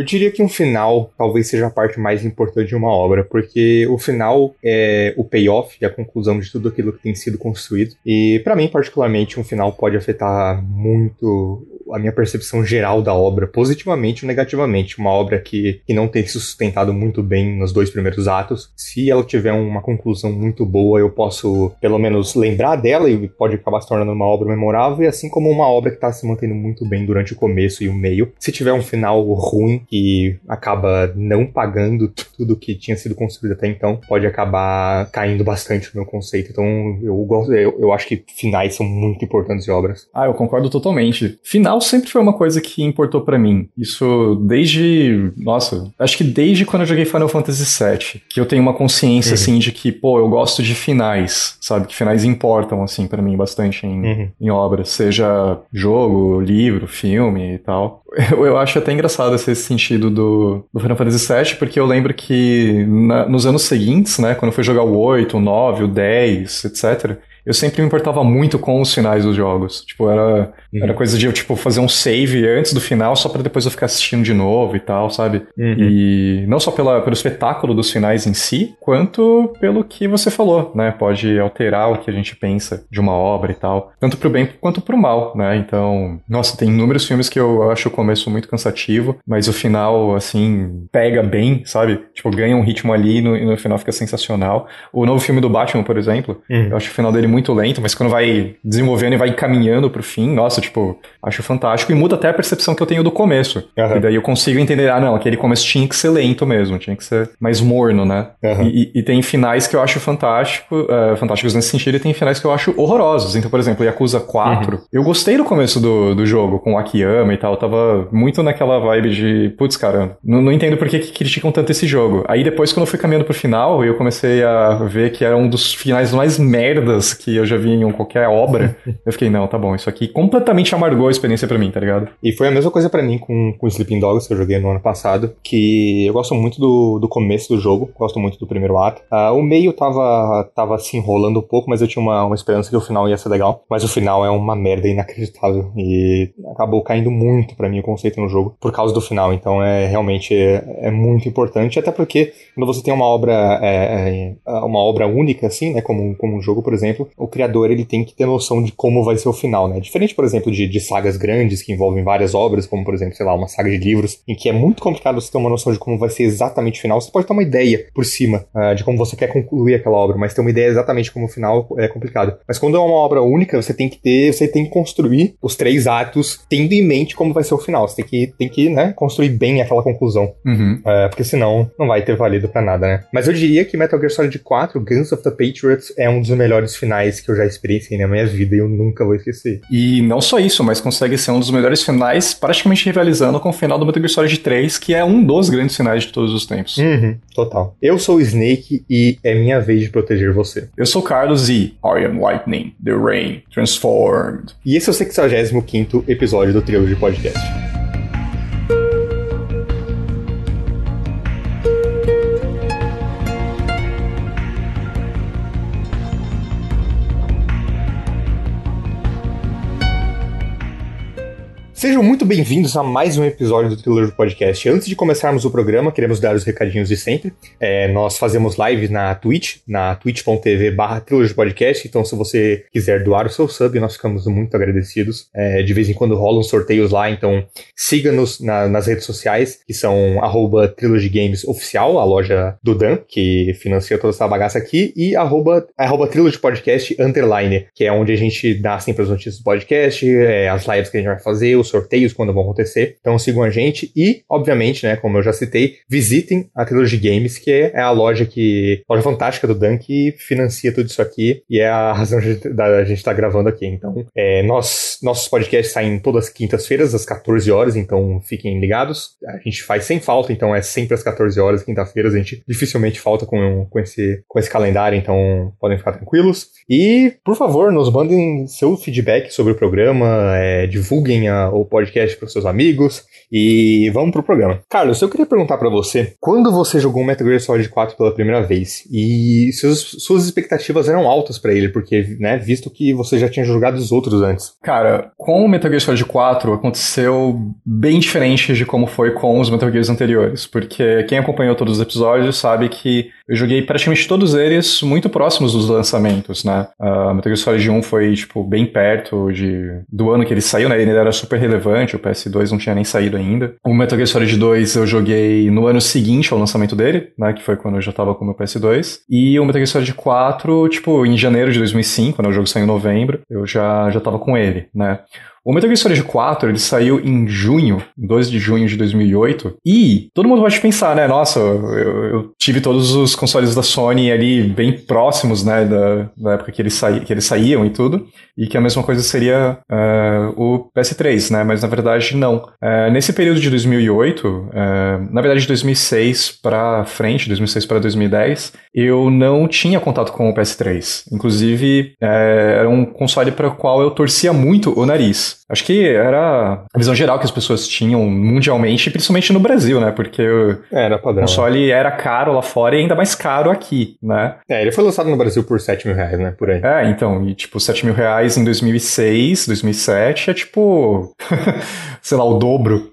Eu diria que um final talvez seja a parte mais importante de uma obra, porque o final é o payoff e a conclusão de tudo aquilo que tem sido construído. E para mim, particularmente, um final pode afetar muito a minha percepção geral da obra, positivamente ou negativamente. Uma obra que, que não tem se sustentado muito bem nos dois primeiros atos. Se ela tiver uma conclusão muito boa, eu posso pelo menos lembrar dela e pode acabar se tornando uma obra memorável, e assim como uma obra que está se mantendo muito bem durante o começo e o meio. Se tiver um final ruim que acaba não pagando tudo que tinha sido construído até então, pode acabar caindo bastante no meu conceito. Então eu gosto, eu, eu acho que finais são muito importantes em obras. Ah, eu concordo totalmente. Final sempre foi uma coisa que importou para mim. Isso desde. Nossa, acho que desde quando eu joguei Final Fantasy VII, que eu tenho uma consciência, uhum. assim, de que, pô, eu gosto de finais, sabe? Que finais importam, assim, para mim bastante em, uhum. em obras, seja jogo, livro, filme e tal. Eu, eu acho até engraçado esse sentido do, do Final Fantasy VII, porque eu lembro que na, nos anos seguintes, né, quando eu fui jogar o 8, o 9, o 10, etc., eu sempre me importava muito com os finais dos jogos. Tipo, era, uhum. era coisa de eu, tipo, fazer um save antes do final só para depois eu ficar assistindo de novo e tal, sabe? Uhum. E não só pela, pelo espetáculo dos finais em si, quanto pelo que você falou, né? Pode alterar o que a gente pensa de uma obra e tal. Tanto pro bem quanto pro mal, né? Então, nossa, tem inúmeros filmes que eu acho o começo muito cansativo, mas o final, assim, pega bem, sabe? Tipo, ganha um ritmo ali e no, e no final fica sensacional. O novo filme do Batman, por exemplo, uhum. eu acho o final dele muito lento, mas quando vai desenvolvendo e vai caminhando pro fim, nossa, tipo, acho fantástico e muda até a percepção que eu tenho do começo. Uhum. E daí eu consigo entender, ah, não, aquele começo tinha que ser lento mesmo, tinha que ser mais morno, né? Uhum. E, e, tem finais que eu acho fantástico, uh, fantásticos nesse sentido, e tem finais que eu acho horrorosos. Então, por exemplo, Yakuza 4, uhum. eu gostei do começo do, do jogo, com o Akiyama e tal, eu tava muito naquela vibe de, putz, cara, não, não entendo por que, que criticam tanto esse jogo. Aí depois, quando eu fui caminhando pro final, eu comecei a ver que era um dos finais mais merdas que eu já vi em qualquer obra, eu fiquei, não, tá bom, isso aqui completamente amargou a experiência para mim, tá ligado? E foi a mesma coisa para mim com, com Sleeping Dogs, que eu joguei no ano passado, que eu gosto muito do, do começo do jogo, gosto muito do primeiro ato. Uh, o meio tava, tava se enrolando um pouco, mas eu tinha uma, uma esperança que o final ia ser legal. Mas o final é uma merda inacreditável e acabou caindo muito para mim o conceito no jogo por causa do final. Então é realmente é, é muito importante, até porque quando você tem uma obra é, é, uma obra única assim, né, como, como um jogo, por exemplo, o criador ele tem que ter noção de como vai ser o final, né? Diferente, por exemplo, de, de sagas grandes que envolvem várias obras, como por exemplo, sei lá, uma saga de livros, em que é muito complicado você ter uma noção de como vai ser exatamente o final. Você pode ter uma ideia por cima uh, de como você quer concluir aquela obra, mas ter uma ideia exatamente como o final é complicado. Mas quando é uma obra única, você tem que ter, você tem que construir os três atos tendo em mente como vai ser o final. Você tem que, tem que né, construir bem aquela conclusão. Uhum. Uh, porque senão não vai ter valido para nada, né? Mas eu diria que Metal Gear Solid 4, Guns of the Patriots, é um dos melhores finais que eu já experienciei na minha vida e eu nunca vou esquecer. E não só isso, mas consegue ser um dos melhores finais, praticamente rivalizando com o final do Metal Gear Solid 3, que é um dos grandes finais de todos os tempos. Uhum, total. Eu sou o Snake e é minha vez de proteger você. Eu sou Carlos e I am Lightning, the Rain, Transformed. E esse é o 65 episódio do Trio de Podcast. Sejam muito bem-vindos a mais um episódio do Thriller Podcast. Antes de começarmos o programa, queremos dar os recadinhos de sempre. É, nós fazemos lives na Twitch, na twitch.tv barra Podcast, então se você quiser doar o seu sub, nós ficamos muito agradecidos. É, de vez em quando rolam sorteios lá, então siga-nos na, nas redes sociais, que são arroba Trilogy Games Oficial, a loja do Dan, que financia toda essa bagaça aqui, e arroba, arroba Podcast Underline, que é onde a gente dá sempre as notícias do podcast, é, as lives que a gente vai fazer, os sorteios quando vão acontecer. Então sigam a gente e, obviamente, né, como eu já citei, visitem a Trilogy Games, que é a loja que loja fantástica do Dan que financia tudo isso aqui e é a razão da gente estar tá gravando aqui. Então, é, nós, nossos podcasts saem todas as quintas-feiras às 14 horas, então fiquem ligados. A gente faz sem falta, então é sempre às 14 horas, quinta-feiras. A gente dificilmente falta com, com, esse, com esse calendário, então podem ficar tranquilos. E, por favor, nos mandem seu feedback sobre o programa, é, divulguem a, o podcast para seus amigos e vamos pro programa. Carlos, eu queria perguntar para você, quando você jogou Metal Gear Solid 4 pela primeira vez e seus, suas expectativas eram altas para ele, porque, né, visto que você já tinha jogado os outros antes. Cara, com o Metal Gear Solid 4 aconteceu bem diferente de como foi com os Metal Gears anteriores, porque quem acompanhou todos os episódios sabe que eu joguei praticamente todos eles muito próximos dos lançamentos, né? Uh, Metal Gear Solid 1 foi, tipo, bem perto de, do ano que ele saiu, né? Ele era super relevante, o PS2 não tinha nem saído ainda. O Metal Gear Solid 2 eu joguei no ano seguinte ao lançamento dele, né? Que foi quando eu já tava com o meu PS2. E o Metal Gear Solid 4, tipo, em janeiro de 2005, né? O jogo saiu em novembro, eu já, já tava com ele, né? O Metal Gear Solid 4, ele saiu em junho, 12 de junho de 2008, e todo mundo pode pensar, né, nossa, eu, eu tive todos os consoles da Sony ali bem próximos, né, da, da época que eles, saí, que eles saíam e tudo, e que a mesma coisa seria uh, o PS3, né, mas na verdade não. Uh, nesse período de 2008, uh, na verdade de 2006 para frente, 2006 para 2010, eu não tinha contato com o PS3. Inclusive, era um console para o qual eu torcia muito o nariz. Thanks. Acho que era a visão geral que as pessoas tinham mundialmente, principalmente no Brasil, né? Porque era padrão, o console era caro lá fora e ainda mais caro aqui, né? É, ele foi lançado no Brasil por 7 mil reais, né? Por aí. É, então, e tipo, 7 mil reais em 2006, 2007 é tipo, sei lá, o dobro,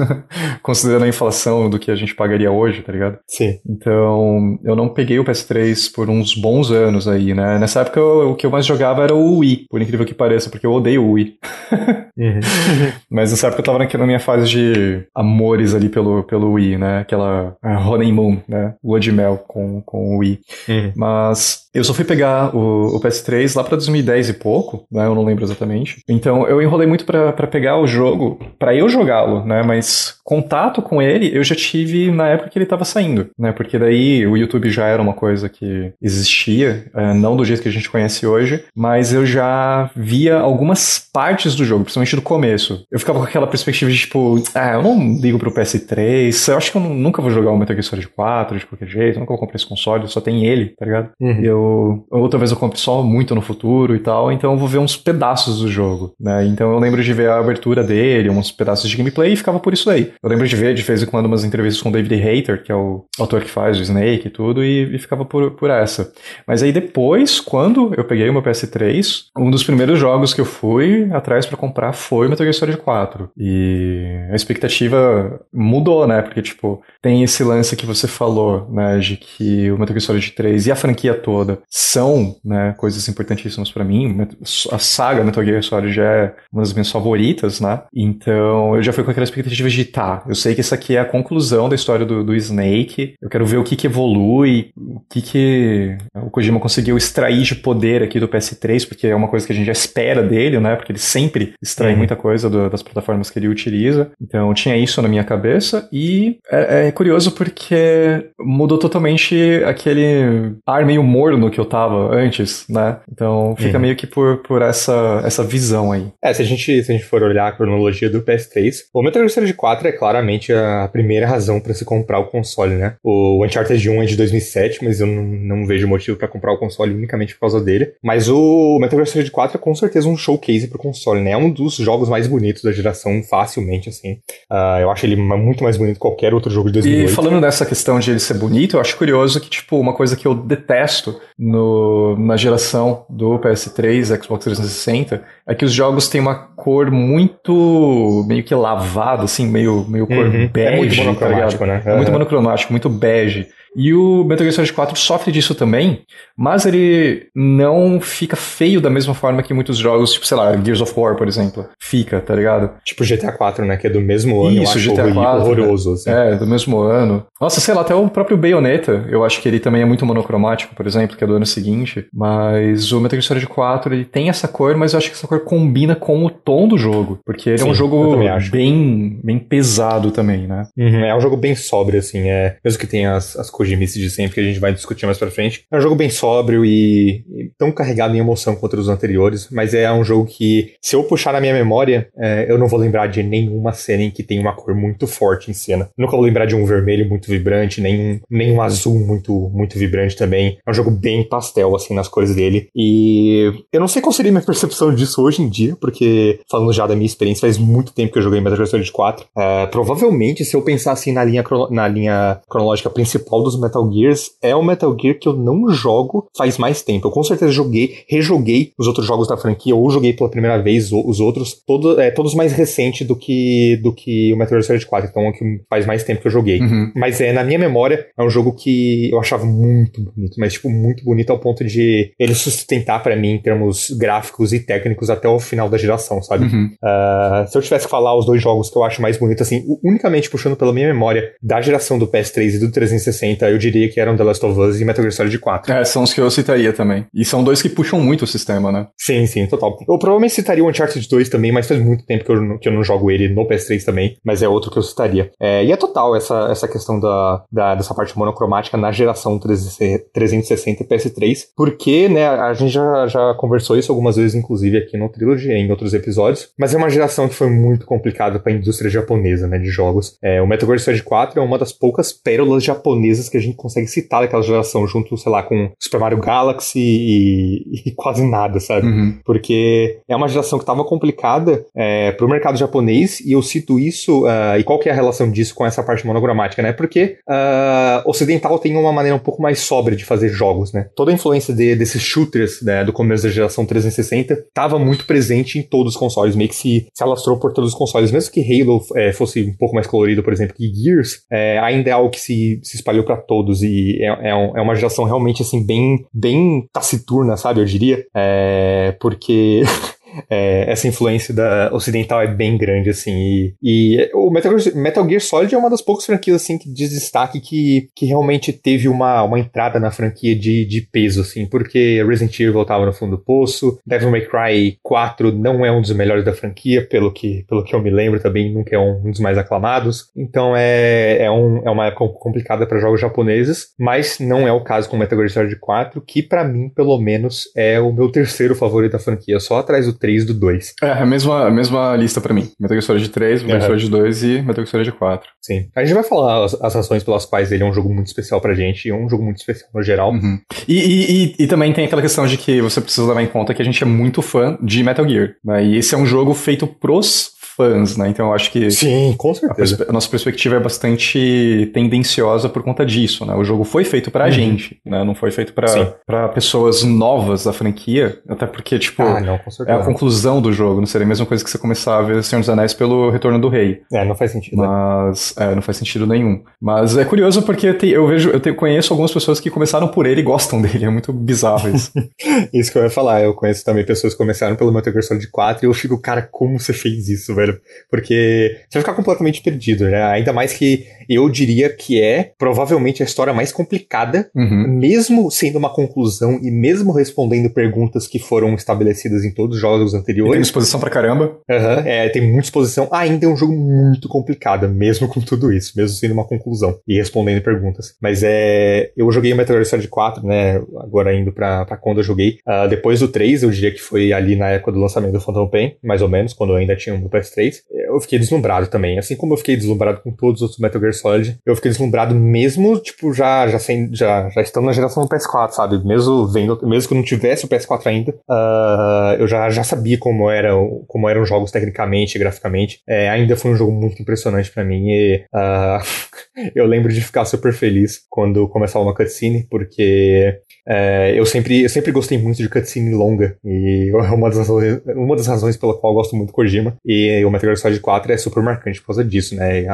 considerando a inflação do que a gente pagaria hoje, tá ligado? Sim. Então, eu não peguei o PS3 por uns bons anos aí, né? Nessa época, o que eu mais jogava era o Wii, por incrível que pareça, porque eu odeio o Wii. Uhum. Mas nessa época eu tava na minha fase de amores ali pelo, pelo Wii, né? Aquela honeymoon, né? Lua de mel com, com o Wii. Uhum. Mas eu só fui pegar o, o, PS3 lá pra 2010 e pouco, né? Eu não lembro exatamente. Então eu enrolei muito para pegar o jogo, para eu jogá-lo, né? Mas contato com ele eu já tive na época que ele tava saindo, né? Porque daí o YouTube já era uma coisa que existia, é, não do jeito que a gente conhece hoje, mas eu já via algumas partes do jogo, principalmente do começo. Eu ficava com aquela perspectiva de tipo, ah, eu não ligo pro PS3, eu acho que eu nunca vou jogar o Metal Gear Solid 4 de qualquer jeito, eu nunca vou comprar esse console, só tem ele, tá ligado? Uhum. Eu, outra vez eu compro só muito no futuro e tal, então eu vou ver uns pedaços do jogo, né? Então eu lembro de ver a abertura dele, uns pedaços de gameplay e ficava por isso daí. Eu lembro de ver de vez em quando umas entrevistas com o David Hayter, que é o autor que faz o Snake e tudo, e, e ficava por, por essa. Mas aí depois, quando eu peguei o meu PS3, um dos primeiros jogos que eu fui atrás para comprar foi o Metal Gear Solid 4. E a expectativa mudou, né? Porque, tipo, tem esse lance que você falou, né? De que o Metal Gear Solid 3 e a franquia toda são, né? Coisas importantíssimas para mim. A saga Metal Gear Solid é uma das minhas favoritas, né? Então, eu já fui com aquela expectativa de, tá, eu sei que isso aqui é a conclusão da história do, do Snake. Eu quero ver o que que evolui, o que que o Kojima conseguiu extrair de poder aqui do PS3, porque é uma coisa que a gente já espera dele, né? Porque ele sempre extrai uhum. muita coisa do, das plataformas que ele utiliza. Então tinha isso na minha cabeça e é, é, curioso porque mudou totalmente aquele ar meio morno que eu tava antes, né? Então fica uhum. meio que por, por essa, essa visão aí. É, se a, gente, se a gente for olhar a cronologia do PS3, o Metal Gear Solid 4 é claramente a primeira razão para se comprar o console, né? O Uncharted 1 é de 2007, mas eu não, não vejo motivo para comprar o console unicamente por causa dele. Mas o Metal Gear Solid 4 é com certeza um showcase pro console, né? Um dos jogos mais bonitos da geração, facilmente, assim. Uh, eu acho ele muito mais bonito que qualquer outro jogo de 2008. E falando dessa questão de ele ser bonito, eu acho curioso que, tipo, uma coisa que eu detesto no, na geração do PS3, Xbox 360, é que os jogos têm uma cor muito meio que lavada, assim, meio, meio cor uhum. bege. É muito tá monocromático, tá né? É muito monocromático, muito bege. E o Metal Gear Solid 4 sofre disso também, mas ele não fica feio da mesma forma que muitos jogos, tipo, sei lá, Gears of War, por exemplo, fica, tá ligado? Tipo GTA 4, né, que é do mesmo ano, Isso, GTA 4, horroroso, assim. É, do mesmo ano. Nossa, sei lá, até o próprio Bayonetta, eu acho que ele também é muito monocromático, por exemplo, que é do ano seguinte, mas o Metal Gear Solid 4, ele tem essa cor, mas eu acho que essa cor combina com o tom do jogo, porque ele Sim, é um jogo bem, bem pesado também, né? Uhum, é um jogo bem sóbrio, assim, é, mesmo que tenha as, as Kojimice de sempre, que a gente vai discutir mais pra frente. É um jogo bem sóbrio e, e tão carregado em emoção quanto os anteriores, mas é um jogo que, se eu puxar na minha memória, é, eu não vou lembrar de nenhuma cena em que tem uma cor muito forte em cena. Nunca vou lembrar de um vermelho muito vibrante, nem um, nem um azul muito, muito vibrante também. É um jogo bem pastel, assim, nas cores dele. E eu não sei qual seria minha percepção disso hoje em dia, porque, falando já da minha experiência, faz muito tempo que eu joguei Metal Gear Solid 4. Uh, provavelmente, se eu pensar assim na linha, na linha cronológica principal dos Metal Gears, é o Metal Gear que eu não jogo faz mais tempo. Eu com certeza joguei, rejoguei os outros jogos da franquia, ou joguei pela primeira vez os outros, todo, é, todos mais recentes do que, do que o Metal Gear Solid 4. Então, é que faz mais tempo que eu joguei. Uhum. Mas é, na minha memória, é um jogo que eu achava muito bonito, mas, tipo, muito bonito ao ponto de ele sustentar para mim em termos gráficos e técnicos até o final da geração, sabe? Uhum. Uh, se eu tivesse que falar os dois jogos que eu acho mais bonito, assim, unicamente puxando pela minha memória da geração do PS3 e do 360, eu diria que eram The Last of Us e Metal Gear Solid 4. É, são os que eu citaria também. E são dois que puxam muito o sistema, né? Sim, sim, total. Eu provavelmente citaria o Uncharted 2 também, mas faz muito tempo que eu, que eu não jogo ele no PS3 também, mas é outro que eu citaria. É, e é total essa, essa questão da, da, dessa parte monocromática na geração 360 e PS3, porque, né, a gente já, já conversou isso algumas vezes, inclusive aqui no Trilogy, em outros episódios, mas é uma geração que foi muito complicada para a indústria japonesa, né, de jogos. É, o Metal Gear Solid 4 é uma das poucas pérolas japonesas que a gente consegue citar daquela geração, junto, sei lá, com Super Mario Galaxy e, e quase nada, sabe? Uhum. Porque é uma geração que estava complicada é, para o mercado japonês, e eu cito isso, uh, e qual que é a relação disso com essa parte monogramática, né? Porque uh, ocidental tem uma maneira um pouco mais sóbria de fazer jogos, né? Toda a influência de, desses shooters né, do começo da geração 360 estava muito presente em todos os consoles, meio que se, se alastrou por todos os consoles. Mesmo que Halo é, fosse um pouco mais colorido, por exemplo, que Gears, é, ainda é algo que se, se espalhou para todos e é, é, um, é, uma geração realmente assim bem, bem taciturna, sabe? Eu diria. É, porque é, essa influência da ocidental é bem grande, assim. E, e o Metal, Metal, Gear Solid é uma das poucas franquias, assim, que diz destaque que, que realmente teve uma, uma entrada na franquia de, de peso, assim, porque Resident Evil tava no fundo do poço, Devil May Cry 4 não é um dos melhores da franquia, pelo que, pelo que eu me lembro também, nunca é um, um dos mais aclamados. Então é, é, um, é uma época complicada para jogos japoneses, mas não é o caso com Metal Gear Solid 4, que para mim, pelo menos, é o meu terceiro favorito da franquia, só atrás do 3 do 2. É, a mesma, a mesma lista para mim. Metal Gear Solid 3, Metal Gear Solid 2 e Metal Gear Solid 4. Sim. A gente vai falar as, as razões pelas quais ele é um jogo muito especial pra gente e é um jogo muito especial no geral. Uhum. E, e, e, e, também tem aquela questão de que você precisa levar em conta que a gente é muito fã de Metal Gear. Né? E esse é um jogo feito pros fãs, né? Então eu acho que. Sim, com certeza. A, a, nossa perspectiva é bastante tendenciosa por conta disso, né? O jogo foi feito pra uhum. gente, né? Não foi feito para pessoas novas da franquia, até porque, tipo, ah, não, é a conclusão do jogo, não seria a mesma coisa que você começar a ver Senhor dos Anéis pelo Retorno do Rei. É, não faz sentido. Né? Mas, é, não faz sentido nenhum. Mas é curioso porque eu vejo, eu conheço algumas pessoas que começaram por ele e gostam dele, é muito bizarro isso. isso que eu ia falar, eu conheço também pessoas que começaram pelo Metal Gear Solid 4 e eu fico, cara, como você fez isso, velho? Porque você vai ficar completamente perdido, né? Ainda mais que eu diria que é provavelmente a história mais complicada, uhum. mesmo sendo uma conclusão e mesmo respondendo perguntas que foram estabelecidas em todos os jogos anteriores. E tem exposição pra caramba. Uhum, é, tem muita exposição. Ainda é um jogo muito complicado, mesmo com tudo isso, mesmo sendo uma conclusão e respondendo perguntas. Mas é. Eu joguei Metal Gear Solid 4, né? Agora indo pra, pra quando eu joguei. Uh, depois do 3, eu diria que foi ali na época do lançamento do Phantom Pain, mais ou menos, quando eu ainda tinha um PS3 State eu fiquei deslumbrado também. Assim como eu fiquei deslumbrado com todos os outros Metal Gear Solid, eu fiquei deslumbrado mesmo, tipo, já, já, sem, já, já estando na geração do PS4, sabe? Mesmo vendo, mesmo que eu não tivesse o PS4 ainda, uh, eu já, já sabia como, era, como eram os jogos tecnicamente, graficamente. É, ainda foi um jogo muito impressionante para mim e uh, eu lembro de ficar super feliz quando começava uma cutscene, porque é, eu, sempre, eu sempre gostei muito de cutscene longa e é uma das, razões, uma das razões pela qual eu gosto muito do Kojima. E o Metal Gear Solid 4 é super marcante por causa disso, né?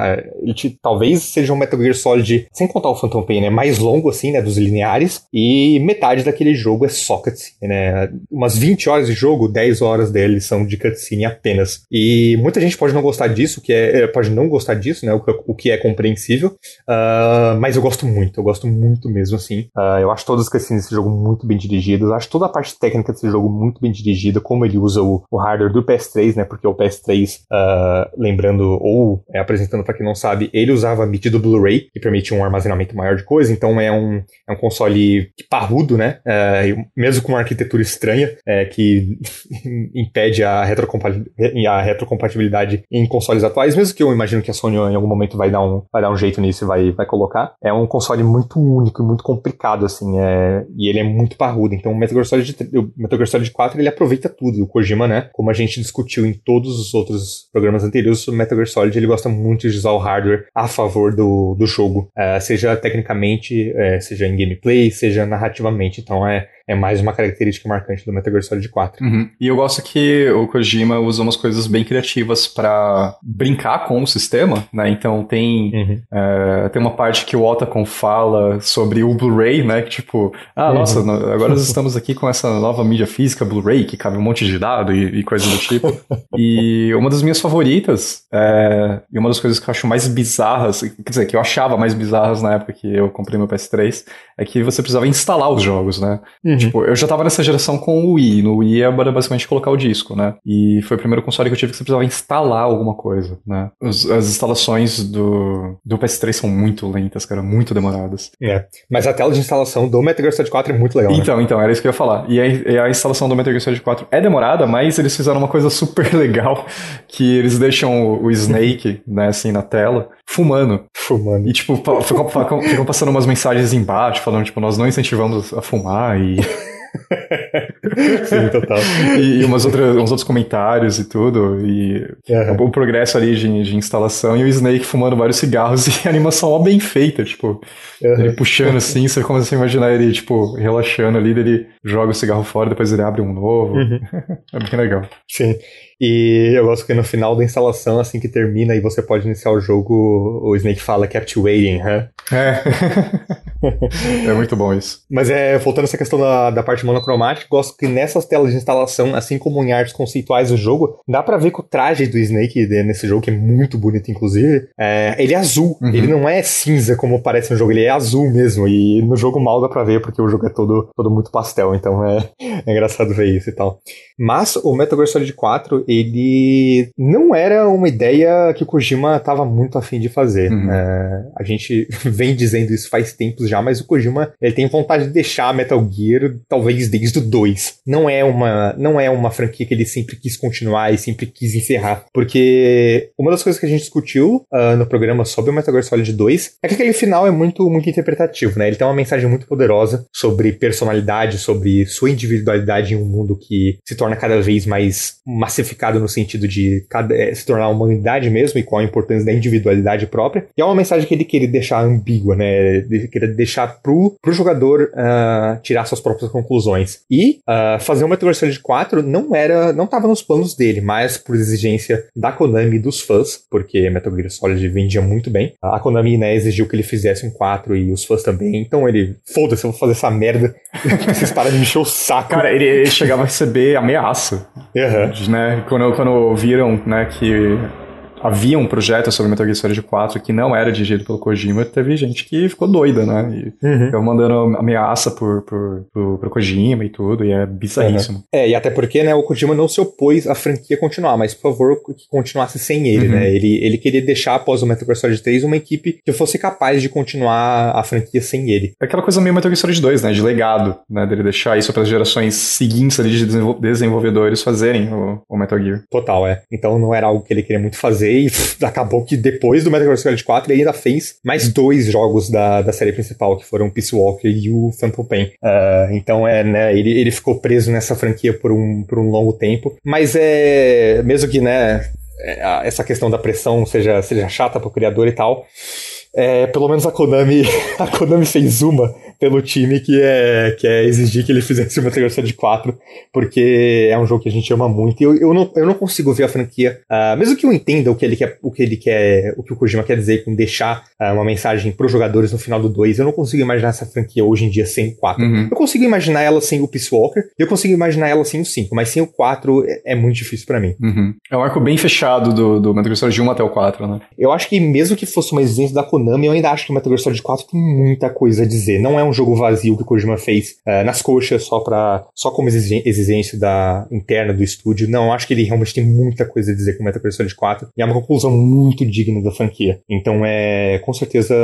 Ele te, talvez seja um Metal Gear Solid, sem contar o Phantom Pain, né? Mais longo, assim, né? Dos lineares. E metade daquele jogo é só cutscene, né? Umas 20 horas de jogo, 10 horas deles são de cutscene apenas. E muita gente pode não gostar disso, que é, é pode não gostar disso, né? O, o que é compreensível. Uh, mas eu gosto muito, eu gosto muito mesmo, assim. Uh, eu acho todas as cutscenes desse jogo muito bem dirigidas. Acho toda a parte técnica desse jogo muito bem dirigida, como ele usa o, o hardware do PS3, né? Porque o PS3 uh, Lembrando, ou é, apresentando para quem não sabe, ele usava a MIDI do Blu-ray, que permitia um armazenamento maior de coisa, então é um, é um console parrudo, né? Uh, mesmo com uma arquitetura estranha, uh, que impede a, retrocompatibilidade, a retrocompatibilidade em consoles atuais, mesmo que eu imagino que a Sony em algum momento vai dar um, vai dar um jeito nisso e vai, vai colocar. É um console muito único e muito complicado, assim, é, e ele é muito parrudo, então o Metal Gear Solid, o Metal Gear Solid 4 ele aproveita tudo, o Kojima, né? Como a gente discutiu em todos os outros programas anteriores sobre Metal Gear Solid, ele gosta muito de usar o hardware a favor do, do jogo, uh, seja tecnicamente, uh, seja em gameplay, seja narrativamente. Então é, é mais uma característica marcante do Metal Gear Solid 4. Uhum. E eu gosto que o Kojima usa umas coisas bem criativas para brincar com o sistema, né? Então tem, uhum. é, tem uma parte que o Otacon fala sobre o Blu-ray, né? Que tipo, ah, uhum. nossa, agora nós estamos aqui com essa nova mídia física Blu-ray que cabe um monte de dado e, e coisas do tipo. e uma das minhas favoritas, é, e uma das coisas que eu acho mais bizarras, quer dizer, que eu achava mais bizarras na época que eu comprei meu PS3, é que você precisava instalar os jogos, né? Uhum. Uhum. Tipo, eu já tava nessa geração com o Wii. No Wii era basicamente colocar o disco, né? E foi o primeiro console que eu tive que você precisava instalar alguma coisa, né? Os, as instalações do, do PS3 são muito lentas, cara, muito demoradas. É. Mas a tela de instalação do Metal Gear Solid 4 é muito legal. Né? Então, então, era isso que eu ia falar. E a, e a instalação do Metal Gear Solid 4 é demorada, mas eles fizeram uma coisa super legal, que eles deixam o, o Snake, né, assim, na tela, fumando. Fumando. E, tipo, ficam, ficam passando umas mensagens embaixo, falando, tipo, nós não incentivamos a fumar e... Sim, total. E, e umas outras, uns outros comentários e tudo. E uhum. o progresso ali de, de, instalação e o Snake fumando vários cigarros e a animação ó bem feita, tipo, uhum. ele puxando assim, você começa a imaginar ele, tipo, relaxando ali, ele joga o cigarro fora, depois ele abre um novo. Uhum. É bem legal. Sim. E eu gosto que no final da instalação, assim que termina e você pode iniciar o jogo, o Snake fala kept waiting, huh? É. é muito bom isso. Mas é, voltando a essa questão da, da parte monocromática, gosto que nessas telas de instalação, assim como em artes conceituais do jogo, dá para ver que o traje do Snake nesse jogo, que é muito bonito, inclusive, é, ele é azul. Uhum. Ele não é cinza como parece no jogo, ele é azul mesmo. E no jogo mal dá pra ver, porque o jogo é todo, todo muito pastel, então é, é engraçado ver isso e tal. Mas o Metal Gear Solid 4, ele não era uma ideia que o Kojima estava muito afim de fazer. Uhum. É, a gente vem dizendo isso faz tempos já, mas o Kojima ele tem vontade de deixar Metal Gear talvez desde o 2. Não é uma, não é uma franquia que ele sempre quis continuar e sempre quis encerrar. Porque uma das coisas que a gente discutiu uh, no programa sobre o Metal Gear Solid 2 é que aquele final é muito, muito interpretativo, né? Ele tem uma mensagem muito poderosa sobre personalidade, sobre sua individualidade em um mundo que se torna cada vez mais massificado no sentido de cada, é, se tornar uma unidade mesmo e qual a importância da individualidade própria. E é uma mensagem que ele queria deixar ambígua, né? Ele queria deixar pro, pro jogador uh, tirar suas próprias conclusões. E uh, fazer Metal Gear Solid 4 não era, não estava nos planos dele, mas por exigência da Konami e dos fãs, porque Metal Gear Solid vendia muito bem. A Konami, né, exigiu que ele fizesse um 4 e os fãs também. Então ele, foda-se, eu vou fazer essa merda. Vocês param de me encher o saco. Cara, ele, ele chegava a receber ameaça. Uhum. Né? Quando, quando viram né, que havia um projeto sobre Metal Gear Solid 4 que não era dirigido pelo Kojima, teve gente que ficou doida, né? E uhum. ficou mandando ameaça por, por, por, pro Kojima e tudo, e é bizarríssimo. Uhum. É, e até porque, né, o Kojima não se opôs à franquia continuar, mas por favor que continuasse sem ele, uhum. né? Ele, ele queria deixar, após o Metal Gear Solid 3, uma equipe que fosse capaz de continuar a franquia sem ele. É aquela coisa meio Metal Gear Solid 2, né? De legado, né? Dele deixar isso para as gerações seguintes ali de desenvolvedores fazerem o, o Metal Gear. Total, é. Então não era algo que ele queria muito fazer e acabou que depois do Metal Gear Solid 4 ele ainda fez mais dois jogos da, da série principal, que foram Peace Walker e o Phantom Pain. Uh, então é, né, ele, ele ficou preso nessa franquia por um, por um longo tempo. Mas é. Mesmo que, né, é, essa questão da pressão seja, seja chata pro criador e tal. É, pelo menos a Konami, a Konami fez uma pelo time que é, que é exigir que ele fizesse uma Metal de 4, porque é um jogo que a gente ama muito. E eu, eu, não, eu não consigo ver a franquia, uh, mesmo que eu entenda o que ele quer, o que ele quer, o que o Kojima quer dizer com deixar uh, uma mensagem para os jogadores no final do 2, eu não consigo imaginar essa franquia hoje em dia sem o 4. Uhum. Eu consigo imaginar ela sem o Peace Walker, eu consigo imaginar ela sem o 5, mas sem o 4 é, é muito difícil para mim. Uhum. É um arco bem fechado do, do Metal Gear Solid 1 até o 4, né? Eu acho que mesmo que fosse uma exigência da Konami, eu ainda acho que Metal Gear Solid 4 tem muita coisa a dizer. Não é um jogo vazio que o Kojima fez uh, nas coxas só para só como exigência da interna do estúdio. Não, acho que ele realmente tem muita coisa a dizer com Metal Gear Solid 4 e é uma conclusão muito digna da franquia. Então é, com certeza,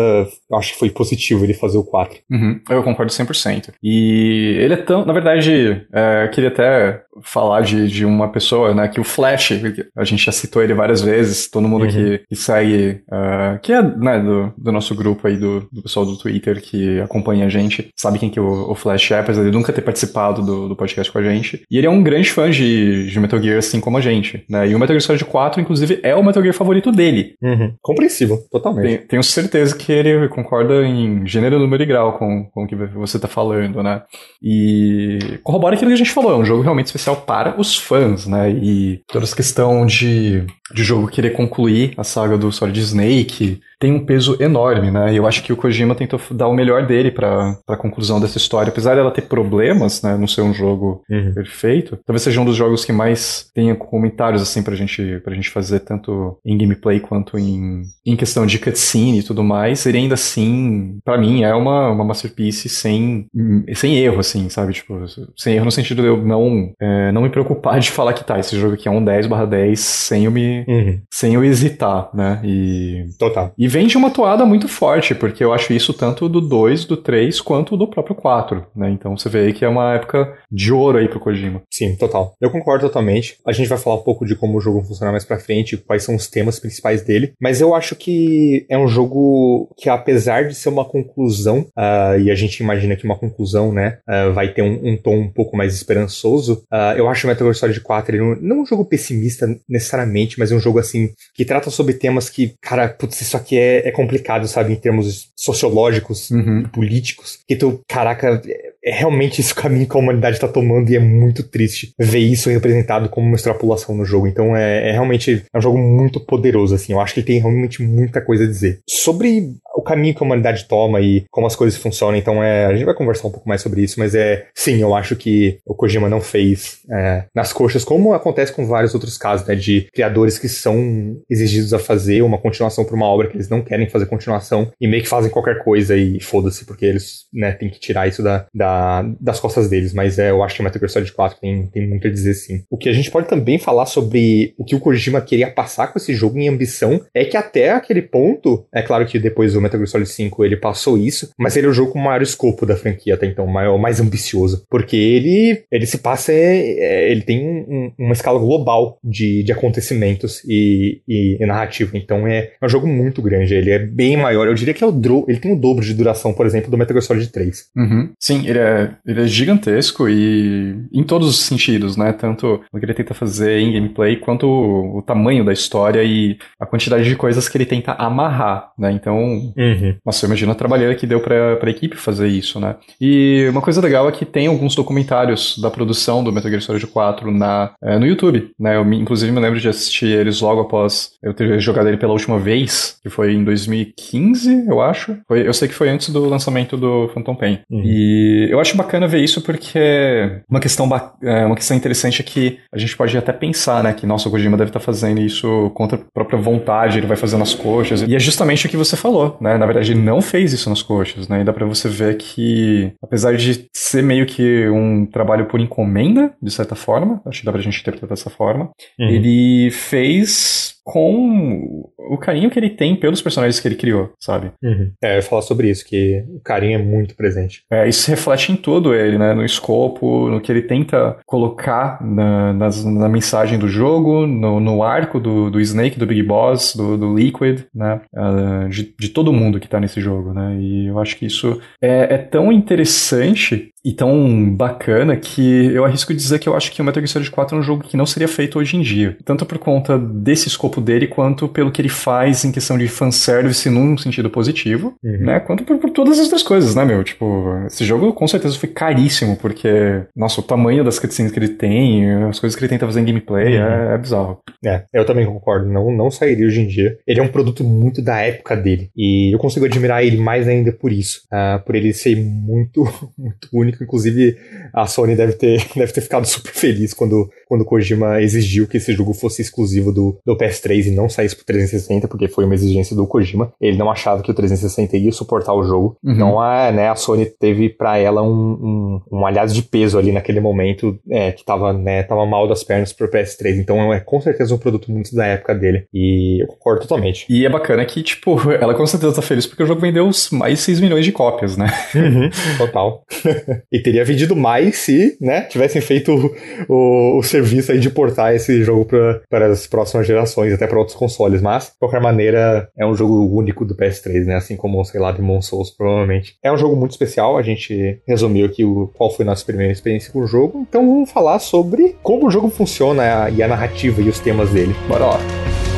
acho que foi positivo ele fazer o 4. Uhum, eu concordo 100%. E ele é tão, na verdade, é, queria até falar de, de uma pessoa, né, que o Flash, a gente já citou ele várias vezes, todo mundo uhum. que, que segue, uh, que é né, do, do nosso grupo aí, do, do pessoal do Twitter que acompanha a gente, sabe quem que o, o Flash é, apesar de nunca ter participado do, do podcast com a gente. E ele é um grande fã de, de Metal Gear, assim como a gente, né, e o Metal Gear Solid 4, inclusive, é o Metal Gear favorito dele. Uhum. Compreensível, totalmente. Tenho, tenho certeza que ele concorda em gênero, número e grau com, com o que você tá falando, né, e corrobora aquilo que a gente falou, é um jogo realmente especial para os fãs, né? E toda essa questão de, de jogo querer concluir a saga do Solid Snake, tem um peso enorme, né? E eu acho que o Kojima tentou dar o melhor dele para a conclusão dessa história. Apesar dela ter problemas, né? Não ser um jogo uhum. perfeito, talvez seja um dos jogos que mais tenha comentários, assim, pra gente, pra gente fazer, tanto em gameplay quanto em, em questão de cutscene e tudo mais. Ele ainda assim, para mim, é uma, uma masterpiece sem, sem erro, assim, sabe? Tipo, sem erro no sentido de eu não, é, não me preocupar de falar que tá, esse jogo aqui é um 10 barra 10 sem eu me. Uhum. sem eu hesitar, né? E. Total. E vem de uma toada muito forte, porque eu acho isso tanto do 2, do 3, quanto do próprio 4, né? Então você vê aí que é uma época de ouro aí pro Kojima. Sim, total. Eu concordo totalmente. A gente vai falar um pouco de como o jogo funciona mais pra frente, quais são os temas principais dele, mas eu acho que é um jogo que, apesar de ser uma conclusão, uh, e a gente imagina que uma conclusão, né, uh, vai ter um, um, tom um pouco mais esperançoso, uh, eu acho o Metal Gear Solid 4 ele não, não é um jogo pessimista necessariamente, mas é um jogo assim que trata sobre temas que, cara, putz, isso aqui é é, é complicado, sabe, em termos sociológicos uhum. políticos. Que tu, caraca, é, realmente esse caminho que a humanidade tá tomando e é muito triste ver isso representado como uma extrapolação no jogo. Então é, é realmente é um jogo muito poderoso, assim. Eu acho que ele tem realmente muita coisa a dizer. Sobre o caminho que a humanidade toma e como as coisas funcionam, então é, a gente vai conversar um pouco mais sobre isso, mas é, sim, eu acho que o Kojima não fez é, nas coxas, como acontece com vários outros casos, né, de criadores que são exigidos a fazer uma continuação para uma obra que eles não querem fazer continuação e meio que fazem qualquer coisa e foda-se, porque eles, né, tem que tirar isso da, da, das costas deles, mas é, eu acho que o Metal Gear Solid 4 tem, tem muito a dizer sim. O que a gente pode também falar sobre o que o Kojima queria passar com esse jogo em ambição é que até aquele ponto, é claro que depois o Metal Gear Solid 5 ele passou isso, mas ele é o jogo com o maior escopo da franquia até então, maior, mais ambicioso, porque ele, ele se passa, é, é, ele tem um, uma escala global de, de acontecimentos e, e, e narrativa, então é, é um jogo muito grande, ele é bem maior. Eu diria que é o dro ele tem o dobro de duração, por exemplo, do Metal Gear Solid 3. Uhum. Sim, ele é, ele é gigantesco e em todos os sentidos, né? Tanto o que ele tenta fazer em gameplay, quanto o, o tamanho da história e a quantidade de coisas que ele tenta amarrar, né? Então, uhum. nossa, eu imagino a trabalheira que deu pra, pra equipe fazer isso, né? E uma coisa legal é que tem alguns documentários da produção do Metal Gear Solid 4 na, é, no YouTube, né? Eu, inclusive, me lembro de assistir eles logo após eu ter jogado ele pela última vez, que foi em 2000 2015, eu acho. Foi, eu sei que foi antes do lançamento do Phantom Pain. Uhum. E eu acho bacana ver isso porque uma questão, é, uma questão interessante é que a gente pode até pensar, né, que nossa, o Kojima deve estar tá fazendo isso contra a própria vontade, ele vai fazer nas coxas. E é justamente o que você falou, né? Na verdade, ele não fez isso nas coxas, né? E dá pra você ver que, apesar de ser meio que um trabalho por encomenda, de certa forma, acho que dá pra gente interpretar dessa forma, uhum. ele fez com o carinho que ele tem pelos personagens que ele criou, sabe? Uhum. É, eu ia falar sobre isso, que o carinho é muito presente. É, isso reflete em todo ele, né? No escopo, no que ele tenta colocar na, nas, na mensagem do jogo, no, no arco do, do Snake, do Big Boss, do, do Liquid, né? Uh, de, de todo mundo que tá nesse jogo, né? E eu acho que isso é, é tão interessante e tão bacana que eu arrisco dizer que eu acho que o Metal Gear Solid 4 é um jogo que não seria feito hoje em dia. Tanto por conta desse escopo dele, quanto pelo que ele faz em questão de fanservice num sentido positivo, uhum. né? Quanto por, por, todas as outras coisas, né, meu? Tipo, esse jogo com certeza foi caríssimo, porque, nossa, o tamanho das cutscenes que ele tem, as coisas que ele tenta fazer em gameplay, uhum. é, é, bizarro. É, eu também concordo. Não, não sairia hoje em dia. Ele é um produto muito da época dele. E eu consigo admirar ele mais ainda por isso. Uh, por ele ser muito, muito único único, inclusive a Sony deve ter, deve ter ficado super feliz quando, quando Kojima exigiu que esse jogo fosse exclusivo do, do PS3 e não saísse pro 360, porque foi uma exigência do Kojima. Ele não achava que o 360 ia suportar o jogo. Uhum. Então a, né, a Sony teve para ela um, um, um aliado de peso ali naquele momento é, que tava, né, tava mal das pernas pro PS3. Então é com certeza um produto muito da época dele. E eu concordo totalmente. E é bacana que, tipo, ela com certeza tá feliz porque o jogo vendeu mais 6 milhões de cópias, né? Uhum, total. e teria vendido mais se, né, tivessem feito o, o, serviço aí de portar esse jogo para as próximas gerações, até para outros consoles. Mas, de qualquer maneira, é um jogo único do PS3, né? Assim como, sei lá, Demon Souls, provavelmente. É um jogo muito especial, a gente resumiu aqui o, qual foi a nossa primeira experiência com o jogo. Então vamos falar sobre como o jogo funciona e a narrativa e os temas dele. Bora lá.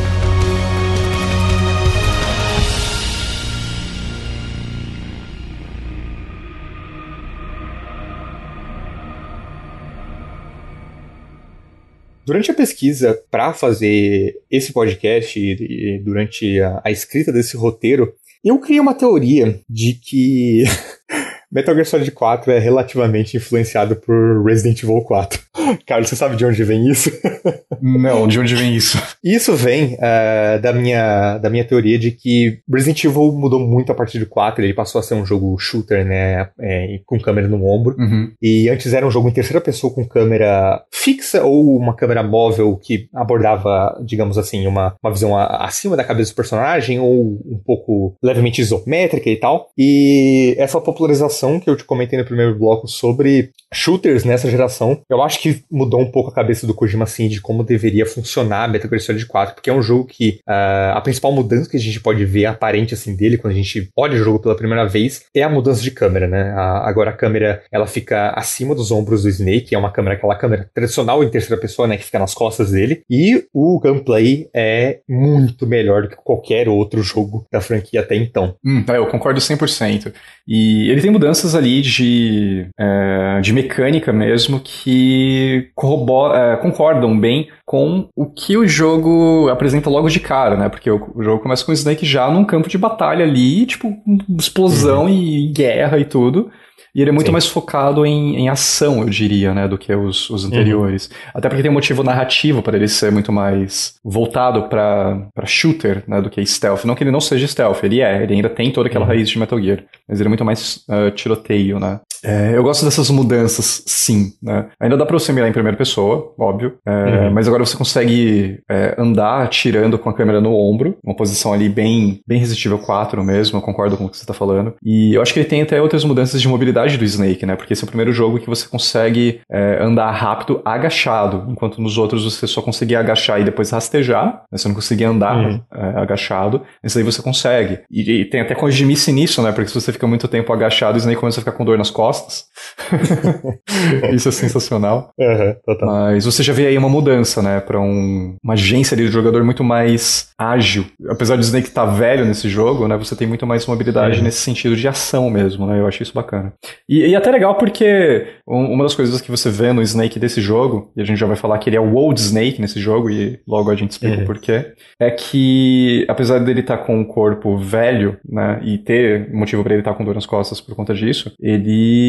Durante a pesquisa para fazer esse podcast e, durante a, a escrita desse roteiro, eu criei uma teoria de que Metal Gear Solid 4 é relativamente influenciado por Resident Evil 4. Carlos, você sabe de onde vem isso? Não, de onde vem isso? Isso vem uh, da, minha, da minha teoria de que Resident Evil mudou muito a partir do 4. Ele passou a ser um jogo shooter, né? É, com câmera no ombro. Uhum. E antes era um jogo em terceira pessoa com câmera fixa ou uma câmera móvel que abordava, digamos assim, uma, uma visão acima da cabeça do personagem ou um pouco levemente isométrica e tal. E essa popularização que eu te comentei no primeiro bloco sobre shooters nessa geração, eu acho que mudou um pouco a cabeça do Kojima, assim, de como deveria funcionar Metal Gear Solid 4, porque é um jogo que uh, a principal mudança que a gente pode ver aparente, assim, dele, quando a gente olha o jogo pela primeira vez, é a mudança de câmera, né? A, agora a câmera, ela fica acima dos ombros do Snake, é uma câmera, aquela câmera tradicional em terceira pessoa, né, que fica nas costas dele, e o gameplay é muito melhor do que qualquer outro jogo da franquia até então. Hum, eu concordo 100%. E ele tem mudanças ali de, é, de mecânica mesmo que é, concordam bem com o que o jogo apresenta logo de cara, né? Porque o, o jogo começa com o Snake já num campo de batalha ali, tipo, explosão uhum. e guerra e tudo. E ele é muito Sim. mais focado em, em ação, eu diria, né, do que os, os anteriores. Uhum. Até porque tem um motivo narrativo para ele ser muito mais voltado para shooter, né, do que stealth. Não que ele não seja stealth, ele é, ele ainda tem toda aquela uhum. raiz de Metal Gear. Mas ele é muito mais uh, tiroteio, né. É, eu gosto dessas mudanças, sim, né. Ainda dá pra você mirar em primeira pessoa, óbvio. É, uhum. Mas agora você consegue é, andar atirando com a câmera no ombro, uma posição ali bem, bem resistível 4 mesmo, eu concordo com o que você tá falando. E eu acho que ele tem até outras mudanças de mobilidade do Snake, né? Porque esse é o primeiro jogo que você consegue é, andar rápido agachado, enquanto nos outros você só conseguia agachar e depois rastejar, né? você não conseguia andar uhum. é, agachado. Esse aí você consegue. E, e tem até congimice nisso, né? Porque se você fica muito tempo agachado, o Snake começa a ficar com dor nas costas. Isso é sensacional. Uhum, Mas você já vê aí uma mudança, né? Pra um, uma agência ali de jogador muito mais ágil. Apesar do Snake estar tá velho nesse jogo, né? Você tem muito mais mobilidade uhum. nesse sentido de ação mesmo, né? Eu acho isso bacana. E, e até legal porque uma das coisas que você vê no Snake desse jogo, e a gente já vai falar que ele é o Old Snake nesse jogo, e logo a gente explica uhum. o porquê, é que apesar dele estar tá com um corpo velho, né, e ter motivo para ele estar tá com dor nas costas por conta disso, ele.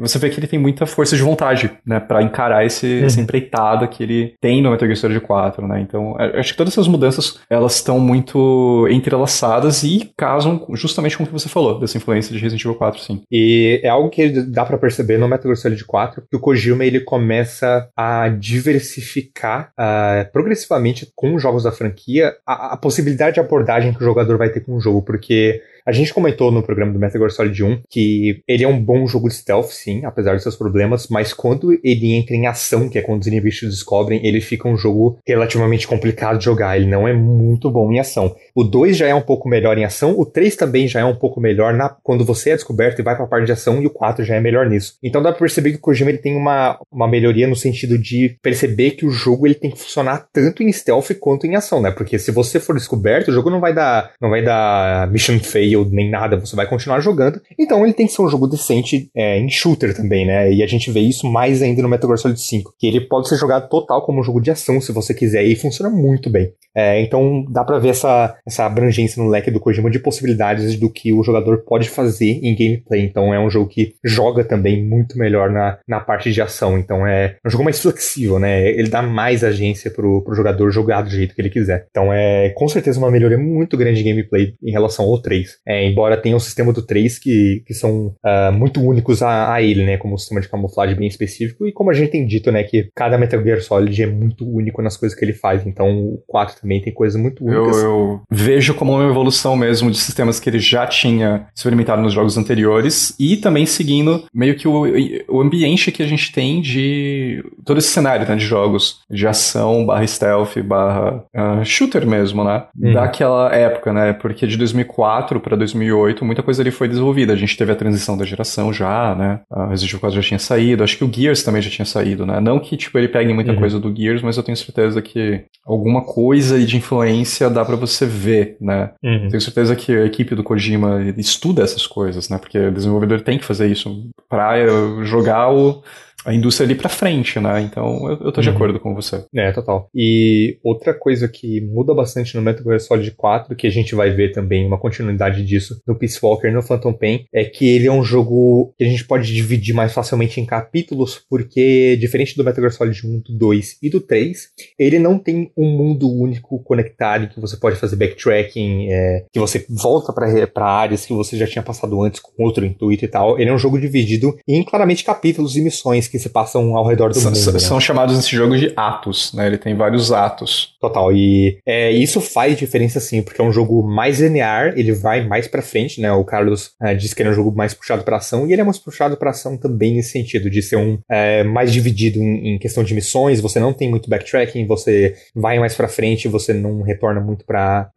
Você vê que ele tem muita força de vontade, né, pra encarar esse, uhum. essa empreitada que ele tem no Metal Gear Solid 4, né. Então, acho que todas essas mudanças, elas estão muito entrelaçadas e casam justamente com o que você falou, dessa influência de Resident Evil 4, sim. E é algo que dá para perceber no Metal Gear Solid 4 que o Kojima ele começa a diversificar uh, progressivamente com os jogos da franquia a, a possibilidade de abordagem que o jogador vai ter com o jogo, porque a gente comentou no programa do Metal Gear Solid 1 que ele é um bom jogo de stealth, sim, apesar dos seus problemas, mas quando ele entra em ação, que é quando os inimigos descobrem, ele fica um jogo relativamente complicado de jogar. Ele não é muito bom em ação. O 2 já é um pouco melhor em ação, o 3 também já é um pouco melhor na, quando você é descoberto e vai pra parte de ação, e o 4 já é melhor nisso. Então dá pra perceber que o Kojima ele tem uma, uma melhoria no sentido de perceber que o jogo ele tem que funcionar tanto em stealth quanto em ação, né? Porque se você for descoberto, o jogo não vai dar, não vai dar mission fail nem nada, você vai continuar jogando. Então ele tem que ser um jogo decente é, em shooter também, né? E a gente vê isso mais ainda no Metal Gear Solid 5, que ele pode ser jogado total como um jogo de ação se você quiser, e funciona muito bem. É, então dá para ver essa, essa abrangência no leque do Kojima de possibilidades do que o jogador pode fazer em gameplay. Então é um jogo que joga também muito melhor na, na parte de ação. Então é um jogo mais flexível, né? Ele dá mais agência pro, pro jogador jogar do jeito que ele quiser. Então é com certeza uma melhoria muito grande de gameplay em relação ao 3. É, embora tenha o sistema do 3 que, que são uh, muito únicos a, a, ele, né? Como um sistema de camuflagem bem específico. E como a gente tem dito, né? Que cada Metal Gear Solid é muito único nas coisas que ele faz. Então o 4 também tem coisas muito únicas. Eu, eu vejo como uma evolução mesmo de sistemas que ele já tinha experimentado nos jogos anteriores e também seguindo meio que o, o ambiente que a gente tem de todo esse cenário né, de jogos de ação barra stealth barra uh, shooter mesmo, né? Uhum. Daquela época, né? Porque de 2004 para 2008 muita coisa ali foi desenvolvida. A gente teve a transição da geração já, né? A Resident Evil 4 já tinha saído, acho que o Gears também já tinha saído, né? Não que tipo ele pegue muita uhum. coisa do Gears, mas eu tenho certeza que alguma coisa de influência dá para você ver, né? Uhum. Tenho certeza que a equipe do Kojima estuda essas coisas, né? Porque o desenvolvedor tem que fazer isso para jogar o a indústria ali para frente, né? Então eu, eu tô de uhum. acordo com você. É, total. E outra coisa que muda bastante no Metal Gear Solid 4, que a gente vai ver também uma continuidade disso no Peace Walker e no Phantom Pain, é que ele é um jogo que a gente pode dividir mais facilmente em capítulos, porque diferente do Metal Gear Solid 1, do 2 e do 3, ele não tem um mundo único conectado que você pode fazer backtracking, é, que você volta para áreas que você já tinha passado antes com outro intuito e tal. Ele é um jogo dividido em claramente capítulos e missões que se passam ao redor do são, mundo. Né? São chamados nesse jogo de atos, né? Ele tem vários atos. Total. E é, isso faz diferença sim, porque é um jogo mais linear, ele vai mais para frente, né? O Carlos é, disse que ele é um jogo mais puxado para ação, e ele é mais puxado para ação também nesse sentido, de ser um é, mais dividido em, em, questão de missões, você não tem muito backtracking, você vai mais para frente, você não retorna muito para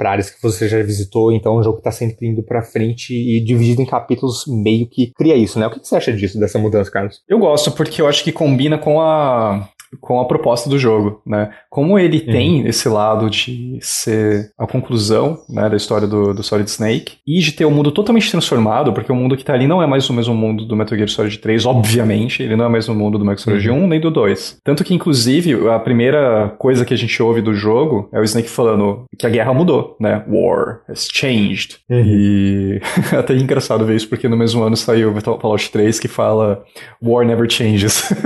áreas que você já visitou, então é um jogo que tá sempre indo para frente e dividido em capítulos meio que cria isso, né? O que você acha disso, dessa mudança, Carlos? Eu gosto gosto porque eu acho que combina com a com a proposta do jogo, né? Como ele uhum. tem esse lado de ser a conclusão né, da história do, do Solid Snake e de ter um mundo totalmente transformado, porque o mundo que tá ali não é mais o mesmo mundo do Metal Gear Solid 3, obviamente, ele não é mais o mundo do Metal Gear Solid uhum. 1 nem do 2. Tanto que, inclusive, a primeira coisa que a gente ouve do jogo é o Snake falando que a guerra mudou, né? War has changed. Uhum. E até é engraçado ver isso, porque no mesmo ano saiu o Fallout 3 que fala War never changes.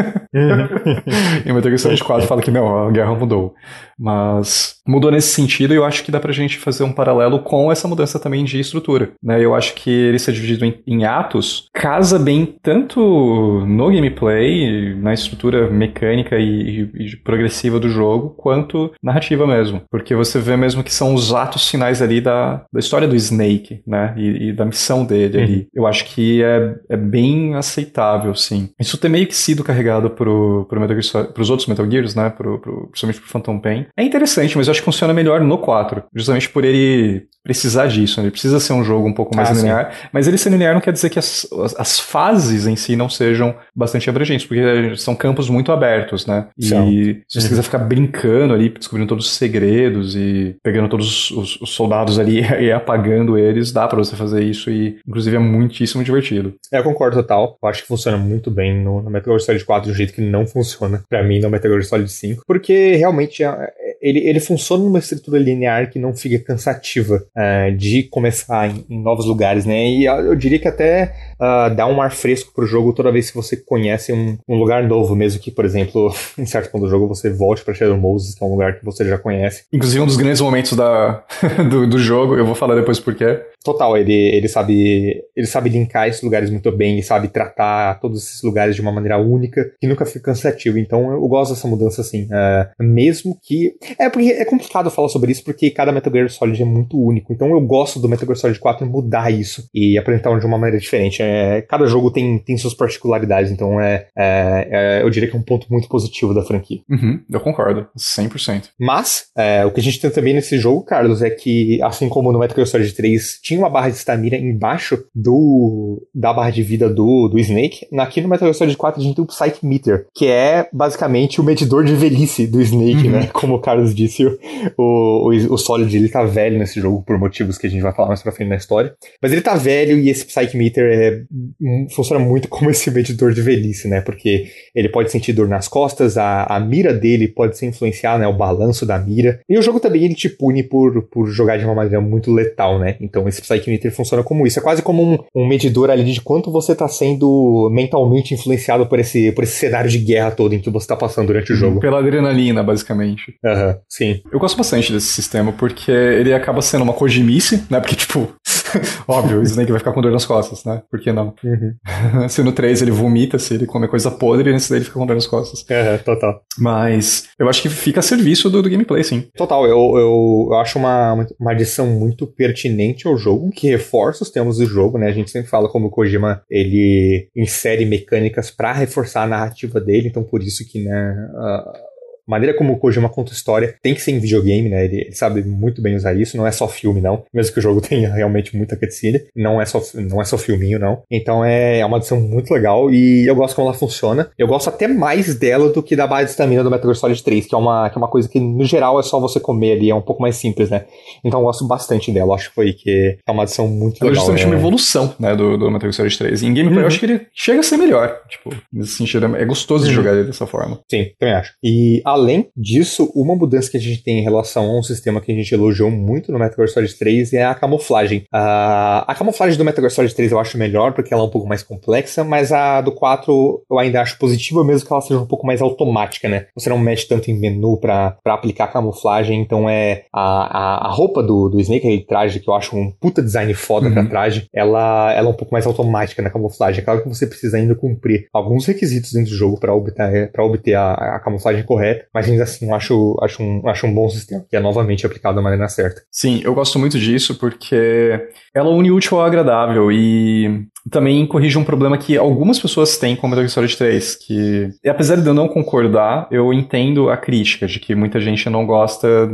E Metal Gear Solid 4 fala que não, a guerra mudou. Mas mudou nesse sentido e eu acho que dá pra gente fazer um paralelo com essa mudança também de estrutura. Né? Eu acho que ele ser dividido em, em atos casa bem tanto no gameplay, na estrutura mecânica e, e, progressiva do jogo, quanto narrativa mesmo. Porque você vê mesmo que são os atos finais ali da, da história do Snake, né? E, e da missão dele uhum. ali. Eu acho que é, é bem aceitável, sim. Isso ter meio que sido carregado pro, pro Metal Gear, pros outros Metal Gears, né? Pro, pro, principalmente pro Phantom Pain. É interessante, mas eu acho que funciona melhor no 4. Justamente por ele precisar disso. Né? Ele precisa ser um jogo um pouco mais ah, linear. Sim. Mas ele ser linear não quer dizer que as, as, as, fases em si não sejam bastante abrangentes, porque são campos muito abertos, né? E se você uhum. quiser ficar brincando ali, descobrindo todos os segredos e pegando todos os, os soldados ali e apagando eles, dá para você fazer isso e, inclusive, é muitíssimo divertido. É, eu concordo total. Eu acho que funciona muito bem no, no Metal Gear Solid 4 do jeito que não funciona para mim no Metal Gear Solid 5, porque realmente é, ele, ele funciona numa estrutura linear que não fica cansativa uh, de começar em, em, novos lugares, né? E eu diria que até uh, dá um ar fresco pro jogo toda vez que você conhece um, um, lugar novo, mesmo que, por exemplo, em certo ponto do jogo você volte para Shadow Moses, que é um lugar que você já conhece. Inclusive um dos grandes momentos da, do, do jogo, eu vou falar depois porquê. Total, ele, ele sabe ele sabe linkar esses lugares muito bem e sabe tratar todos esses lugares de uma maneira única que nunca fica cansativo. Então eu gosto dessa mudança assim, uh, mesmo que é porque é complicado falar sobre isso porque cada Metal Gear Solid é muito único. Então eu gosto do Metal Gear Solid 4 mudar isso e apresentar de uma maneira diferente. É, cada jogo tem, tem suas particularidades, então é, é, é, eu diria que é um ponto muito positivo da franquia. Uhum, eu concordo, 100%. Mas é, o que a gente tem também nesse jogo, Carlos, é que assim como no Metal Gear Solid 3 tinha uma barra de stamina embaixo do da barra de vida do, do Snake. Aqui no Metal Gear Solid 4 a gente tem o Psych Meter, que é basicamente o medidor de velhice do Snake, uhum. né? Como o Carlos Disse, o, o, o Solid ele tá velho nesse jogo por motivos que a gente vai falar mais pra frente na história. Mas ele tá velho e esse Psyche Meter é, hum, funciona muito como esse medidor de velhice, né? Porque ele pode sentir dor nas costas, a, a mira dele pode se influenciar, né? O balanço da mira. E o jogo também ele te pune por, por jogar de uma maneira muito letal, né? Então esse Psyche Meter funciona como isso. É quase como um, um medidor ali de quanto você tá sendo mentalmente influenciado por esse, por esse cenário de guerra todo em que você tá passando durante o jogo. Pela adrenalina, basicamente. Aham, uhum, sim. Eu gosto bastante desse sistema porque ele acaba sendo uma Kojimice, né? Porque, tipo, óbvio, o Snake vai ficar com dor nas costas, né? Por que não? Uhum. se no 3 ele vomita, se ele come coisa podre, nesse daí ele fica com dor nas costas. É, total. Mas eu acho que fica a serviço do, do gameplay, sim. Total, eu, eu, eu acho uma, uma adição muito pertinente ao jogo, que reforça os temas do jogo, né? A gente sempre fala como o Kojima, ele insere mecânicas para reforçar a narrativa dele, então por isso que, né, uh, maneira como o Kojima conta história tem que ser em videogame, né? Ele, ele, sabe muito bem usar isso, não é só filme, não. Mesmo que o jogo tenha realmente muita cutscene, não é só, não é só filminho, não. Então é, é uma adição muito legal e eu gosto como ela funciona. Eu gosto até mais dela do que da base de estamina do Metal Gear Solid 3, que é, uma, que é uma coisa que no geral é só você comer ali, é um pouco mais simples, né? Então eu gosto bastante dela, acho que foi que é uma adição muito legal. É justamente é... uma evolução, né, do, do Metal Gear Solid 3. E em gameplay uhum. eu acho que ele chega a ser melhor, tipo, nesse sentido, é gostoso uhum. de jogar ele dessa forma. Sim, também acho. E além disso, isso, uma mudança que a gente tem em relação a um sistema que a gente elogiou muito no Metal Gear Solid 3 é a camuflagem. Uh, a camuflagem do Metal Gear Solid 3 eu acho melhor, porque ela é um pouco mais complexa, mas a do 4 eu ainda acho positiva, mesmo que ela seja um pouco mais automática, né? Você não mexe tanto em menu para aplicar camuflagem, então é a, a, a roupa do, do Snake, aquele traje que eu acho um puta design foda uhum. pra traje, ela, ela é um pouco mais automática na camuflagem. É claro que você precisa ainda cumprir alguns requisitos dentro do jogo para obter, pra obter a, a camuflagem correta, mas ainda assim acho, acho, um, acho um bom sistema, que é novamente aplicado da maneira certa. Sim, eu gosto muito disso porque ela une útil ao agradável e também corrige um problema que algumas pessoas têm com Metal Gear Solid 3, que apesar de eu não concordar, eu entendo a crítica de que muita gente não gosta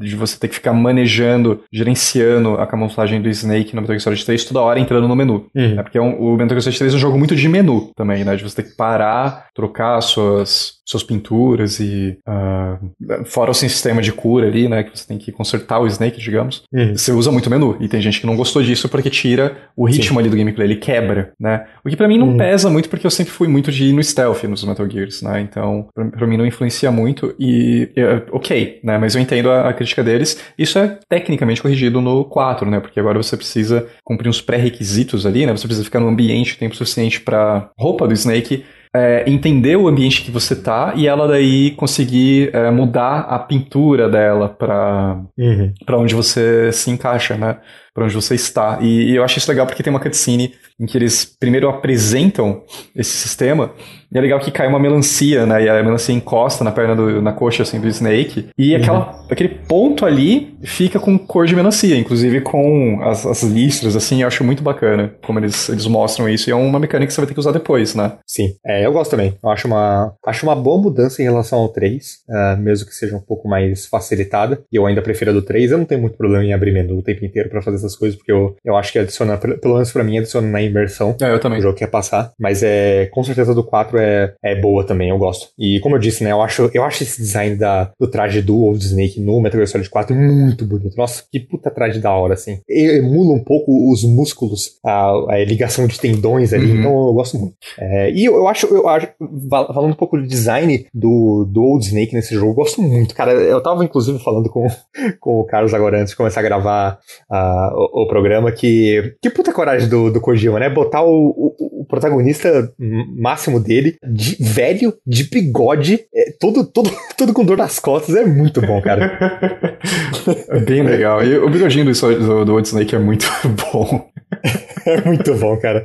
de você ter que ficar manejando, gerenciando a camuflagem do Snake no Metal Gear Solid 3 toda hora entrando no menu. Uhum. É porque é um, o Metal Gear Solid 3 é um jogo muito de menu também, né? De você ter que parar, trocar suas, suas pinturas e uh, fora o sistema de cura ali, né? Que você tem que consertar o Snake, digamos. Uhum. Você usa muito menu. E tem gente que não gostou disso porque tira o ritmo Sim. ali do gameplay. Ele quebra, né? O que para mim não uhum. pesa muito porque eu sempre fui muito de ir no stealth nos Metal Gears, né? Então, pra, pra mim não influencia muito e, ok, né? Mas eu entendo a, a, crítica deles. Isso é tecnicamente corrigido no 4, né? Porque agora você precisa cumprir uns pré-requisitos ali, né? Você precisa ficar no ambiente tempo suficiente para roupa do Snake é, entender o ambiente que você tá e ela daí conseguir é, mudar a pintura dela para uhum. Pra onde você se encaixa, né? Pra onde você está. E, e, eu acho isso legal porque tem uma cutscene em que eles primeiro apresentam esse sistema e é legal que cai uma melancia, né? E a melancia encosta na perna do, na coxa assim do Snake. E uhum. aquela, aquele ponto ali fica com cor de melancia, inclusive com as, as listras, assim, eu acho muito bacana como eles, eles mostram isso. E é uma mecânica que você vai ter que usar depois, né? Sim, é, eu gosto também. Eu acho uma, acho uma boa mudança em relação ao 3, uh, ah, mesmo que seja um pouco mais facilitada. E eu ainda prefiro a do 3. Eu não tenho muito problema em abrir menu o tempo inteiro para fazer essas coisas, porque eu, eu acho que adiciona, pelo menos pra mim, adiciona na imersão. É, eu também. O jogo quer passar. Mas é, com certeza do 4 é, é boa também, eu gosto. E como eu disse, né, eu acho, eu acho esse design da, do traje do Old Snake no Metal Gear Solid 4 muito bonito. Nossa, que puta traje da hora, assim. Emula um pouco os músculos, a, a ligação de tendões ali, uhum. então eu gosto muito. É, e eu, eu, acho, eu acho, falando um pouco do design do, do Old Snake nesse jogo, eu gosto muito, cara. Eu tava inclusive falando com, com o Carlos agora antes de começar a gravar o, o, programa que, que puta coragem do, do Kojima, né? Botar o, o, o protagonista máximo dele de velho, de bigode, é, todo, todo, todo com dor nas costas. É muito bom, cara. é bem legal. E o bigodinho do, do, do Old Snake é muito bom. é muito bom, cara.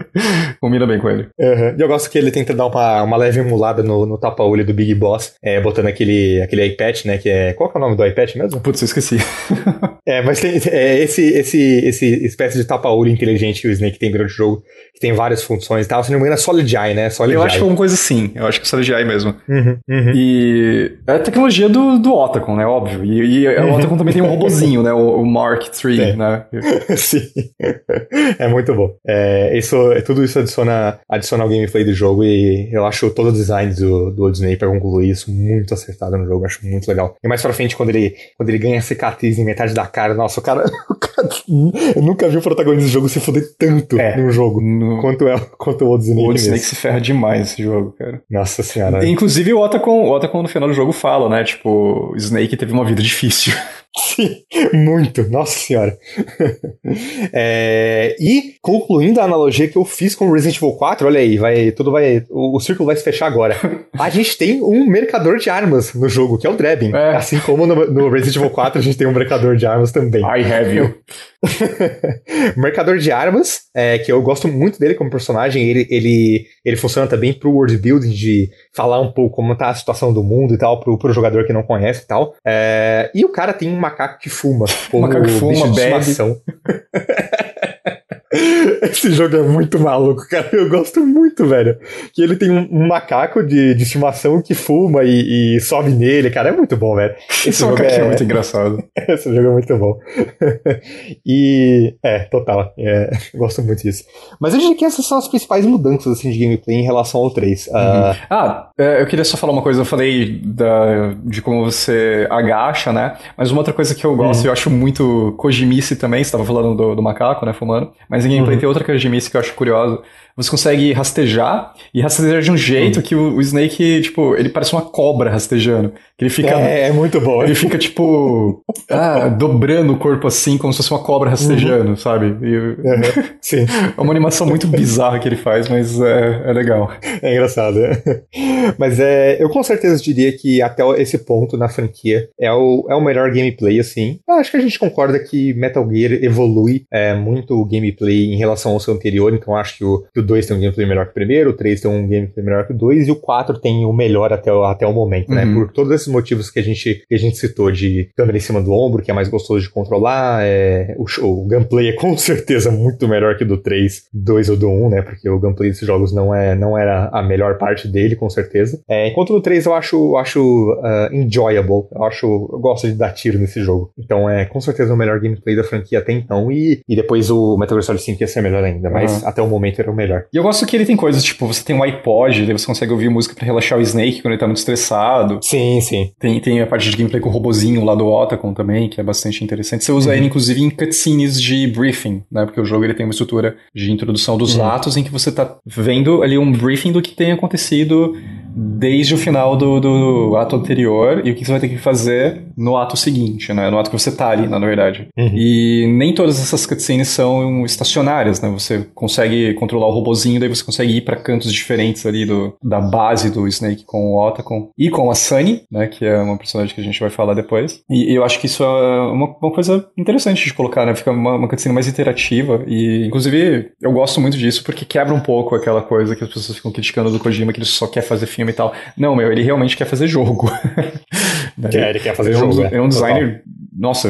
Combina bem com ele. Uhum. E eu gosto que ele tenta dar uma, uma leve emulada no, no tapa-olho do Big Boss, é, botando aquele, aquele iPad, né? Que é. Qual que é o nome do iPad mesmo? Putz, eu esqueci. é, mas tem é, esse, esse, esse espécie de tapa-olho inteligente que o Snake tem durante o jogo, tem várias funções e tal. Se não me engano, é Solid Eye, né? Solid eu acho que é alguma coisa assim. Eu acho que é Solid Eye mesmo. Uhum, uhum. E é a tecnologia do, do Otacon, né? Óbvio. E, e o Otacon também tem um robozinho, né? O, o Mark III, né? Sim. é muito bom. É, isso, tudo isso adiciona, adiciona ao gameplay do jogo e eu acho todo o design do, do Old Snake pra concluir isso muito acertado no jogo. Eu acho muito legal. E mais pra frente, quando ele, quando ele ganha cicatriz em metade da cara, nossa, o cara. O cara eu nunca vi o protagonista do jogo se fuder tanto É. num jogo No, quanto, é, quanto o Old Snake. o Old. Snake se ferra demais nesse jogo, cara. Nossa senhora. Inclusive o Otacon, o Otacon no final do jogo fala, né? Tipo, o Snake teve uma vida difícil. Sim, muito. Nossa senhora. É, e concluindo a analogia que eu fiz com Resident Evil 4, olha aí, vai, tudo vai, o, o círculo vai se fechar agora. A gente tem um mercador de armas no jogo, que é o Drebin. É. Assim como no, no Resident Evil 4 a gente tem um mercador de armas também. I have you. mercador de armas, é, que eu gosto muito dele como personagem, ele, ele, ele funciona também pro world building de falar um pouco como tá a situação do mundo e tal, pro, pro jogador que não conhece e tal. É, e o cara tem um macaco que fuma, como macaco que fuma, bebe. Esse jogo é muito maluco, cara. Eu gosto muito, velho. Que ele tem um, macaco de, de estimação que fuma e, e sobe nele, cara. É muito bom, velho. Esse jogo macaquinho é é- muito engraçado. Esse jogo é muito bom. e. É, total. É, gosto muito disso. Mas eu diria que essas são as principais mudanças assim, de gameplay em relação ao 3. Ah, Ah, é, eu queria só falar uma coisa. Eu falei da, de como você agacha, né? Mas uma outra coisa que eu gosto, e eu acho muito Kojimice também, você estava falando do, do macaco, né, fumando. Mas em gameplay Uhum. tem outra Kojimice que eu acho curiosa. Você consegue rastejar, e rastejar de um jeito que o, o Snake, tipo, ele parece uma cobra rastejando. Ele fica... é, é muito bom. Ele fica, tipo, ah, dobrando o corpo assim, como se fosse uma cobra rastejando, sabe? E, Uhum, Sim, é uma animação muito bizarra que ele faz, mas é, é legal. é engraçado. é. Mas é, eu com certeza diria que até esse ponto na franquia é o, é o melhor gameplay, assim. Eu acho que a gente concorda que Metal Gear evolui é, muito o gameplay em relação ao seu anterior, então acho que o, que o 2 tem um gameplay melhor que o primeiro, o 3 tem um gameplay melhor que o 2 e o 4 tem o melhor até o, até o momento, né? Uhum. Por todos esses motivos que a gente, que a gente citou de câmera em cima do ombro, que é mais gostoso de controlar, é, o, o gameplay é com certeza muito melhor que o do 3, 2 ou do 1, né? Porque o gameplay desses jogos não, é, não era a melhor parte dele, com certeza. É, enquanto no 3 eu acho, eu acho ah, enjoyable, eu acho, eu gosto de dar tiro nesse jogo. Então é com certeza o melhor gameplay da franquia até então, e, e depois o Metal Gear Solid 5 ia ser melhor ainda, mas Uhum. até o momento era o melhor. E eu gosto que ele tem coisas, tipo, você tem um iPod, daí você consegue ouvir música pra relaxar o Snake quando ele tá muito estressado. Sim, sim. Tem, tem a parte de gameplay com o robozinho lá do Otacon também, que é bastante interessante. Você usa Uhum. ele, inclusive, em cutscenes de briefing, né? Porque o jogo ele tem uma estrutura de introdução dos Uhum. atos em que você tá vendo ali um briefing do que tem acontecido desde o final do, do ato anterior e o que você vai ter que fazer no ato seguinte, né? No ato que você tá ali, na verdade. Uhum. E nem todas essas cutscenes são estacionárias, né? Você consegue controlar o robozinho, daí você consegue ir pra cantos diferentes ali do, da base do Snake com o Otacon e com a Sunny, né? Que é uma personagem que a gente vai falar depois. E, e eu acho que isso é uma, uma coisa interessante de colocar, né? Fica uma, uma cutscene mais interativa e, inclusive, eu gosto muito disso porque quebra um pouco aquela coisa que as pessoas ficam criticando do Kojima, que ele só quer fazer filme e tal. Não, meu, ele realmente quer fazer jogo. Quer, ele quer fazer é um, jogo, é um designer. Nossa,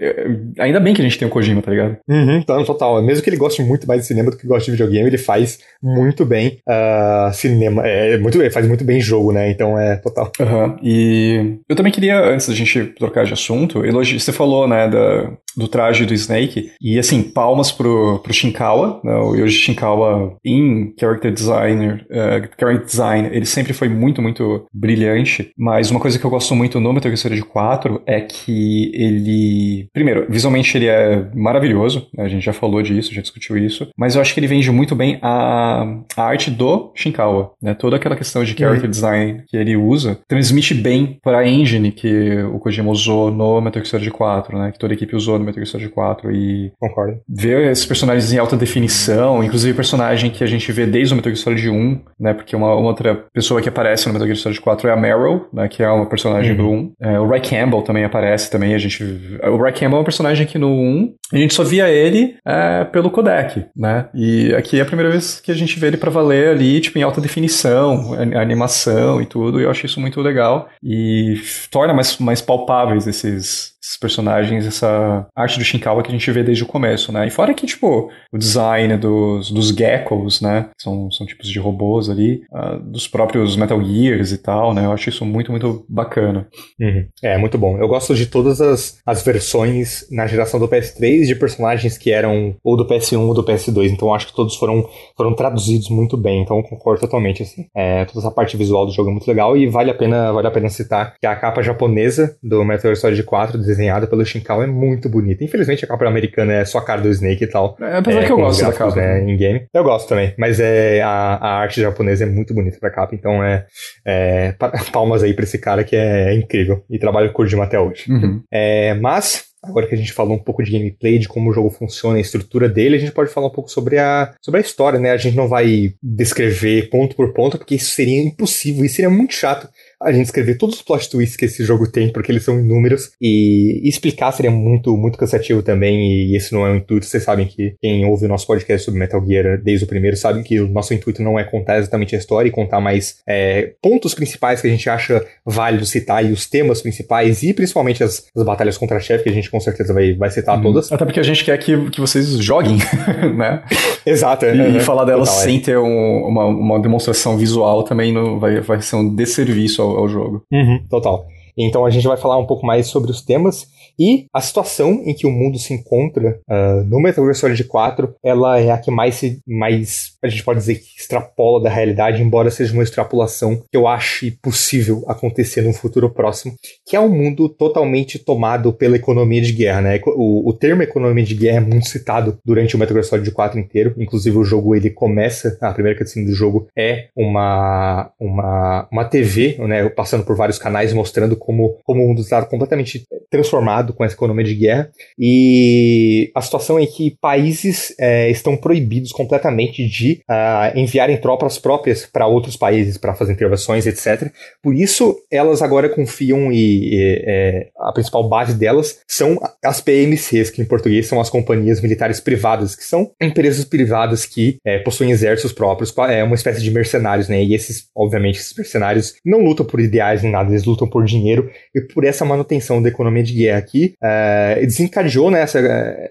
é- ainda bem que a gente tem o Kojima, tá ligado? Uhum, no total. Mesmo que ele goste muito mais de cinema do que goste de videogame, ele faz muito bem ah, cinema. É, muito, ele faz muito bem jogo, né? Então é total. Aham. E eu também queria, antes da gente trocar de assunto, elogi... você falou, né, da, do traje do Snake, e assim, palmas pro, pro Shinkawa, né, o Yoji Shinkawa em character designer, eh, character design, ele sempre foi muito, muito brilhante, mas uma coisa que eu gosto muito no Metal Gear Solid 4 é que ele, primeiro, visualmente ele é maravilhoso, né, a gente já falou disso, já discutiu isso, mas eu acho que ele vende muito bem a, a arte do Shinkawa, né, toda aquela questão de character design que ele usa, transmite bem para a engine que o Kojima usou no Metal Gear Solid 4, né, que toda a equipe usou no Metal Gear Solid 4 e Concordo. ver esses personagens em alta definição, inclusive o personagem que a gente vê desde o Metal Gear Solid 1, né, porque uma, uma outra pessoa que aparece no Metal Gear Solid 4 é a Meryl, né, que é uma personagem do 1. É, o Ray Campbell também aparece também, a gente... O Ray Campbell é um personagem que no 1 a gente só via ele é, pelo codec, né, e aqui é a primeira vez que a gente vê ele pra valer ali, tipo, em alta definição, animação e tudo, e eu acho isso muito legal, e torna mais, mais palpáveis esses esses personagens, essa arte do Shinkawa que a gente vê desde o começo, né? E fora que, tipo, o design dos, dos geckos, né? São, são tipos de robôs ali, uh, dos próprios Metal Gears e tal, né? Eu acho isso muito, muito bacana. Uhum. É, muito bom. Eu gosto de todas as, as versões na geração do PS3 de personagens que eram ou do PS1 ou do PS2, então acho que todos foram, foram traduzidos muito bem, então concordo totalmente, assim. É, toda essa parte visual do jogo é muito legal e vale a pena, vale a pena citar que a capa japonesa do Metal Gear Solid 4, desenhada pelo Shinkawa, é muito bonita. Infelizmente a capa americana é só a cara do Snake e tal. É, apesar é, que eu gosto da capa. Né, em game. Eu gosto também, mas é, a, a arte japonesa é muito bonita pra capa, então é, é palmas aí pra esse cara que é, incrível e trabalha com o Kojima até hoje. Uhum. É, mas Agora que a gente falou um pouco de gameplay, de como o jogo funciona, a estrutura dele, a gente pode falar um pouco sobre a, sobre a história, né? A gente não vai descrever ponto por ponto, porque isso seria impossível e seria muito chato a gente escrever todos os plot twists que esse jogo tem, porque eles são inúmeros, e explicar seria muito, muito cansativo também, e esse não é o intuito. Vocês sabem que quem ouve o nosso podcast sobre Metal Gear desde o primeiro sabe que o nosso intuito não é contar exatamente a história e contar mais é, pontos principais que a gente acha válido citar e os temas principais, e principalmente as, as batalhas contra a chefe, que a gente com certeza vai, vai citar uhum. todas. Até porque a gente quer que, que vocês joguem, né? Exato. E, uhum. e falar delas Total, é. sem é. ter um, uma, uma demonstração visual também não, vai, vai ser um desserviço ao, ao jogo. Uhum, total. Então a gente vai falar um pouco mais sobre os temas e a situação em que o mundo se enconra uh, no Metal Gear Solid 4, ela é a que mais, se, mais a gente pode dizer que extrapola da realidade, embora seja uma extrapolação que eu ache possível acontecer num futuro próximo, que é um mundo totalmente tomado pela economia de guerra, né? O, o termo economia de guerra é muito citado durante o Metal Gear Solid 4 inteiro, inclusive o jogo ele começa, a primeira cutscene do jogo é uma, uma, uma TV, né, passando por vários canais mostrando como, como o mundo está completamente transformado com essa economia de guerra. E a situação é que países é, estão proibidos completamente de uh, enviarem tropas próprias para outros países para fazer intervenções, etc. Por isso, elas agora confiam e, e é, a principal base delas são as PMCs, que em português são as companhias militares privadas, que são empresas privadas que é, possuem exércitos próprios, é uma espécie de mercenários, né? E esses, obviamente, esses mercenários não lutam por ideais nem nada, eles lutam por dinheiro e por essa manutenção da economia de guerra aqui, é, desencadeou, né, essa,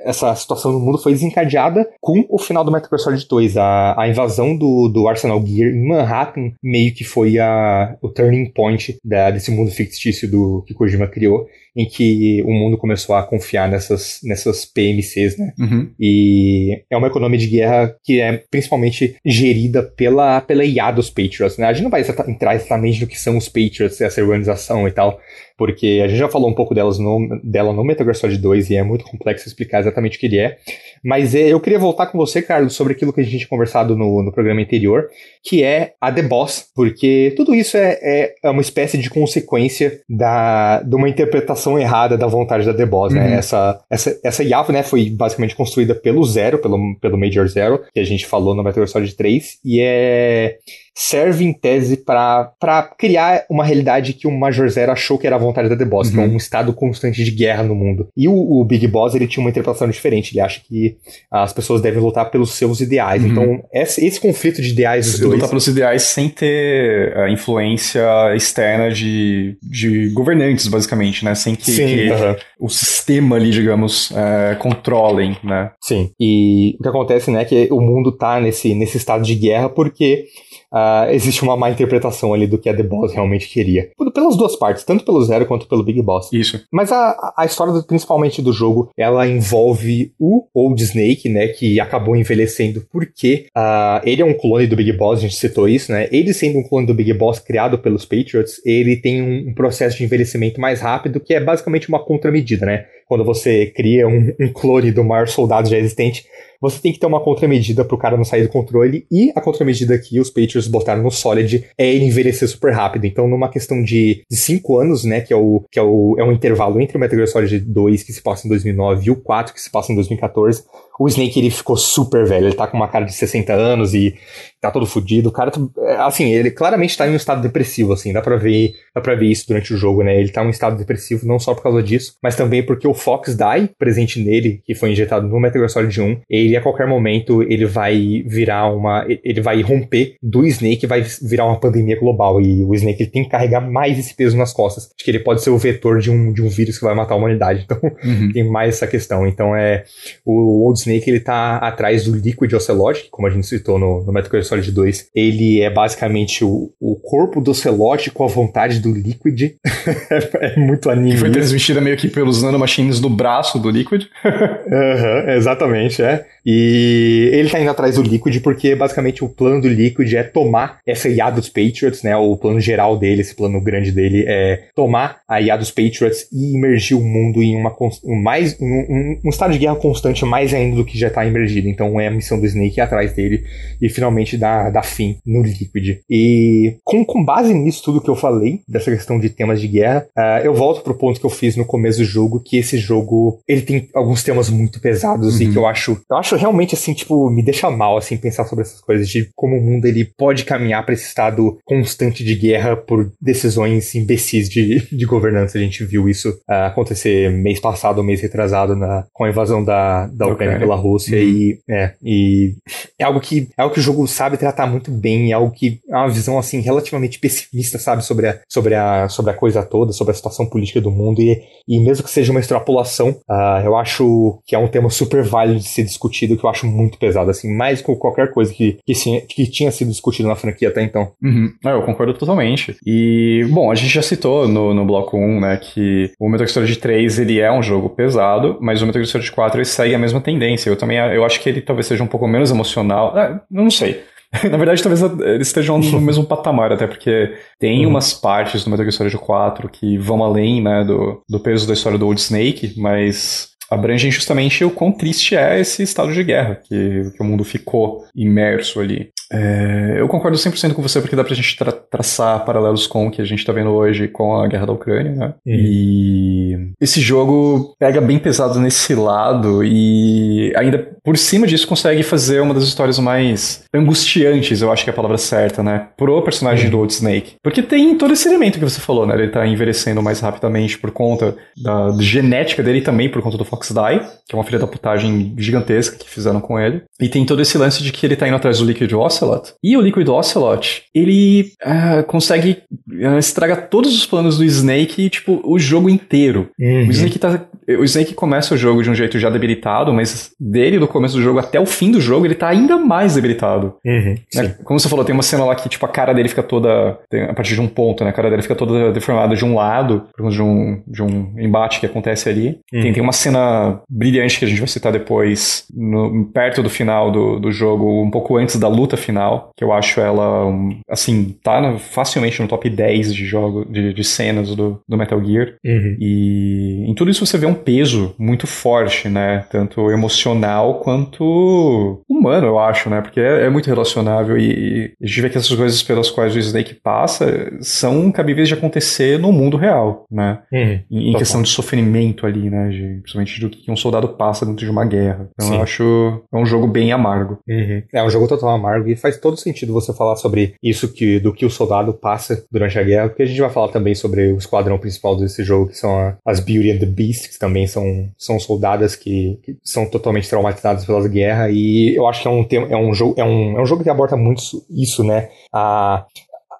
essa situação no mundo foi desencadeada com o final do Metal Gear Solid 2. A, a invasão do, do Arsenal Gear em Manhattan meio que foi a, o turning point da, desse mundo fictício do, que Kojima criou em que o mundo começou a confiar nessas, nessas PMCs, né? Uhum. E é uma economia de guerra que é principalmente gerida pela, pela IA dos Patriots, né? A gente não vai entrar exatamente no que são os Patriots, essa organização e tal, porque a gente já falou um pouco delas no, dela no Metal Gear Solid 2 e é muito complexo explicar exatamente o que ele é. Mas é, eu queria voltar com você, Carlos, sobre aquilo que a gente tinha conversado no, no programa anterior, que é a The Boss, porque tudo isso é, é, é uma espécie de consequência da, de uma interpretação errada da vontade da The Boss, né? uhum. né? Essa, essa, essa Yavo, né, foi basicamente construída pelo Zero, pelo, pelo Major Zero, que a gente falou no Metal Gear Solid 3, e é serve em tese para criar uma realidade que o Major Zero achou que era a vontade da The Boss, uhum. que é uhum. um estado constante de guerra no mundo. E o, o, Big Boss, ele tinha uma interpretação diferente, ele acha que as pessoas devem lutar pelos seus ideais. Uhum. Então, esse, esse, conflito de ideais dos dois... Lutar pelos ideais sem ter a influência externa de, de governantes, basicamente, né? Sem que, Sim, que uhum. o sistema ali, digamos, é, controlem, né? Sim, e o que acontece, né, é que o mundo tá nesse, nesse estado de guerra porque uh, existe uma má interpretação ali do que a The Boss realmente queria. Pelas duas partes, tanto pelo Zero quanto pelo Big Boss. Isso. Mas a, a história, do, principalmente do jogo, ela envolve o Old Snake, né, que acabou envelhecendo porque uh, ele é um clone do Big Boss, a gente citou isso, né? Ele sendo um clone do Big Boss criado pelos Patriots, ele tem um, um processo de envelhecimento mais rápido, que é basicamente uma contramedida, né? Quando você cria um, um clone do maior soldado já existente, você tem que ter uma contramedida pro cara não sair do controle, e a contramedida que os Patriots botaram no Solid é ele envelhecer super rápido. Então, numa questão de 5 anos, né, que, é o, que é, o, é um intervalo entre o Metal Gear Solid 2, que se passa em 2009, e o 4, que se passa em 2014, o Snake ele ficou super velho, ele tá com uma cara de 60 anos e tá todo fudido. O cara, é, assim, ele claramente tá em um estado depressivo, assim, dá pra ver, dá pra ver isso durante o jogo, né? Ele tá em um estado depressivo não só por causa disso, mas também porque o Fox Die, presente nele, que foi injetado no Metal Gear Solid 1, ele a qualquer momento ele vai virar uma, ele vai romper do Snake, vai virar uma pandemia global e o Snake ele tem que carregar mais esse peso nas costas. Acho que ele pode ser o vetor de um, de um vírus que vai matar a humanidade. Então, uhum. tem mais essa questão. Então, é o Old Snake ele tá atrás do Liquid Ocelot, que, como a gente citou no, no Metal Gear Solid 2, ele é basicamente o, o corpo do Ocelot com a vontade do Liquid. é, muito anime. foi transmitida meio que pelos nanomachines do braço do Liquid. uhum, exatamente, é. E ele tá indo atrás do Liquid porque basicamente o plano do Liquid é tomar essa IA dos Patriots, né? O plano geral dele, esse plano grande dele é tomar a IA dos Patriots e imergir o mundo em uma mais um, um, estado de guerra constante mais ainda do que já tá imergido. Então é a missão do Snake ir atrás dele e finalmente dar, dar fim no Liquid. E com, com base nisso tudo que eu falei, dessa questão de temas de guerra, uh, eu volto pro ponto que eu fiz no começo do jogo, que esse jogo ele tem alguns temas muito pesados uhum. e que eu acho, eu acho realmente assim, tipo, me deixa mal assim pensar sobre essas coisas de como o mundo ele pode caminhar para esse estado constante de guerra por decisões imbecis de, de governança. A gente viu isso uh, acontecer mês passado, mês retrasado na, com a invasão da, da Ucrânia pela Rússia uhum. e, é, e é algo que é algo que o jogo sabe tratar muito bem, é algo que é uma visão assim relativamente pessimista, sabe, sobre a, sobre a, sobre a coisa toda, sobre a situação política do mundo e, e mesmo que seja uma extrapolação, uh, eu acho que é um tema super válido de ser discutido, que eu acho muito pesado, assim, mais com qualquer coisa que, que, que tinha sido discutido na franquia até então. Uhum. É, eu concordo totalmente. E, bom, a gente já citou no, no bloco 1, né, que o Metal Gear Solid 3, ele é um jogo pesado, mas o Metal Gear Solid 4, ele segue a mesma tendência. Eu também, eu acho que ele talvez seja um pouco menos emocional. É, não sei. Na verdade, talvez eles estejam no mesmo patamar, até porque tem uhum. umas partes do Metal Gear Solid 4 que vão além, né, do, do peso da história do Old Snake, mas abrangem justamente o quão triste é esse estado de guerra que, que o mundo ficou imerso ali. É, eu concordo 100% com você, porque dá pra gente tra traçar paralelos com o que a gente tá vendo hoje com a guerra da Ucrânia, né? Uhum. E esse jogo pega bem pesado nesse lado e ainda por cima disso consegue fazer uma das histórias mais angustiantes, eu acho que é a palavra certa, né? Pro personagem do Old Snake. Porque tem todo esse elemento que você falou, né? Ele tá envelhecendo mais rapidamente por conta da genética dele e também por conta do Fox Die, que é uma filha da putagem gigantesca que fizeram com ele. E tem todo esse lance de que ele tá indo atrás do Liquid Ocelot. E o Liquid Ocelot, ele uh, consegue uh, estragar todos os planos do Snake, tipo, o jogo inteiro. Uhum. O Snake tá. O Snake começa o jogo de um jeito já debilitado, mas dele, do começo do jogo até o fim do jogo, ele tá ainda mais debilitado. Uhum, né? Como você falou, tem uma cena lá que, tipo, a cara dele fica toda. a partir de um ponto, né? A cara dele fica toda deformada de um lado, por causa de um, de um embate que acontece ali. Uhum. Tem, tem uma cena brilhante que a gente vai citar depois, no, perto do final do, do jogo, um pouco antes da luta final, que eu acho ela, assim, tá no, facilmente no top 10 de jogo, de, de cenas do, do Metal Gear. Uhum. E em tudo isso você vê um peso muito forte, né? Tanto emocional quanto humano, eu acho, né? Porque é, é muito relacionável e, e, a gente vê que essas coisas pelas quais o Snake passa são cabíveis de acontecer no mundo real, né? Uhum. Em, em questão de sofrimento ali, né? De, principalmente do que um soldado passa dentro de uma guerra. Então Sim. eu acho é um jogo bem amargo. Uhum. É um jogo total amargo e faz todo sentido você falar sobre isso que do que o soldado passa durante a guerra, porque a gente vai falar também sobre o esquadrão principal desse jogo, que são a, as Beauty and the Beast, que também são, são soldadas que, que são totalmente traumatizadas pela guerra e eu acho que é um, é um jogo é um, é um jogo que aborda muito isso, né? A,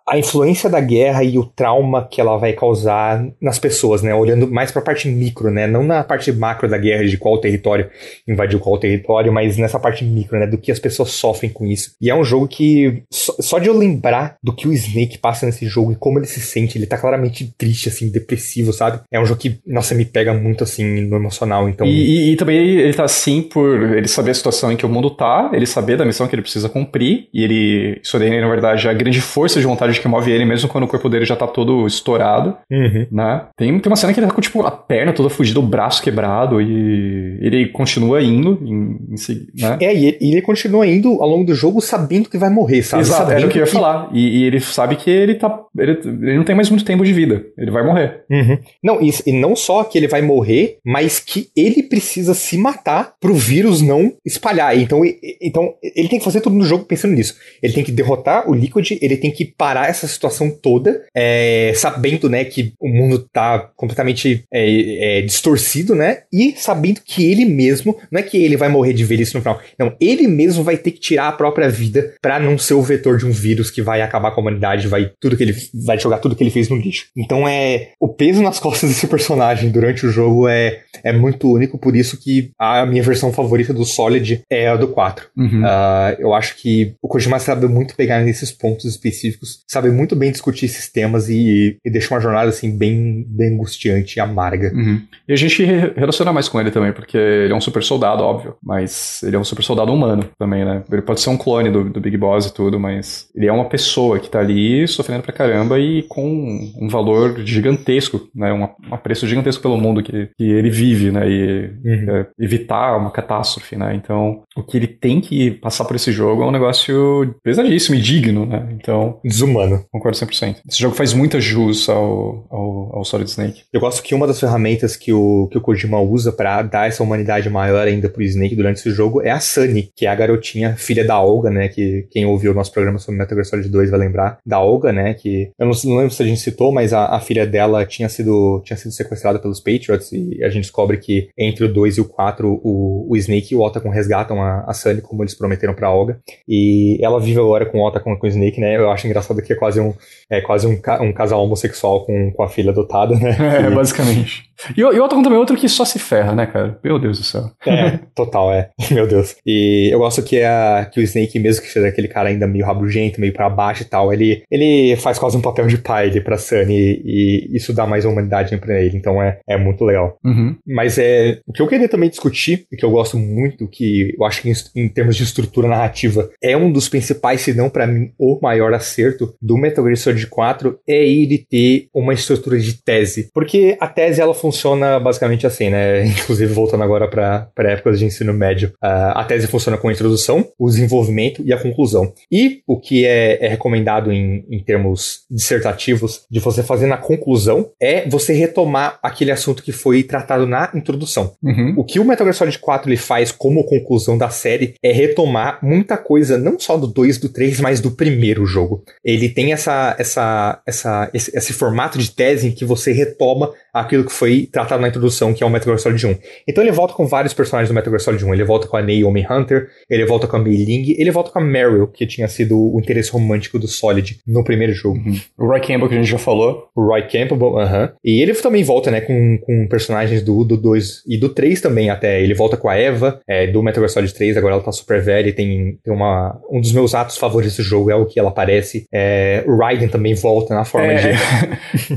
a influência da guerra e o trauma que ela vai causar nas pessoas, né? Olhando mais para a parte micro, né? Não na parte macro da guerra, de qual território invadiu qual território, mas nessa parte micro, né? Do que as pessoas sofrem com isso. E é um jogo que, só, de eu lembrar do que o Snake passa nesse jogo e como ele se sente, ele tá claramente triste, assim, depressivo, sabe? É um jogo que, nossa, me pega muito, assim, no emocional, então... E, e, e também ele tá assim por ele saber a situação em que o mundo tá, ele saber da missão que ele precisa cumprir, e ele, isso daí, na verdade, é a grande força de vontade personagem que move ele mesmo quando o corpo dele já tá todo estourado, Uhum. né? Tem, tem uma cena que ele tá com, tipo, a perna toda fugida, o braço quebrado e ele continua indo em, em segui- né? É, e ele, continua indo ao longo do jogo sabendo que vai morrer, sabe? Exato, sabendo era o que eu ia falar. E, e ele sabe que ele tá. Ele, ele não tem mais muito tempo de vida. Ele vai morrer. Uhum. Não, e, e não só que ele vai morrer, mas que ele precisa se matar pro vírus não espalhar. Então, e- então ele tem que fazer tudo no jogo pensando nisso. Ele tem que derrotar o Liquid, ele tem que parar essa situação toda, é, sabendo, né, que o mundo tá completamente é, é, distorcido, né? E sabendo que ele mesmo, não é que ele vai morrer de velhice no final, não, ele mesmo vai ter que tirar a própria vida pra não ser o vetor de um vírus que vai acabar com a humanidade, vai tudo que ele vai jogar tudo que ele fez no lixo. Então é o peso nas costas desse personagem durante o jogo é, é muito único, por isso que a minha versão favorita do Solid é a do 4. Uhum. Ah, eu acho que o Kojima sabe muito pegar nesses pontos específicos, sabe muito bem discutir esses temas e, e deixa uma jornada assim bem, bem angustiante e amarga. Uhum. E a gente re- relaciona mais com ele também, porque ele é um super soldado, óbvio. Mas ele é um super soldado humano também, né? Ele pode ser um clone do, do Big Boss e tudo, mas ele é uma pessoa que tá ali sofrendo pra caramba e com um valor gigantesco, né? Um, um apreço gigantesco pelo mundo que, que ele vive, né? E Uhum. é, evitar uma catástrofe, né? Então, o que ele tem que passar por esse jogo é um negócio pesadíssimo e digno, né? Então, Desumano. Concordo 100%. Esse jogo faz muita jus ao, ao, ao Solid Snake. Eu gosto que uma das ferramentas que o, que o Kojima usa pra dar essa humanidade maior ainda pro Snake durante esse jogo é a Sunny, que é a garotinha, filha da Olga, né? Que quem ouviu o nosso programa sobre Metal Gear Solid 2 vai lembrar da Olga, né? Que eu não, não lembro se a gente citou, mas a, a filha dela tinha sido, tinha sido sequestrada pelos Patriots e a gente descobre que entre o 2 e o 4 o, o Snake e o Otacon resgatam a, a Sunny como eles prometeram pra Olga. E ela vive agora com o Otacon com o Snake, né? Eu acho engraçado que é quase um, é quase um, ca- um casal homossexual com, com a filha adotada, né? É, E- basicamente. E, e outro também outro que só se ferra, né, cara? Meu Deus do céu. É, total, é. Meu Deus. E eu gosto que, a, que o Snake, mesmo que seja aquele cara ainda meio rabugento, meio pra baixo e tal, ele, ele faz quase um papel de pai ali pra Sunny e, e isso dá mais humanidade pra ele. Então é, é muito legal. Uhum. Mas é o que eu queria também discutir, e que eu gosto muito, que eu acho que em, em termos de estrutura narrativa é um dos principais, se não pra mim o maior acerto do Metal Gear Solid 4 é ele ter uma estrutura de tese. Porque a tese ela funciona basicamente assim, né? Inclusive voltando agora pra épocas de ensino médio, ah, a tese funciona com a introdução, o desenvolvimento e a conclusão. E o que é, é recomendado em, em termos dissertativos de você fazer na conclusão é você retomar aquele assunto que foi tratado na introdução. Uhum. O que o Metal Gear Solid 4 ele faz como conclusão da série é retomar muita coisa, não só do 2 do 3, mas do primeiro jogo. Ele tem essa, essa, essa, esse, esse formato de tese em que você retoma aquilo que foi tratado na introdução, que é o Metal Gear Solid 1. Então ele volta com vários personagens do Metal Gear Solid 1. Ele volta com a Naomi Hunter, ele volta com a Mei Ling, ele volta com a Meryl, que tinha sido o interesse romântico do Solid no primeiro jogo. O Roy Campbell que a gente já falou. O Roy Campbell, aham. E ele também volta, né, com, com personagens do, do 2 e do 3 também até. Ele volta com a Eva, é, do Metal Gear Solid 3, agora ela tá super velha e tem, tem uma... Um dos meus atos favoritos do jogo é o que ela aparece. É, o Raiden também volta na forma É, de...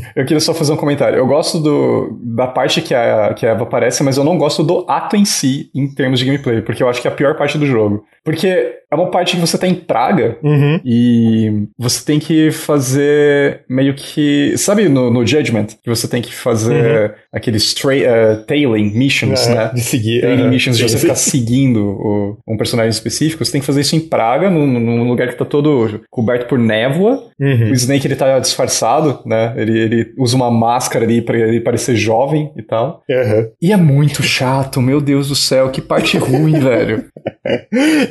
eu queria só fazer um comentário. Eu gosto do, da parte que a, que a Eva aparece, mas eu não gosto do ato em si, em termos de gameplay, porque eu acho que é a pior parte do jogo. Porque é uma parte que você tá em Praga Uhum. e você tem que fazer meio que. Sabe no, no Judgment? Que você tem que fazer aqueles tra- eh, tailing missions, É, né? De seguir. Training aham. missions de você ficar seguindo o- um personagem específico, você tem que fazer isso em Praga, num, num lugar que tá todo coberto por névoa. Uhum. O Snake ele tá disfarçado, né? Ele, ele usa uma máscara ali pra ele parecer jovem e tal. E é muito chato, meu Deus do céu, que parte ruim, velho.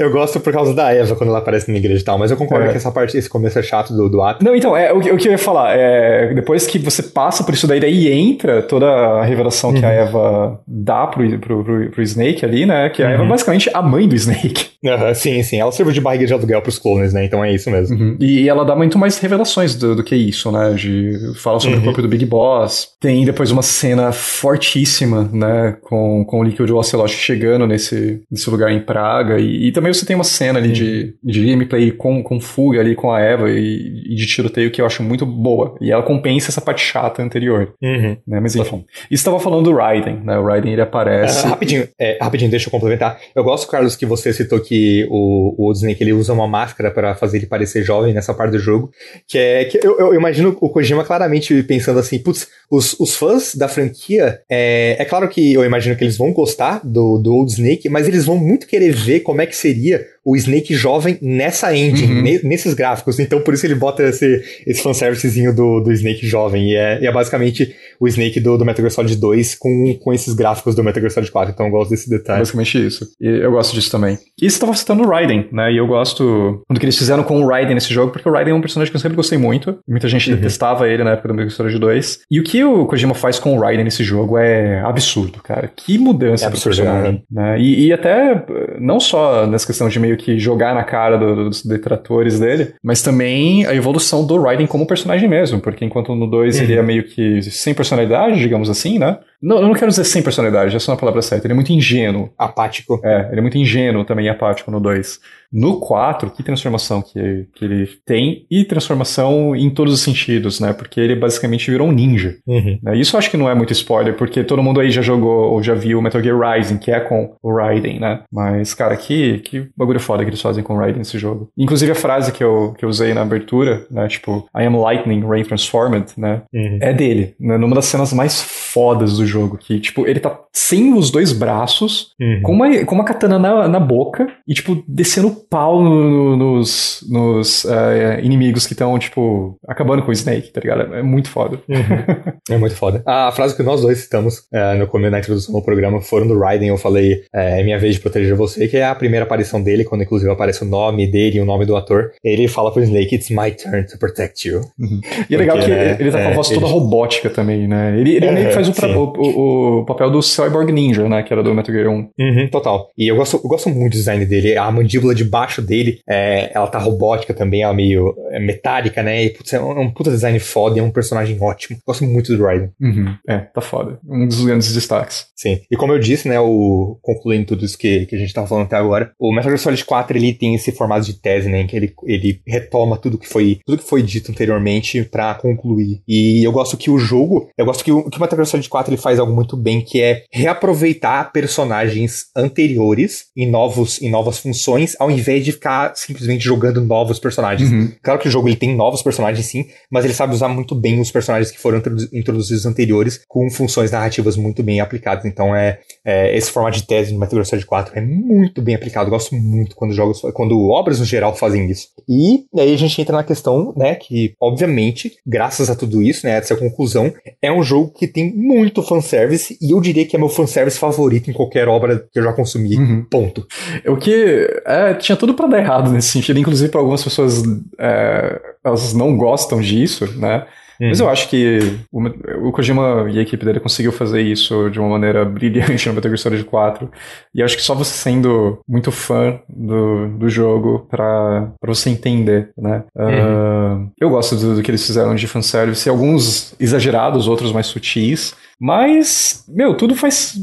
Eu gosto por causa da Eva quando ela aparece na igreja e tal, mas eu concordo É. que essa parte, esse começo é chato do, do ato. Não, então, é, o, que- o que eu ia falar, é, depois que você passa por isso daí, daí entra toda a revelação que a Eva dá pro, pro, pro, pro Snake ali, né? Que a Eva é basicamente a mãe do Snake. Aham, sim, sim. Ela serve de barriga de aluguel pros clones, né? Então é isso mesmo. E ela dá muito mais revelações do, do que isso, né? De fala sobre Uhum. o corpo do Big Boss. Tem depois uma cena fortíssima, né? Com, com o Liquid Ocelot chegando nesse, nesse lugar em Praga. E, e também você tem uma cena ali de, de gameplay com, com fuga ali com a Eva e, e, de tiroteio que eu acho muito boa. E ela compensa essa parte chata anterior. Uhum. Né? Mas enfim. E estava falando do Raiden, né? O Raiden ele aparece. Uh, rapidinho, é, rapidinho, deixa eu complementar. Eu gosto, Carlos, que você citou que o, o Snake ele usa uma máscara para fazer ele parecer jovem nessa parte do jogo. Que é. Que eu, eu imagino o Kojima claramente pensando assim, putz, os, os fãs da franquia, é, é claro que eu imagino que eles vão gostar do, do Old Snake, mas eles vão muito querer ver como é que seria conseguia o Snake jovem nessa engine, uhum. nesses gráficos. Então por isso ele bota esse, esse fanservicezinho do, do Snake jovem. E é, e é basicamente o Snake do, do Metal Gear Solid 2 com, com esses gráficos do Metal Gear Solid 4. Então eu gosto desse detalhe. É basicamente isso. E eu gosto disso também. E você estava citando o Raiden, né? E eu gosto do que eles fizeram com o Raiden nesse jogo, porque o Raiden é um personagem que eu sempre gostei muito. Muita gente uhum. detestava ele na época do Metal Gear Solid 2. E o que o Kojima faz com o Raiden nesse jogo é absurdo, cara. Que mudança é absurdo, pro personagem. Né? E, e até não só nessa questão de meio que jogar na cara do, dos detratores dele, mas também a evolução do Raiden como personagem mesmo, porque enquanto no 2 uhum. ele é meio que sem personalidade, digamos assim, né? Não, eu não quero dizer sem personalidade, essa é uma palavra certa. Ele é muito ingênuo. Apático. É, ele é muito ingênuo também apático no 2. No 4, que transformação que, que ele tem, e transformação em todos os sentidos, né? Porque ele basicamente virou um ninja. Uhum. Né? Isso eu acho que não é muito spoiler, porque todo mundo aí já jogou ou já viu Metal Gear Rising, que é com o Raiden, né? Mas, cara, que, que bagulho foda que eles fazem com o Raiden nesse jogo. Inclusive a frase que eu, que eu usei na abertura, né? Tipo, I am lightning, rain transformed, né? Uhum. É dele, né? Numa das cenas mais fodas do jogo, que, tipo, ele tá sem os dois braços, uhum. com, uma, com uma katana na, na boca, e, tipo, descendo pau no, nos, nos uh, inimigos que estão, tipo, acabando com o Snake, tá ligado? É muito foda. Uhum. é muito foda. A frase que nós dois citamos uh, no começo, na introdução do programa, foram do Raiden, eu falei, é minha vez de proteger você, que é a primeira aparição dele, quando inclusive aparece o nome dele e o nome do ator. Ele fala pro Snake, it's my turn to protect you. Uhum. E é legal que né, ele tá com a voz toda robótica também, né? Ele, ele meio que faz o, o, o, o, papel do Cyborg Ninja, né? Que era do Metal Gear 1. Uhum, total. E eu gosto, eu gosto muito do design dele. A mandíbula de baixo dele, é, ela tá robótica também, ela meio é, metálica, né? E putz, é um, é um puta design foda, é um personagem ótimo. Gosto muito do Raiden. Uhum. É, tá foda. Um dos grandes destaques. Sim. E como eu disse, né, o, concluindo tudo isso que, que a gente tava falando até agora, o Metal Gear Solid 4 ele tem esse formato de tese, né? Em que ele, ele retoma tudo que foi tudo que foi dito anteriormente para concluir. E eu gosto que o jogo, eu gosto que o, que o Metal Gear Solid 4 ele faz algo muito bem, que é reaproveitar personagens anteriores em novos em novas funções, ao invés de ficar simplesmente jogando novos personagens. Uhum. Claro que o jogo ele tem novos personagens sim, mas ele sabe usar muito bem os personagens que foram introduzidos anteriores com funções narrativas muito bem aplicadas. Então é, é esse formato de tese no Metal Gear Solid 4 é muito bem aplicado. Eu gosto muito quando jogos, quando obras no geral fazem isso. E aí a gente entra na questão, né, que obviamente, graças a tudo isso, né, essa conclusão, é um jogo que tem muito fanservice e eu diria que é meu fanservice favorito em qualquer obra que eu já consumi. Uhum. Ponto. O que é, tinha tudo para dar errado nesse sentido, inclusive para algumas pessoas é, elas não gostam disso, né? Uhum. Mas eu acho que o, o, Kojima e a equipe dele conseguiu fazer isso de uma maneira brilhante no Metal Gear Solid 4. E acho que só você sendo muito fã do, do jogo pra, pra você entender, né? Uhum. Uh, eu gosto do, do, que eles fizeram de fanservice, alguns exagerados, outros mais sutis. Mas, meu, tudo faz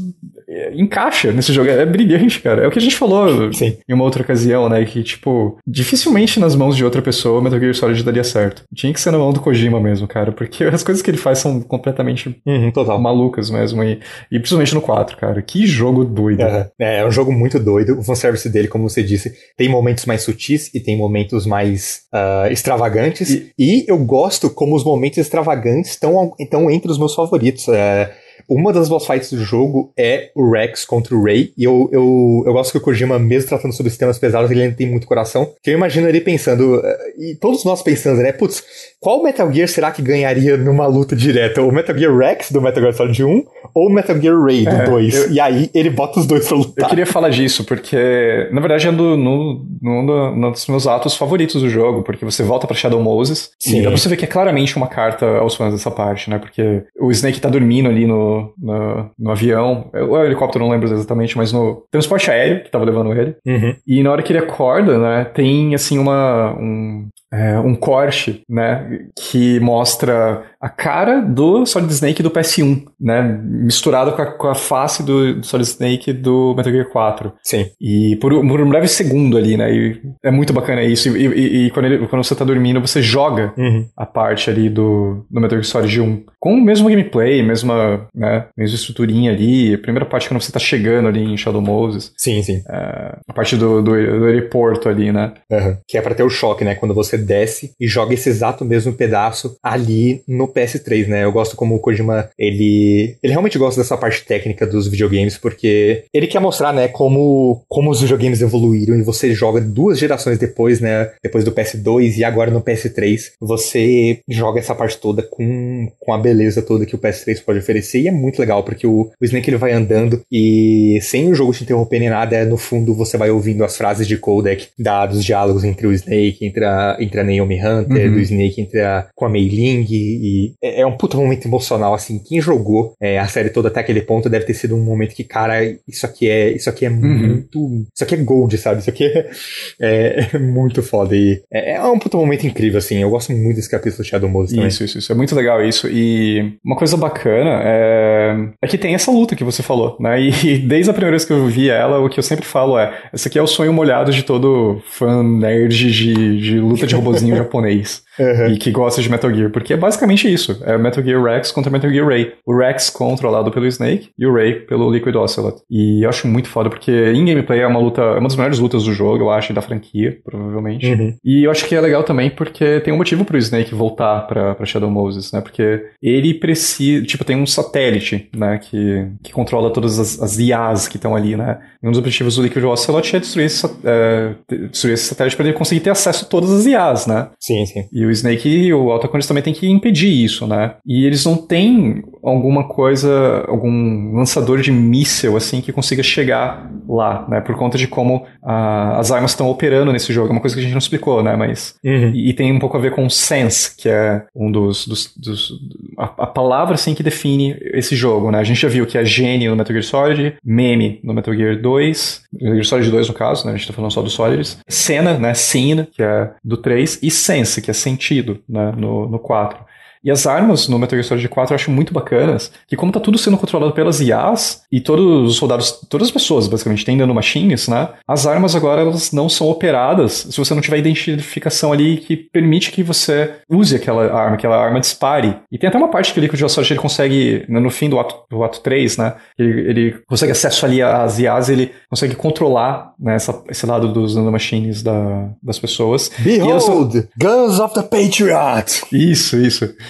encaixa nesse jogo. É brilhante, cara. É o que a gente falou Sim. em uma outra ocasião, né? Que, tipo, dificilmente nas mãos de outra pessoa Metal Gear Solid daria certo. Tinha que ser na mão do Kojima mesmo, cara. Porque as coisas que ele faz são completamente uhum, malucas mesmo. E, e, principalmente no 4, cara. Que jogo doido. É, é um jogo muito doido. O fanservice dele, como você disse, tem momentos mais sutis e tem momentos mais uh, extravagantes. E, e, eu gosto como os momentos extravagantes estão entre os meus favoritos. É, uma das boss fights do jogo é o Rex contra o Ray. E eu, eu, eu gosto que o Kojima, mesmo tratando sobre temas pesados, ele ainda tem muito coração. Que eu imagino ele pensando, eh, e todos nós pensando, né? Putz, qual Metal Gear será que ganharia numa luta direta? O Metal Gear Rex do Metal Gear Solid 1 ou o Metal Gear Ray do é, 2? Eu, e aí ele bota os dois pra lutar. Eu queria falar disso, porque na verdade é no, no, no, no dos meus atos favoritos do jogo, porque você volta pra Shadow Moses Sim. e dá pra você ver que é claramente uma carta aos fãs dessa parte, né? Porque o Snake tá dormindo ali no, no, no, avião, ou é o helicóptero, não lembro exatamente, mas no transporte aéreo que tava levando ele. Uhum. E na hora que ele acorda, né, tem assim uma. Um, é, um corte, né, que mostra a cara do Solid Snake do PS1, né, misturado com a, com a face do, do, Solid Snake do Metal Gear 4. Sim. E por, por um breve segundo ali, né, e é muito bacana isso. E, e, e quando, ele, quando você tá dormindo, você joga uhum. a parte ali do, do Metal Gear Solid 1 com o mesmo gameplay, mesma, né, mesma estruturinha ali. A primeira parte quando você tá chegando ali em Shadow Moses. Sim, sim. É, a parte do, do, do, aeroporto ali, né. Uhum. Que é para ter o choque, né, quando você desce e joga esse exato mesmo pedaço ali no PS3, né? Eu gosto como o Kojima, ele, ele realmente gosta dessa parte técnica dos videogames, porque ele quer mostrar, né, como, como os videogames evoluíram e você joga duas gerações depois, né, depois do PS2 e agora no PS3, você joga essa parte toda com, com a beleza toda que o PS3 pode oferecer e é muito legal, porque o, o Snake ele vai andando e sem o jogo te interromper nem nada, no fundo você vai ouvindo as frases de codec da, diálogos entre o Snake, entre a, entre a Naomi Hunter, uhum. do Snake entre a, com a Mei Ling e é, é um puta momento emocional, assim, quem jogou é, a série toda até aquele ponto deve ter sido um momento que, cara, isso aqui é, isso aqui é uhum. muito, isso aqui é gold, sabe? Isso aqui é, é, é muito foda e é, é, um puta momento incrível, assim, eu gosto muito desse capítulo do Shadow Moses também. Isso, isso, isso, é muito legal isso e uma coisa bacana é, é que tem essa luta que você falou, né? E desde a primeira vez que eu vi ela, o que eu sempre falo é, esse aqui é o sonho molhado de todo fã nerd de, de luta de robozinho japonês. Uhum. E que gosta de Metal Gear, porque é basicamente isso. É Metal Gear Rex contra Metal Gear Ray. O Rex controlado pelo Snake e o Ray pelo Liquid Ocelot. E eu acho muito foda, porque em gameplay é uma luta, é uma das melhores lutas do jogo, eu acho, da franquia, provavelmente. Uhum. E eu acho que é legal também porque tem um motivo pro Snake voltar pra, pra Shadow Moses, né? Porque ele precisa, tipo, tem um satélite, né, que, que controla todas as, as IAs que estão ali, né? E um dos objetivos do Liquid Ocelot é destruir esse, é, destruir esse satélite para ele conseguir ter acesso a todas as IAs, né? Sim, sim. E o Snake e o Autocondes também tem que impedir isso, né? E eles não têm alguma coisa, algum lançador de míssel assim que consiga chegar lá, né? Por conta de como uh, as armas estão operando nesse jogo. É uma coisa que a gente não explicou, né? Mas uhum. e, e, tem um pouco a ver com sense, que é um dos, dos, dos a, a, palavra assim que define esse jogo, né? A gente já viu que é gene no Metal Gear Solid, meme no Metal Gear 2, Metal Gear Solid 2 no caso, né? A gente tá falando só do Solids, cena, né? Scene, que é do 3 e sense, que é sentido, né? No, no 4. E as armas no Metal Gear Solid 4 eu acho muito bacanas, que como tá tudo sendo controlado pelas IAs, e todos os soldados, todas as pessoas basicamente têm nanomachines, né? As armas agora elas não são operadas se você não tiver identificação ali que permite que você use aquela arma, aquela arma dispare. E tem até uma parte que o Liquid Solid ele consegue, no fim do ato, do ato 3, né? Ele, ele consegue acesso ali às IAs, ele consegue controlar né, essa, esse lado dos nanomachines da, das pessoas. Behold! São... Guns of the Patriot! Isso, isso.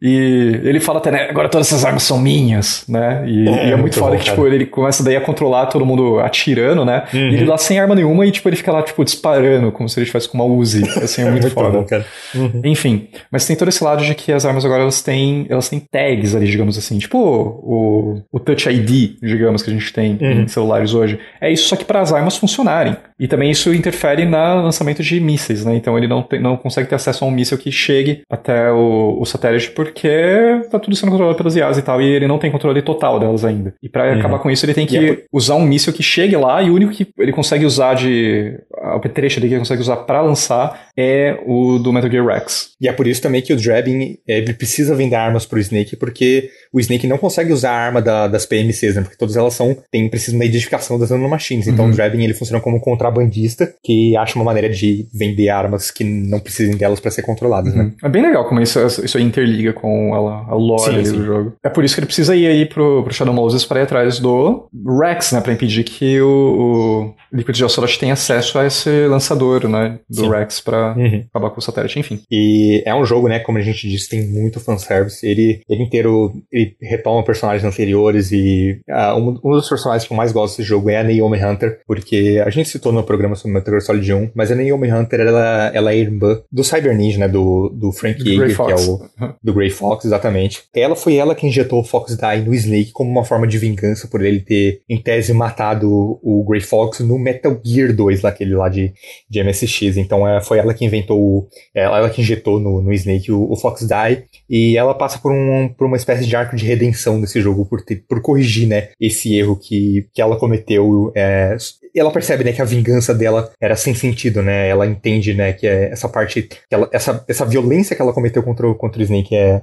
E ele fala até, né, agora todas essas armas são minhas, né? E é, e é muito, muito foda bom, que, tipo, ele começa daí a controlar todo mundo atirando, né? Uhum. E ele lá sem arma nenhuma e, tipo, ele fica lá, tipo, disparando, como se ele estivesse com uma Uzi. Assim, é muito, muito foda. Bom. Uhum. Enfim, mas tem todo esse lado de que as armas agora, elas têm, elas têm tags ali, digamos assim. Tipo o, o Touch ID, digamos, que a gente tem uhum. em celulares hoje. É isso, só que para as armas funcionarem. E também isso interfere no lançamento de mísseis, né? Então ele não, tem, não consegue ter acesso a um míssil que chegue até o, o satélite porque tá tudo sendo controlado pelas IAs e tal, e ele não tem controle total delas ainda. E para uhum. acabar com isso, ele tem que é usar um míssil que chegue lá e o único que ele consegue usar de. O petrecho dele que ele consegue usar para lançar é o do Metal Gear Rex. E é por isso também que o Drabbing ele precisa vender armas pro Snake, porque o Snake não consegue usar a arma da, das PMCs, né? Porque todas elas são. tem precisam da identificação das nanomachines. Então uhum. o Drabbing ele funciona como um contrabandista que acha uma maneira de vender armas que não precisem delas para ser controladas, né? uhum. né? É bem legal como isso, isso interliga com a, a lore sim, sim. do jogo. É por isso que ele precisa ir aí pro, pro Shadow Moses para ir atrás do Rex, né? Pra impedir que o, o Liquid Geosolid tenha acesso a esse lançador, né? Do sim. Rex pra uhum. acabar com o satélite, enfim. E é um jogo, né? Como a gente disse, tem muito fanservice. Ele, ele inteiro ele retoma personagens anteriores e uh, um, um, dos personagens que eu mais gosto desse jogo é a Naomi Hunter, porque a gente citou no programa sobre Metal Gear Solid 1, mas a Naomi Hunter, ela, ela é irmã do Cyber Ninja, né? Do, do Frank Yeager, que é o... Do Grey Fox, exatamente. Ela foi ela que injetou o Fox Die no Snake como uma forma de vingança por ele ter, em tese, matado o Grey Fox no Metal Gear 2, aquele lá de, de MSX. Então é, foi ela que inventou, o, ela, ela que injetou no, no Snake o, o Fox Die. E ela passa por, um, por uma espécie de arco de redenção nesse jogo, por, ter, por corrigir, né, esse erro que, que ela cometeu. É, ela percebe, né, que a vingança dela era sem sentido, né? Ela entende, né, que é essa parte, que ela, essa, essa violência que ela cometeu contra, contra o Snake é,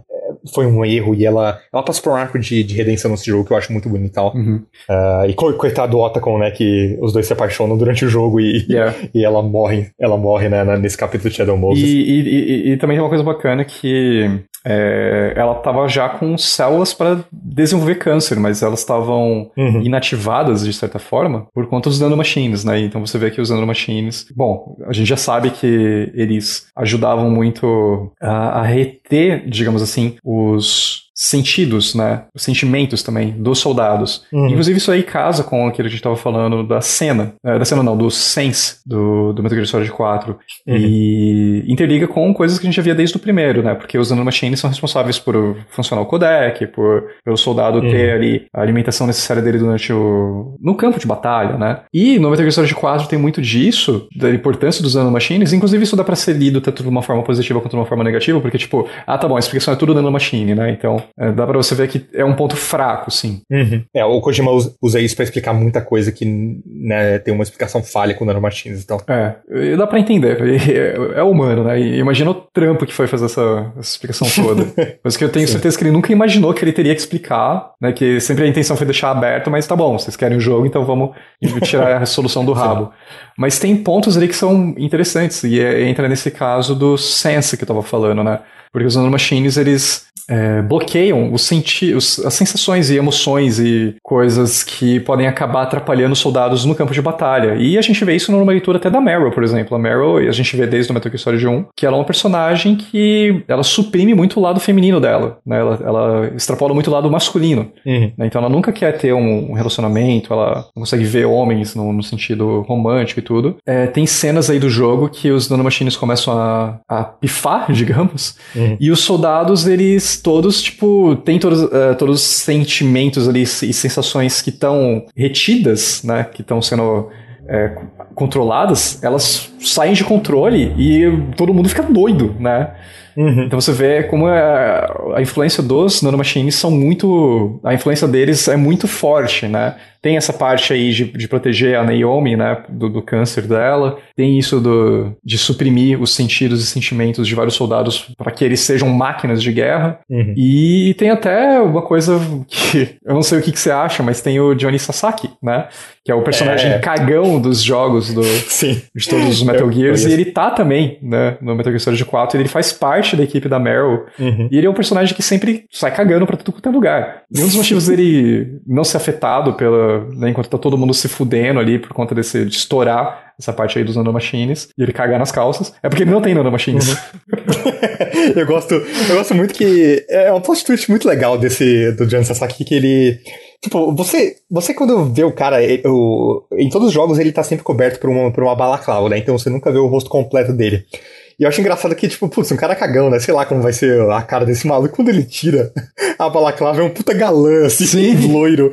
foi um erro e ela, ela passa por um arco de, de redenção nesse jogo que eu acho muito bonito e tal. Uhum. Uh, e coitado do Otacon, né, que os dois se apaixonam durante o jogo e, yeah. e ela morre, ela morre, né, nesse capítulo de Shadow Moses. E, e, e, e, também tem uma coisa bacana que é, ela estava já com células para desenvolver câncer, mas elas estavam uhum. inativadas, de certa forma, por conta dos nanomachines, né? Então você vê que os nanomachines... Bom, a gente já sabe que eles ajudavam muito a, a reter, digamos assim, os sentidos, né? Os sentimentos também dos soldados. Uhum. Inclusive, isso aí casa com aquilo que a gente estava falando da cena. É, da cena não, do sense do, do Metal Gear Solid 4. Uhum. E interliga com coisas que a gente já via desde o primeiro, né? Porque os nanomachines são responsáveis por funcionar o codec, por o soldado uhum. ter ali a alimentação necessária dele durante o... no campo de batalha, né? E no Metal Gear Solid 4 tem muito disso, da importância dos nanomachines. Inclusive, isso dá pra ser lido tanto de uma forma positiva quanto de uma forma negativa, porque, tipo, ah, tá bom, a explicação é tudo nanomachine, né? Então, é, dá pra você ver que é um ponto fraco, sim. Uhum. É, o Kojima usa isso para explicar muita coisa que né, tem uma explicação falha com nanomachines e tal. É, dá pra entender. É, é humano, né? E imagina o trampo que foi fazer essa, essa explicação toda. Mas que eu tenho sim. certeza que ele nunca imaginou que ele teria que explicar, né? Que sempre a intenção foi deixar aberto, mas tá bom, vocês querem o jogo, então vamos tirar a resolução do rabo. Mas tem pontos ali que são interessantes, e é, entra nesse caso do sense que eu tava falando, né? Porque os nanomachines, eles é, bloqueiam os senti os, as sensações e emoções e coisas que podem acabar atrapalhando os soldados no campo de batalha. E a gente vê isso numa leitura até da Meryl, por exemplo. A Meryl, a gente vê desde o Metal Gear Solid 1, que ela é uma personagem que ela suprime muito o lado feminino dela, né? Ela, ela extrapola muito o lado masculino. Uhum. Né? Então ela nunca quer ter um, um, relacionamento, ela não consegue ver homens no, no sentido romântico e tudo. É, tem cenas aí do jogo que os nanomachines começam a, a pifar, digamos, uhum. e os soldados, eles todos, tipo, tem todos, uh, todos os sentimentos ali e sensações que estão retidas, né? Que estão sendo é, controladas, elas saem de controle e todo mundo fica doido, né? Uhum. Então você vê como a, a influência dos nanomachines são muito. A influência deles é muito forte, né? Tem essa parte aí de, de proteger a Naomi, né, do, do, câncer dela. Tem isso do, de suprimir os sentidos e sentimentos de vários soldados para que eles sejam máquinas de guerra. Uhum. E tem até uma coisa que eu não sei o que, que, você acha, mas tem o Johnny Sasaki, né? Que é o personagem é... cagão dos jogos do, Sim. de todos os Metal Gears. e ele tá também, né, no Metal Gear Solid 4. Ele faz parte da equipe da Meryl. Uhum. E ele é um personagem que sempre sai cagando pra tudo quanto é lugar. E um dos motivos dele não ser afetado pela né, enquanto tá todo mundo se fudendo ali por conta desse, de estourar essa parte aí dos nanomachines, e ele cagar nas calças, é porque ele não tem nanomachines. Uhum. eu, gosto, eu gosto muito que é um plot twist muito legal desse, do John Sasaki, que ele... Tipo, você, você quando vê o cara, o, em todos os jogos ele tá sempre coberto por uma, por uma balaclava, né? Então você nunca vê o rosto completo dele. E eu acho engraçado que, tipo, putz, um cara cagão, né? Sei lá como vai ser a cara desse maluco. Quando ele tira a balaclava, é um puta galã, assim, Sim. loiro.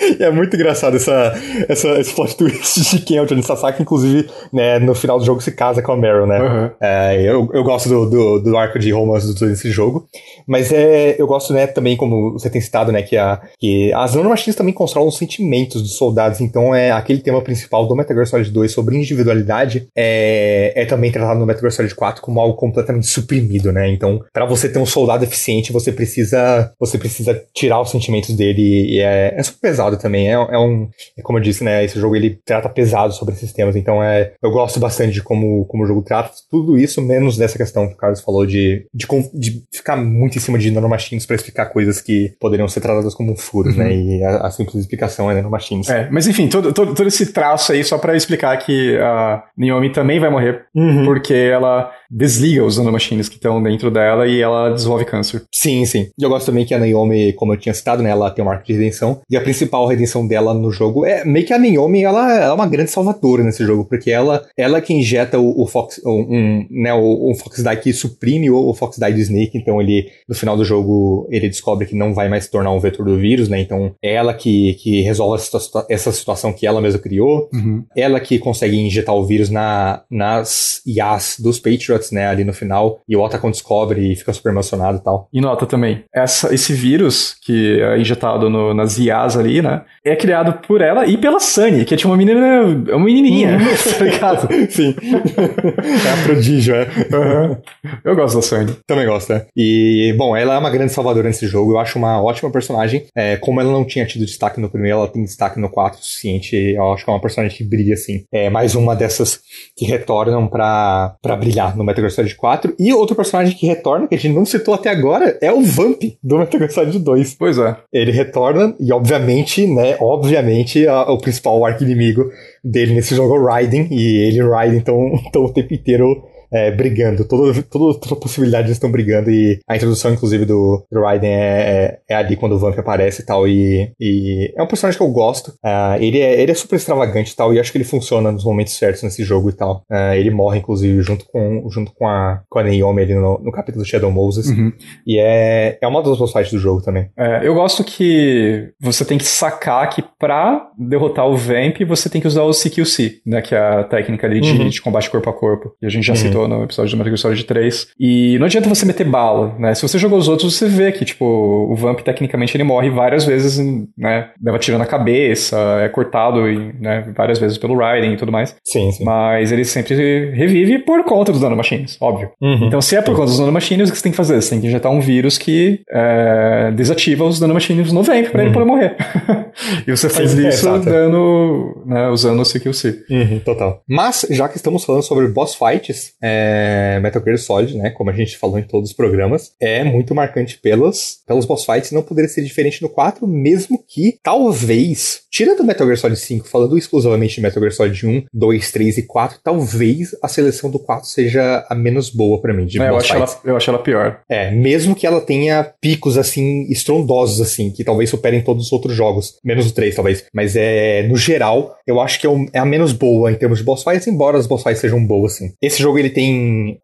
é muito engraçado essa, essa, esse plot twist de quem é o Johnny Sasaki, inclusive, né, no final do jogo se casa com a Meryl, né? Uhum. É, eu, eu gosto do, do, do, arco de romance desse jogo, mas é, eu gosto, né, também, como você tem citado, né, que, a, que as nanomachines também controlam os sentimentos dos soldados, então é aquele tema principal do Metal Gear Solid 2 sobre individualidade é, é também tratado no Metal Gear Solid 4 como algo completamente suprimido, né? Então, para você ter um soldado eficiente, você precisa você precisa tirar os sentimentos dele e é, é super pesado também. É, é um, é como eu disse, né? Esse jogo ele trata pesado sobre esses temas, então é, eu gosto bastante de como, como o jogo trata tudo isso, menos dessa questão que o Carlos falou de, de, de ficar muito em cima de nanomachines para explicar coisas que poderiam ser tratadas como furos, né? uhum. né? E a, a, simples explicação é nanomachines. É, mas enfim, todo, todo, todo esse traço aí, só para explicar que a Naomi também vai morrer, uhum. porque ela desliga os nanomachines que estão dentro dela e ela desenvolve câncer. Sim, sim. E eu gosto também que a Naomi, como eu tinha citado, né? Ela tem uma arco de redenção. E a principal redenção dela no jogo é meio que a Naomi, ela, ela é uma grande salvadora nesse jogo, porque ela, ela é que injeta o, o Fox, um, né, o, o Fox Die que suprime o, o Fox Die do Snake, então ele, no final do jogo, ele descobre que não vai mais se tornar um vetor do vírus, né, então é ela que, que resolve essa, essa situação que ela mesma criou, uhum. ela que consegue injetar o vírus na, nas IAs dos Patriots, né, ali no final, e o Otacon descobre e fica super emocionado e tal. E nota também, essa, esse vírus que é injetado no, nas IAs ali, né? É criado por ela e pela Sunny, que é tipo uma menina, uma menininha, uhum. tá ligado? Sim. é a prodígio, é. Uhum. Eu gosto da Sunny. Também gosto, né? E, bom, ela é uma grande salvadora nesse jogo. Eu acho uma ótima personagem. É, como ela não tinha tido destaque no primeiro, ela tem destaque no 4 o suficiente. Eu acho que é uma personagem que brilha, assim. É mais uma dessas que retornam pra, pra brilhar no Metal Gear Solid 4. E outro personagem que retorna, que a gente não citou até agora, é o Vamp do Metal Gear Solid 2. Pois é. Ele retorna e, obviamente, né, obviamente, a, o principal arco-inimigo dele nesse jogo é o Raiden, e ele e o Raiden estão o tempo inteiro é, brigando. Todo, todo, toda possibilidade eles estão brigando. E a introdução, inclusive, do, do Raiden é, é, é, ali quando o Vamp aparece e tal. E, e é um personagem que eu gosto. Uh, ele, é, ele é super extravagante e tal. E acho que ele funciona nos momentos certos nesse jogo e tal. Uh, ele morre, inclusive, junto com, junto com, a, com a Naomi ali no, no capítulo Shadow Moses. Uhum. E é, é uma das boss fights do jogo também. É, eu gosto que você tem que sacar que pra derrotar o Vamp, você tem que usar o CQC, né? Que é a técnica ali de, uhum. de combate corpo a corpo. E a gente já uhum. citou comentou no episódio do Metal Gear Solid 3. E não adianta você meter bala, né? Se você jogou os outros, você vê que, tipo, o Vamp, tecnicamente, ele morre várias vezes, né? Leva tiro na cabeça, é cortado, né? Várias vezes pelo Raiden e tudo mais. Sim, sim. Mas ele sempre revive por conta dos nanomachines, óbvio. Uhum. Então, se é por conta dos nanomachines, o que você tem que fazer? Você tem que injetar um vírus que é, desativa os nanomachines no Vamp pra uhum. ele poder morrer. e você faz sim, isso é, dando, né, usando o CQC. Uhum, total. Mas, já que estamos falando sobre boss fights, é, é, Metal Gear Solid, né, como a gente falou em todos os programas, é muito marcante pelos, pelos boss fights, não poderia ser diferente no 4, mesmo que, talvez, tirando Metal Gear Solid 5, falando exclusivamente de Metal Gear Solid 1, 2, 3 e 4, talvez a seleção do 4 seja a menos boa para mim, de é, eu, acho ela, eu acho ela pior. É, mesmo que ela tenha picos, assim, estrondosos, assim, que talvez superem todos os outros jogos, menos o 3, talvez, mas é, no geral, eu acho que é, é a menos boa em termos de boss fights, embora as boss fights sejam boas, assim. Esse jogo, ele tem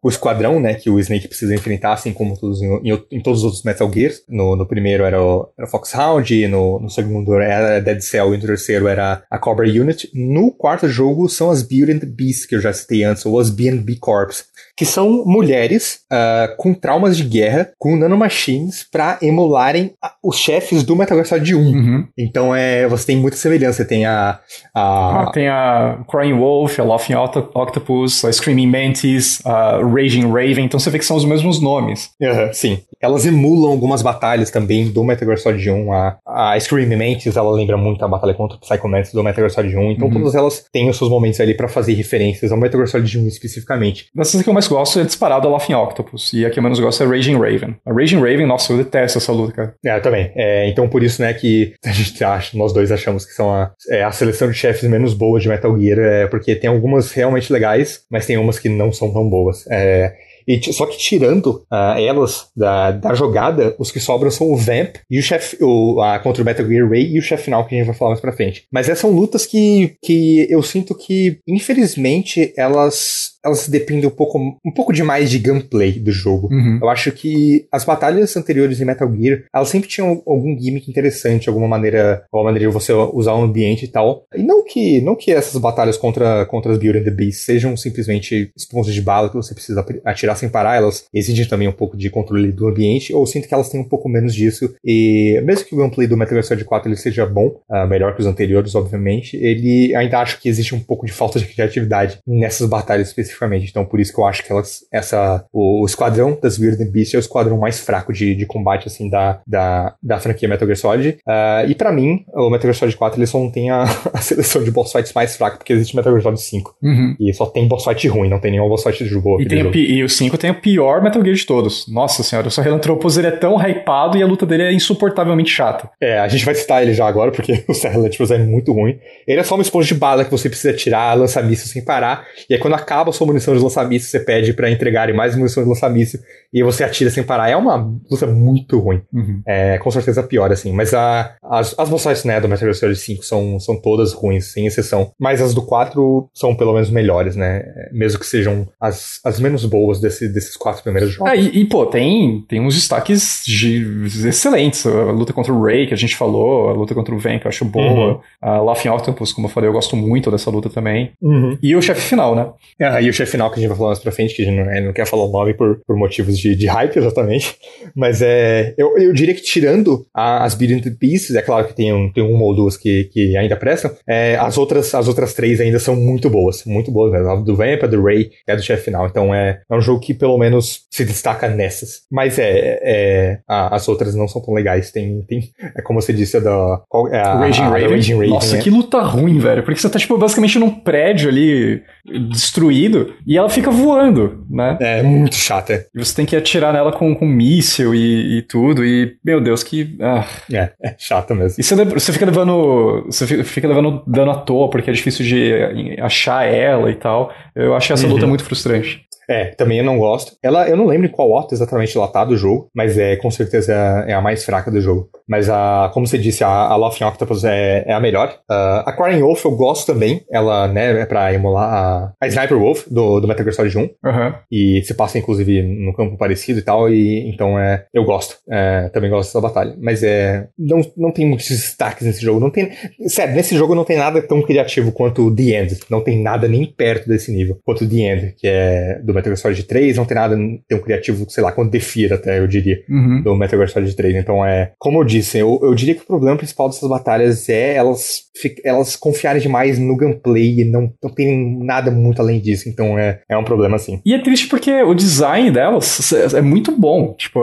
o esquadrão, né, que o Snake precisa enfrentar, assim como todos, em, em, todos os outros Metal Gears. No, no primeiro era o, era o Foxhound, no, no segundo era Dead Cell e no terceiro era a Cobra Unit. No quarto jogo são as Beauty and the Beast, que eu já citei antes, ou as B&B Corps que são mulheres uh, com traumas de guerra, com nanomachines, para emularem os chefes do Metal Gear Solid 1. Uhum. Então é, você tem muita semelhança. Tem a. a... Ah, tem a Crying Wolf, a Laughing Octopus, a Screaming Mantis, a Raging Raven. Então você vê que são os mesmos nomes. Uhum, sim. Elas emulam algumas batalhas também do Metal Gear Solid 1. A, a Screaming Mantis, ela lembra muito a batalha contra o Psycho Mantis do Metal Gear Solid 1. Então uhum. todas elas têm os seus momentos ali para fazer referências ao Metal Gear Solid 1 especificamente. Dessas que eu mais gosto é disparado Laughing Octopus. E a que eu menos gosto é Raging Raven. A Raging Raven, nossa, eu detesto essa luta, cara. É, eu também. É, então por isso, né, que a gente acha, nós dois achamos que são a, é, a seleção de chefes menos boa de Metal Gear, é, porque tem algumas realmente legais, mas tem umas que não são tão boas. É, e, só que tirando uh, elas da, da jogada, os que sobram são o Vamp e o chefe o, uh, contra o Metal Gear Ray e o chefe final que a gente vai falar mais pra frente. Mas essas são lutas que, que eu sinto que, infelizmente, elas elas dependem um pouco, um pouco demais de gameplay do jogo. Uhum. Eu acho que as batalhas anteriores em Metal Gear, elas sempre tinham algum gimmick interessante, alguma maneira, alguma maneira de você usar o ambiente e tal. E não que, não que essas batalhas contra, contra as Beauty and the Beast sejam simplesmente esponjas de bala que você precisa atirar sem parar, elas exigem também um pouco de controle do ambiente. Eu sinto que elas têm um pouco menos disso. E mesmo que o gameplay do Metal Gear Solid 4 ele seja bom, uh, melhor que os anteriores, obviamente, ele ainda acho que existe um pouco de falta de criatividade nessas batalhas especificamente. Então, por isso que eu acho que elas, essa, o, o esquadrão das Weird and Beast é o esquadrão mais fraco de, de combate, assim, da, da, da franquia Metal Gear Solid. Uh, e para mim, o Metal Gear Solid 4, ele só não tem a, a seleção de boss fights mais fraca, porque existe Metal Gear Solid 5. Uhum. E só tem boss fight ruim, não tem nenhum boss fight de boa. E, tem o, e o 5 tem o pior Metal Gear de todos. Nossa senhora, o Silent Tropos ele é tão hypado e a luta dele é insuportavelmente chata. É, a gente vai citar ele já agora, porque o Silent Tropos é muito ruim. Ele é só uma esponja de bala que você precisa tirar, lançar míssil sem parar, e aí quando acaba a sua munição de lançar míssil, você pede para entregarem mais munição de lançar míssil, e você atira sem parar. É uma luta muito ruim. Uhum. É, com certeza pior, assim. Mas a, as, as boss né, do Metal Gear Solid 5 são, são todas ruins, sem exceção. Mas as do 4 são pelo menos melhores, né? Mesmo que sejam as, as menos boas desse desse, desses quatro primeiros jogos. É, e, e, pô, tem, tem uns destaques de, excelentes. A luta contra o Ray, que a gente falou, a luta contra o Ven, que eu acho boa. Uhum. A Laughing Octopus, como eu falei, eu gosto muito dessa luta também. Uhum. E o chefe final, né? Ah, e o chefe final que a gente vai falar mais pra frente, que a gente não, não quer falar o nome por, por motivos de, de hype, exatamente. Mas é. Eu, eu diria que tirando a, as Beaten to Pieces, é claro que tem, um, tem uma ou duas que, que ainda prestam, é, as, outras, as outras três ainda são muito boas. Muito boas mesmo. A do Vamp, a do Ray e a do chefe final. Então é, é um jogo que pelo menos se destaca nessas. Mas é. é a, as outras não são tão legais. Tem. tem é como você disse, a da. Qual, é a, Raging a, Raven. Raging Raven. Nossa, né? que luta ruim, velho. Porque você tá, tipo, basicamente num prédio ali destruído e ela fica voando, né? É, muito chata. E você tem que atirar nela com, com míssil e, e tudo. E, meu Deus, que. Ah. É, é chato mesmo. E você, você fica levando. Você fica levando dano à toa, porque é difícil de achar ela e tal. Eu acho essa uhum. luta muito frustrante. É, também eu não gosto. Ela, eu não lembro em qual auto exatamente ela tá do jogo, mas é com certeza é, a mais fraca do jogo. Mas a, como você disse, a, a Laughing Octopus é, é a melhor. Uh, a Crying Wolf eu gosto também. Ela, né, é pra emular a, a Sniper Wolf do, do Metal Gear Solid 1. Uhum. E se passa, inclusive, no campo parecido e tal. E então é, eu gosto. É, também gosto dessa batalha. Mas é, não, não tem muitos destaques nesse jogo. Não tem, sério, nesse jogo não tem nada tão criativo quanto The End. Não tem nada nem perto desse nível quanto The End, que é do Metal Gear Solid 3. Não tem nada tão criativo, sei lá, quanto The Fear até, eu diria, uhum. do Metal Gear Solid 3. Então é, como eu disse, eu, eu diria que o problema principal dessas batalhas é elas, elas confiarem demais no gameplay e não, não tem nada muito além disso. Então é, é um problema, sim. E é triste porque o design delas é muito bom. Tipo,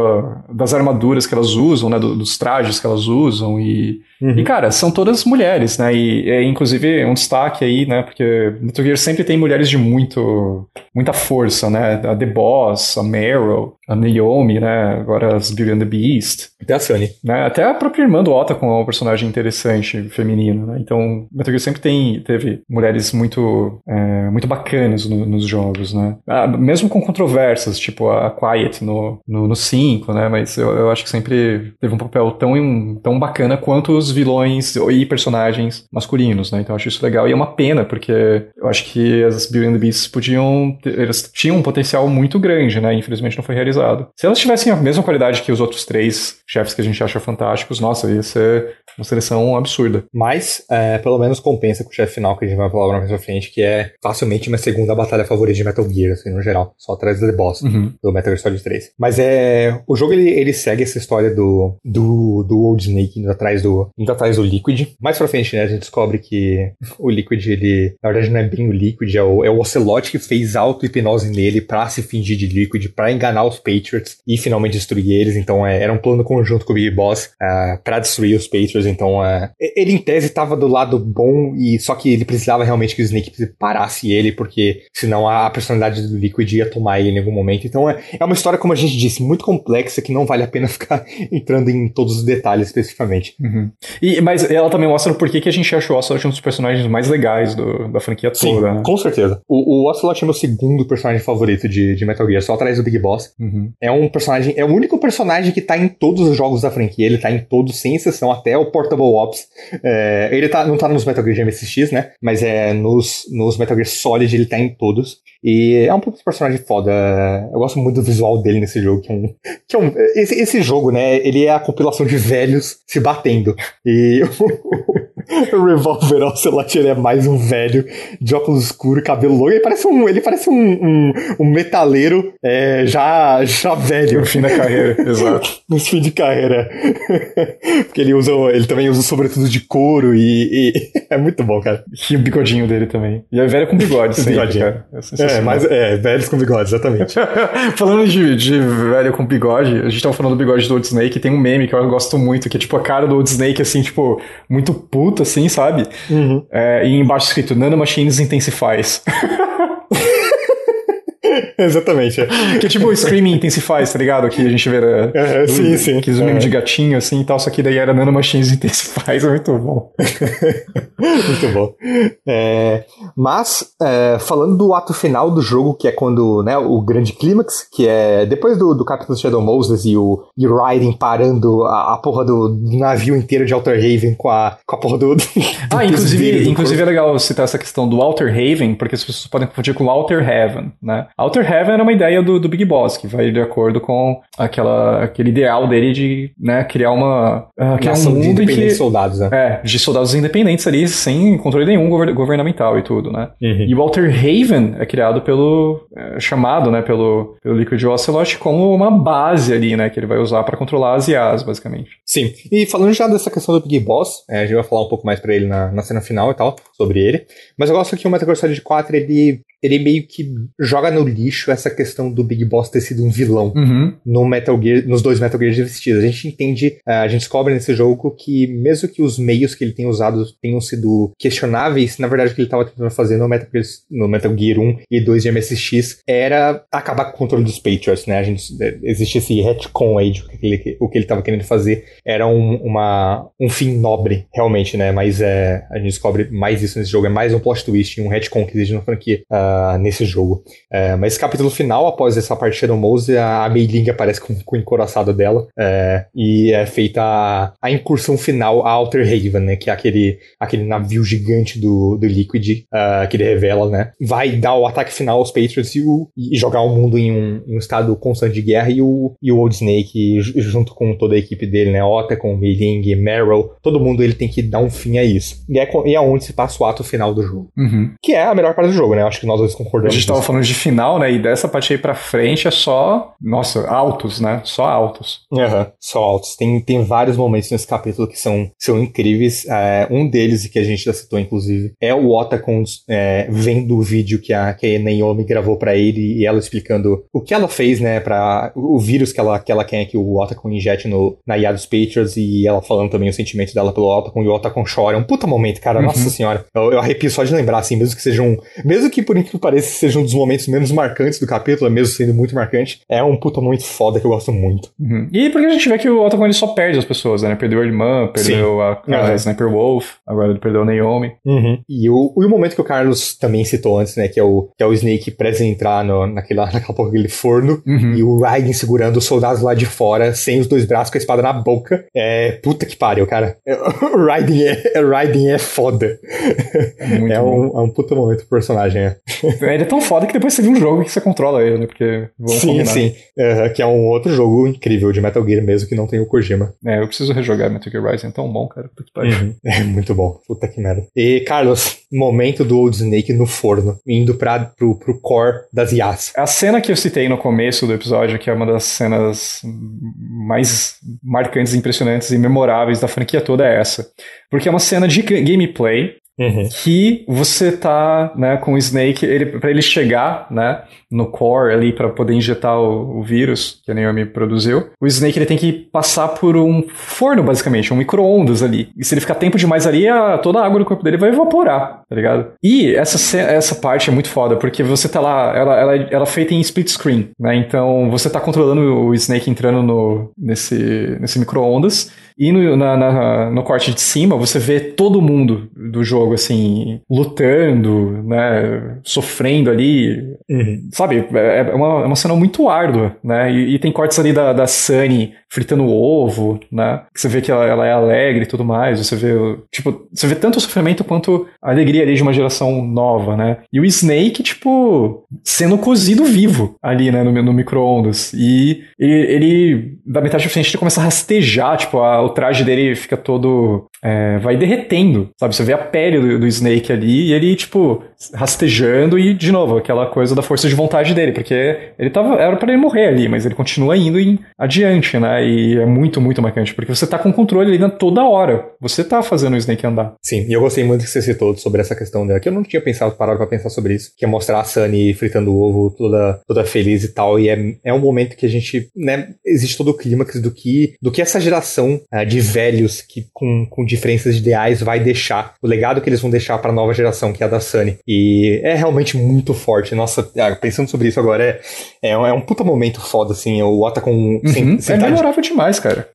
das armaduras que elas usam, né? Dos trajes que elas usam e Uhum. E, cara, são todas mulheres, né? E é inclusive um destaque aí, né? Porque Metal Gear sempre tem mulheres de muito, muita força, né? A The Boss, a Meryl, a Naomi, né? Agora as Beauty and the Beast. Até a Sunny. Né? Até a própria irmã do Ota com um personagem interessante, feminino, né? Então, Metal Gear sempre tem, teve mulheres muito, é, muito bacanas no, nos jogos, né? Ah, mesmo com controvérsias, tipo a Quiet no 5, no, no cinco, né? Mas eu, eu acho que sempre teve um papel tão, tão bacana quanto os vilões e personagens masculinos, né? Então eu acho isso legal. E é uma pena, porque eu acho que as Beauty and the Beasts podiam. Ter, elas tinham um potencial muito grande, né? Infelizmente não foi realizado. Se elas tivessem a mesma qualidade que os outros três chefes que a gente acha fantásticos, nossa, ia ser uma seleção absurda. Mas, é, pelo menos compensa com o chefe final que a gente vai falar mais pra frente, que é facilmente minha segunda batalha favorita de Metal Gear, assim, no geral. Só atrás do The Boss, uhum. do Metal Gear Solid 3. Mas é. O jogo ele, ele segue essa história do, do, do Old Snake indo atrás do, indo atrás do Liquid. Mais pra frente, né, a gente descobre que o Liquid, ele, na verdade, não é bem o Liquid, é o, é o Ocelot que fez auto-hipnose nele pra se fingir de Liquid, pra enganar os Patriots e finalmente destruir eles. Então, é, era um plano conjunto com o Big Boss uh, pra destruir os Patriots. Então, uh, ele em tese tava do lado bom, e só que ele precisava realmente que o Snake parasse ele, porque senão a, a personalidade do Liquid ia tomar ele em algum momento. Então, é, é uma história, como a gente disse, muito complexa que não vale a pena ficar entrando em todos os detalhes especificamente. Uhum. E, mas ela também mostra o porquê que a gente achou o Ocelot um dos personagens mais legais do, da franquia Sim, toda. Né? Com certeza. O, o Ocelot é meu segundo personagem favorito de, de Metal Gear, só atrás do Big Boss. Uhum. É um personagem, é o único personagem que tá em todos os jogos da franquia. Ele tá em todos, sem exceção, até o Portable Ops. É, ele tá, não tá nos Metal Gear MSX, né? Mas é nos, nos Metal Gear Solid ele tá em todos. E é um pouco de personagem foda. Eu gosto muito do visual dele nesse jogo, que é um. Que é um esse, esse jogo, né? Ele é a compilação de velhos se batendo. E o Revolver Ocelot ele é mais um velho de óculos escuros, cabelo longo. Ele parece um, ele parece um, um, um metaleiro é, já, já velho. No fim da carreira, exato. No fim de carreira. Porque ele usa. Ele também usa sobretudo de couro e, e, é muito bom, cara. E o bigodinho dele também. E é velho com bigode, sempre, bigodinho. cara. É, é mas é, velhos com bigode, exatamente. falando de, de velho com bigode, a gente tava falando do bigode do Old Snake, tem um meme que eu gosto muito, que é tipo a cara do Old Snake, assim, tipo, muito puto, assim, sabe? Uhum. É, e embaixo escrito Nanomachines Intensifies. Exatamente. É. Que é tipo o Screaming Intensifies, tá ligado? Que a gente vê. É, sim, sim. Que zoom é. de gatinho assim e tal, só que daí era Nanomachines Intensifies, é muito bom. muito bom. É, mas, é, falando do ato final do jogo, que é quando, né, o grande clímax, que é depois do, do Capitão Shadow Moses e o, e Raiden parando a, a porra do navio inteiro de Outer Haven com a, com a porra do. do ah, inclusive, inclusive é legal citar essa questão do Outer Haven, porque as pessoas podem confundir com Outer Heaven, né? Outer Walter Heaven é uma ideia do, do Big Boss, que vai de acordo com aquela, aquele ideal dele de né, criar uma. Uh, criar um mundo em que. soldados, né? É, de soldados independentes ali, sem controle nenhum governamental e tudo, né? Uhum. E Walter Haven é criado pelo. É, chamado, né, pelo, pelo Liquid Ocelot como uma base ali, né, que ele vai usar para controlar as IAs, basicamente. Sim. E falando já dessa questão do Big Boss, é, a gente vai falar um pouco mais pra ele na, na cena final e tal, sobre ele. Mas eu gosto que o Metal Gear Solid 4 ele ele meio que joga no lixo essa questão do Big Boss ter sido um vilão uhum. no Metal Gear, nos dois Metal Gear vestidos. A gente entende, eh, a gente descobre nesse jogo que mesmo que os meios que ele tem usado tenham sido questionáveis, na verdade o que ele estava tentando fazer no Metal, Gear, no Metal Gear 1 e 2 de MSX era acabar com o controle dos Patriots, né? A gente, eh, existe esse retcon aí de o que ele, o que ele estava querendo fazer era um, uma, um fim nobre, realmente, né? Mas é, a gente descobre mais isso nesse jogo, é mais um plot twist, um retcon que existe na franquia. Uh, nesse jogo. É, mas esse capítulo final, após essa partida do Mose, a Mei Ling aparece com, com o encoraçado dela é, e é feita a, a, incursão final a Outer Haven, né? Que é aquele, aquele navio gigante do, do Liquid uh, que ele revela, né? Vai dar o ataque final aos Patriots e, o, e jogar o mundo em um, em um, estado constante de guerra e o, e o Old Snake junto com toda a equipe dele, né? Ota com Mei Ling, Meryl, todo mundo ele tem que dar um fim a isso. E é, e é onde se passa o ato final do jogo. Uhum. Que é a melhor parte do jogo, né? Acho que nós dois concordamos. A gente tava falando de final, né? E dessa parte aí pra frente é só. Nossa, altos, né? Só altos. Uhum, só altos. Tem, tem vários momentos nesse capítulo que são, são incríveis. É, um deles, que a gente já citou, inclusive, é o Otacon é, vendo o vídeo que a, que a Naomi gravou para ele e ela explicando o que ela fez, né? Pra, o vírus que ela, que ela quer que o Otacon injete no, na IA dos Patriots e ela falando também o sentimento dela pelo Otacon e o Otacon chora. É um puta momento, cara. Uhum. Nossa senhora. Eu, eu arrepio só de lembrar, assim, mesmo que seja um. Mesmo que por incrível que pareça seja um dos momentos menos marcantes do capítulo, mesmo sendo muito marcante, é um puta muito foda que eu gosto muito. Uhum. E porque a gente vê que o Otacon ele só perde as pessoas, né? Perdeu a irmã, perdeu a, a uhum. Sniper Wolf, agora ele perdeu a Naomi. Uhum. E, o, e o momento que o Carlos também citou antes, né? Que é o, que é o Snake prestes a entrar no, naquela, naquela porra, aquele forno uhum. e o Raiden segurando os soldados lá de fora, sem os dois braços com a espada na boca. É puta que pariu, cara. O Raiden é, Raiden é foda. É, é um, é um puta momento pro personagem, é. Ele é tão foda que depois você viu um jogo que você controla ele, né? Porque vamos Sim, combinar. sim. Uhum, que é um outro jogo incrível de Metal Gear mesmo que não tem o Kojima. É, eu preciso rejogar Metal Gear Rising, é tão bom, cara. Puta que uhum. É muito bom. Puta que merda. E, Carlos, momento do Old Snake no forno, indo pra, pro, pro core das IAs. A cena que eu citei no começo do episódio, que é uma das cenas mais marcantes, impressionantes e memoráveis da franquia toda, é essa. Porque é uma cena de gameplay Uhum. que você tá, né, com o Snake, ele, para ele chegar, né, no core ali para poder injetar o, o, vírus que a Naomi produziu, o Snake ele tem que passar por um forno basicamente, um micro-ondas ali. E se ele ficar tempo demais ali, a, toda a água do corpo dele vai evaporar, tá ligado? E essa, essa parte é muito foda, porque você tá lá, ela, ela, ela é feita em split screen, né? Então você tá controlando o Snake entrando no, nesse, nesse micro-ondas e no, na, na, no corte de cima, você vê todo mundo do jogo, assim, lutando, né? Sofrendo ali. Uhum. Sabe? É, é uma, é uma cena muito árdua, né? E, e tem cortes ali da, da Sunny fritando ovo, né? Você vê que ela, ela, é alegre e tudo mais. Você vê, tipo, você vê tanto o sofrimento quanto a alegria ali de uma geração nova, né? E o Snake, tipo, sendo cozido vivo ali, né? No, no micro-ondas. E ele, ele, da metade pra frente, ele começa a rastejar, tipo, a, o traje dele fica todo. É, vai derretendo, sabe? Você vê a pele do, do, Snake ali e ele, tipo, rastejando e, de novo, aquela coisa da força de vontade dele, porque ele tava. Era para ele morrer ali, mas ele continua indo em, adiante, né? E é muito, muito marcante, porque você tá com controle ali toda hora. Você tá fazendo o Snake andar. Sim, e eu gostei muito que você citou sobre essa questão dela, que eu não tinha pensado, parado pra pensar sobre isso, que é mostrar a Sunny fritando o ovo toda, toda feliz e tal, e é, é um momento que a gente, né, existe todo o clímax do que, do que essa geração uh, de velhos que com, com diferenças de ideais vai deixar, o legado que eles vão deixar para a nova geração, que é a da Sunny. E é realmente muito forte. Nossa, ah, pensando sobre isso agora, é, é, é um puta momento foda, assim. O Ota com. Uhum, é memorável demais, cara.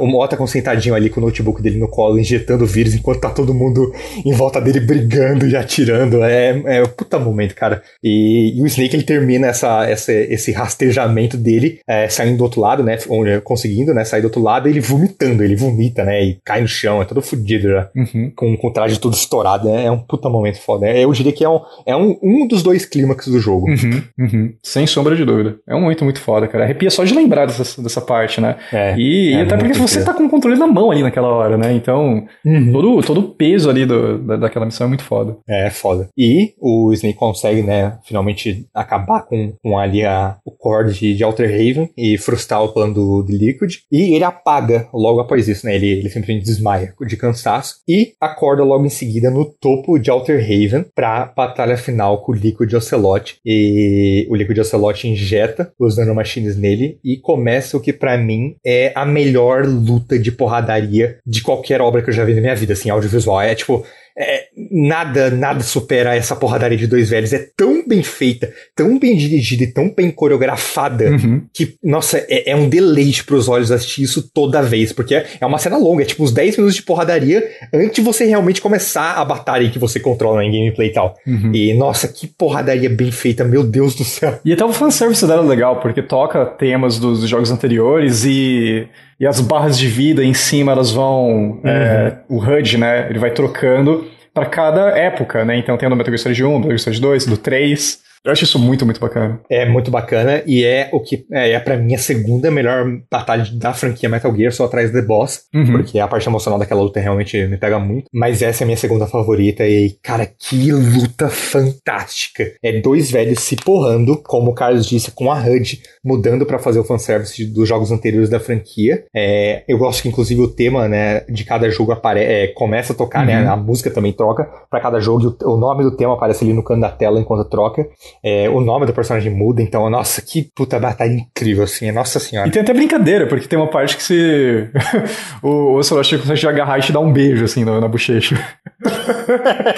Uhum, o Ota com sentadinho ali com o notebook dele no colo, injetando vírus, enquanto tá todo mundo em volta dele brigando e atirando. É, é um puta momento, cara. E, e o Snake ele termina essa, essa, esse rastejamento dele, é, saindo do outro lado, né? Conseguindo, né? Sair do outro lado, ele vomitando ele vomita, né? E cai no chão, todo fodido já. Uhum. Com, com o traje todo estourado. É, é um puta momento foda. É, eu diria que é um, é um, um dos dois clímax do jogo. Uhum, uhum. Sem sombra de dúvida. É um momento muito foda, cara. Arrepia só de lembrar dessa, dessa parte, né? É, e, é até porque você tá com o controle na mão ali naquela hora, né? Então, Uhum. todo, todo o peso ali do, da, daquela missão é muito foda. É, é foda. E o Snake consegue, né, finalmente acabar com, com ali a, o core de, de Outer Haven e frustrar o plano do, do Liquid. E ele apaga logo após isso, né? Ele, ele simplesmente desmaia de cansaço e acorda logo em seguida no topo de Outer Haven pra batalha final com o Liquid Ocelot. E o Liquid Ocelot injeta os nanomachines nele e começa o que pra mim é a melhor luta de porradaria de qualquer obra que eu já vi na minha vida, assim, audiovisual. É tipo, é, nada, nada supera essa porradaria de dois velhos. É tão bem feita, tão bem dirigida e tão bem coreografada Uhum. que, nossa, é, é um deleite pros olhos assistir isso toda vez, porque é, é uma cena longa, é tipo uns 10 minutos de porradaria antes de você realmente começar a batalha que você controla em gameplay e tal. Uhum. E, nossa, que porradaria bem feita, meu Deus do céu. E até o fanservice dela é legal, porque toca temas dos jogos anteriores e, e as barras de vida em cima elas vão. é, o HUD, né? Ele vai trocando pra cada época, né? Então tem o Metal Gear Solid 1, do Metal Gear Solid 2, do 3. Eu acho isso muito, muito bacana. É muito bacana e é o que é, é para mim a segunda melhor batalha da franquia Metal Gear, só atrás do The Boss, Uhum. porque a parte emocional daquela luta realmente me pega muito. Mas essa é a minha segunda favorita e, cara, que luta fantástica. É dois velhos se porrando, como o Carlos disse, com a HUD mudando pra fazer o fanservice dos jogos anteriores da franquia. É, eu gosto que, inclusive, o tema né, de cada jogo apare é, começa a tocar, né? Uhum. A música também troca pra cada jogo o nome do tema aparece ali no canto da tela enquanto troca. É, o nome do personagem muda, então, nossa, que puta batalha incrível, assim, é nossa senhora. E tem até brincadeira, porque tem uma parte que se. o Ocelot consegue agarrar e te dar um beijo, assim, na, na bochecha.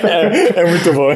é, é muito bom.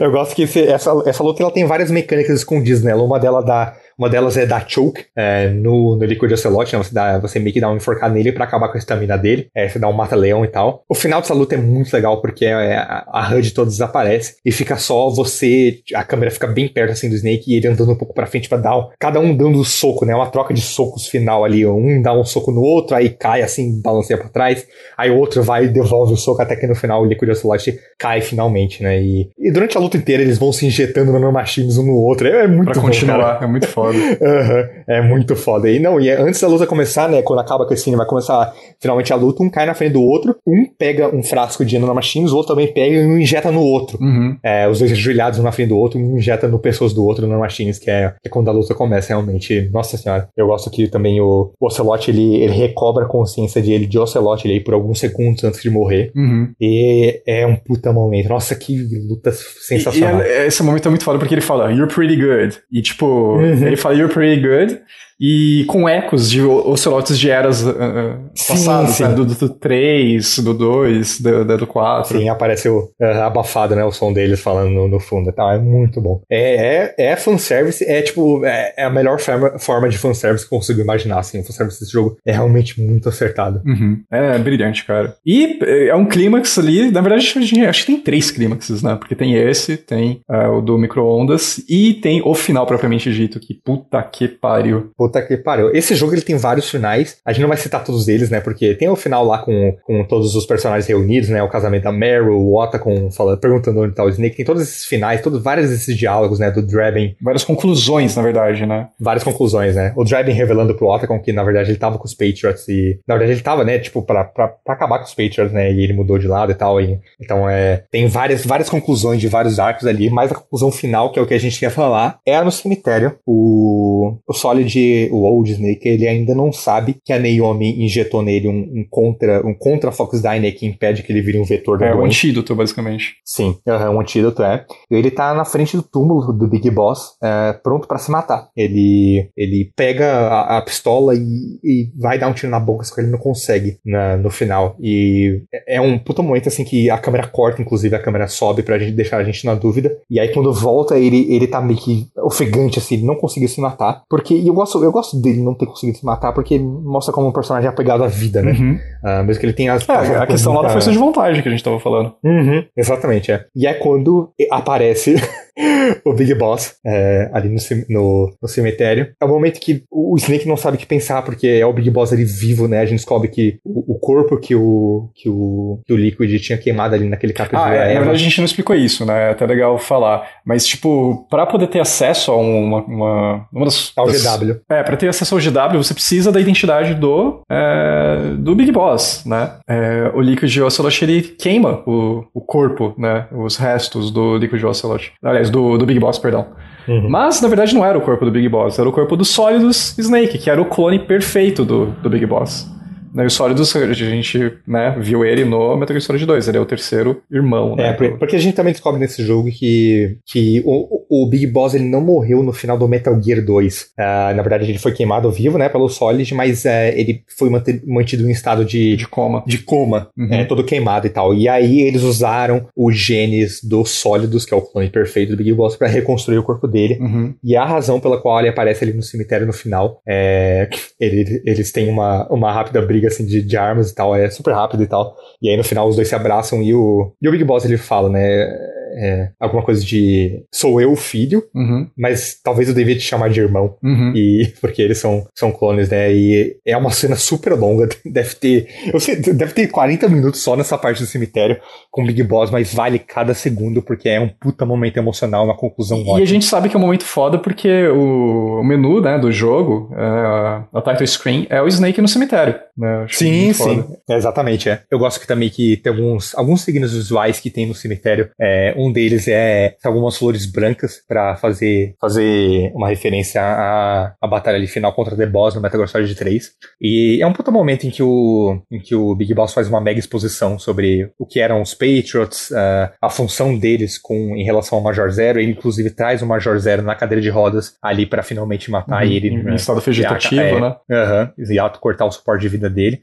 Eu gosto que esse- essa, essa luta ela tem várias mecânicas escondidas nela. Uma delas dá. Uma delas é dar choke é, no, no Liquid Ocelot, né? Você, dá, você meio que dá um enforcado nele pra acabar com a estamina dele. É, você dá um mata-leão e tal. O final dessa luta é muito legal, porque é, a, a HUD toda desaparece e fica só você. A câmera fica bem perto assim do Snake e ele andando um pouco pra frente pra dar. Cada um dando um soco, né? Uma troca de socos final ali. Um dá um soco no outro, aí cai assim, balanceia pra trás. Aí o outro vai e devolve o soco até que no final o Liquid Ocelot cai finalmente, né? E, e durante a luta inteira eles vão se injetando nanomachines um no outro. É, é muito Pra continuar. É muito foda. Aham, é muito foda. E não, e é- antes da luta começar, né? Quando acaba a cutscene, vai começar finalmente a luta, um cai na frente do outro, um pega um frasco de nanomachines, o outro também pega e um injeta no outro. Uhum. É, os dois ajoelhados um na frente do outro, um injeta no pescoço do outro nanomachines, que é, que é quando a luta começa realmente. Nossa senhora. Eu gosto que também o, o Ocelot, ele, ele recobra a consciência dele de Ocelot ele aí por alguns segundos antes de morrer. Uhum. E é um puta momento. Nossa, que luta sensacional. E, e é- esse momento é muito foda porque ele fala, you're pretty good. E tipo, Uhum. ele fala, you're pretty good. E com ecos de ocelotes de eras uh, uh, Sim, passadas, sim. né? Do, do 3, do 2, do, do, do 4. Sim, apareceu ah, abafado, né? O som deles falando no, no fundo e tal. É muito bom. É, é, é fanservice, é tipo, é, é a melhor forma, forma de fanservice que eu consigo imaginar, assim. O fanservice desse jogo é realmente muito acertado. Uhum. É brilhante, cara. E eh, é um clímax ali, na verdade, acho que tem três clímaxes, né? Porque tem esse, tem ah, o do micro-ondas e tem o final propriamente dito, que puta que pariu. Puta que pariu. Esse jogo ele tem vários finais. A gente não vai citar todos eles, né? Porque tem o final lá com, com todos os personagens reunidos, né? O casamento da Meryl, o Otacon falando, perguntando onde tá o Snake. Tem todos esses finais, todos, vários desses diálogos, né? Do Draven Várias conclusões, na verdade, né? várias conclusões, né? O Draven revelando pro Otacon que, na verdade, ele tava com os Patriots e... Na verdade, ele tava, né? Tipo, pra, pra, pra acabar com os Patriots, né? E ele mudou de lado e tal. E, então, é... Tem várias, várias conclusões de vários arcos ali, mas a conclusão final, que é o que a gente quer falar, é no cemitério. O, o Solid, o Old Snake, ele ainda não sabe que a Naomi injetou nele um, um contra... Um contra Fox Dine que impede que ele vire um vetor da É doença. antídoto, basicamente. Sim, aham, um antídoto é. E ele tá na frente do túmulo do Big Boss, é, pronto pra se matar. Ele, ele pega a, a pistola e, e vai dar um tiro na boca, só que ele não consegue na- no final. E é é um puta momento assim que a câmera corta, inclusive a câmera sobe pra gente deixar a gente na dúvida. E aí quando volta, ele, ele tá meio que ofegante, assim, ele não conseguiu se matar. Porque e eu gosto, eu gosto dele não ter conseguido se matar, porque mostra como um personagem é apegado à vida, né? Uhum. Ah, mesmo que ele tenha as. É, a questão lá da força de vontade que a gente tava falando. Uhum, exatamente, é. E é quando aparece o Big Boss é, ali no, no, no, cemitério. É o momento que o Snake não sabe o que pensar, porque é o Big Boss ali vivo, né? A gente descobre que o, o corpo que o, que o, que o Liquid tinha queimado ali naquele capítulo. Ah, é, na verdade a gente não explicou isso, né? É até legal falar. Mas, tipo, pra poder ter acesso a uma. uma, uma das, ao GW. É, pra ter acesso ao GW, você precisa da identidade do, é, do Big Boss, né? É, o Liquid Ocelot ele queima o, o corpo, né? Os restos do Liquid Ocelot. Aliás, do, do Big Boss, perdão. Uhum. Mas, na verdade, não era o corpo do Big Boss, era o corpo do Sólidos Snake, que era o clone perfeito do, do Big Boss. Né, o Sólidos, a gente né, viu ele no Metal Gear Solid 2, ele é o terceiro irmão, né? É, porque a gente também descobre nesse jogo que, que o, o Big Boss ele não morreu no final do Metal Gear 2. Uh, ah, na verdade, ele foi queimado vivo, né, pelo Solid, mas uh, ele foi mantido em estado de... De coma. De coma, uhum. é, todo queimado e tal. E aí eles usaram os genes dos Sólidos, que é o clone perfeito do Big Boss, para reconstruir o corpo dele. Uhum. E a razão pela qual ele aparece ali no cemitério no final é... Ele, eles têm uma, uma rápida briga briga assim de, de armas e tal, é super rápido e tal. E aí no final os dois se abraçam e o, e o Big Boss ele fala, né? É, alguma coisa de sou eu o filho, uhum. mas talvez eu devia te chamar de irmão. Uhum. E porque eles são, são clones, né? E é uma cena super longa, deve ter, eu sei, deve ter 40 minutos só nessa parte do cemitério com o Big Boss, mas vale cada segundo porque é um puta momento emocional, uma conclusão ótima. E a gente sabe que é um momento foda porque o, menu, né, do jogo, é, a title screen é o Snake no cemitério, né? sim, sim. exatamente, é. Eu gosto que também que tem alguns alguns signos visuais que tem no cemitério, é, um deles é algumas flores brancas para fazer, fazer uma referência à, à batalha ali final contra The Boss no Metal Gear Solid 3. E é um puta momento em que o, em que o Big Boss faz uma mega exposição sobre o que eram os Patriots, uh, a função deles com, em relação ao Major Zero. Ele, inclusive, traz o Major Zero na cadeira de rodas ali para finalmente matar uhum, ele. Em, né? estado vegetativo, é, né? Aham, uh -huh, e auto cortar o suporte de vida dele.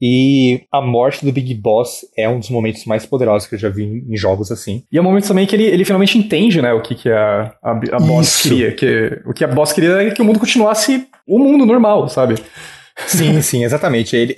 E a morte do Big Boss é um dos momentos mais poderosos que eu já vi em, jogos assim. E é um momento também que ele, ele finalmente entende, né, o que, que a, a, a Boss queria. Que, o que a Boss queria era que o mundo continuasse o mundo normal, sabe? Sim, sim, exatamente. Ele,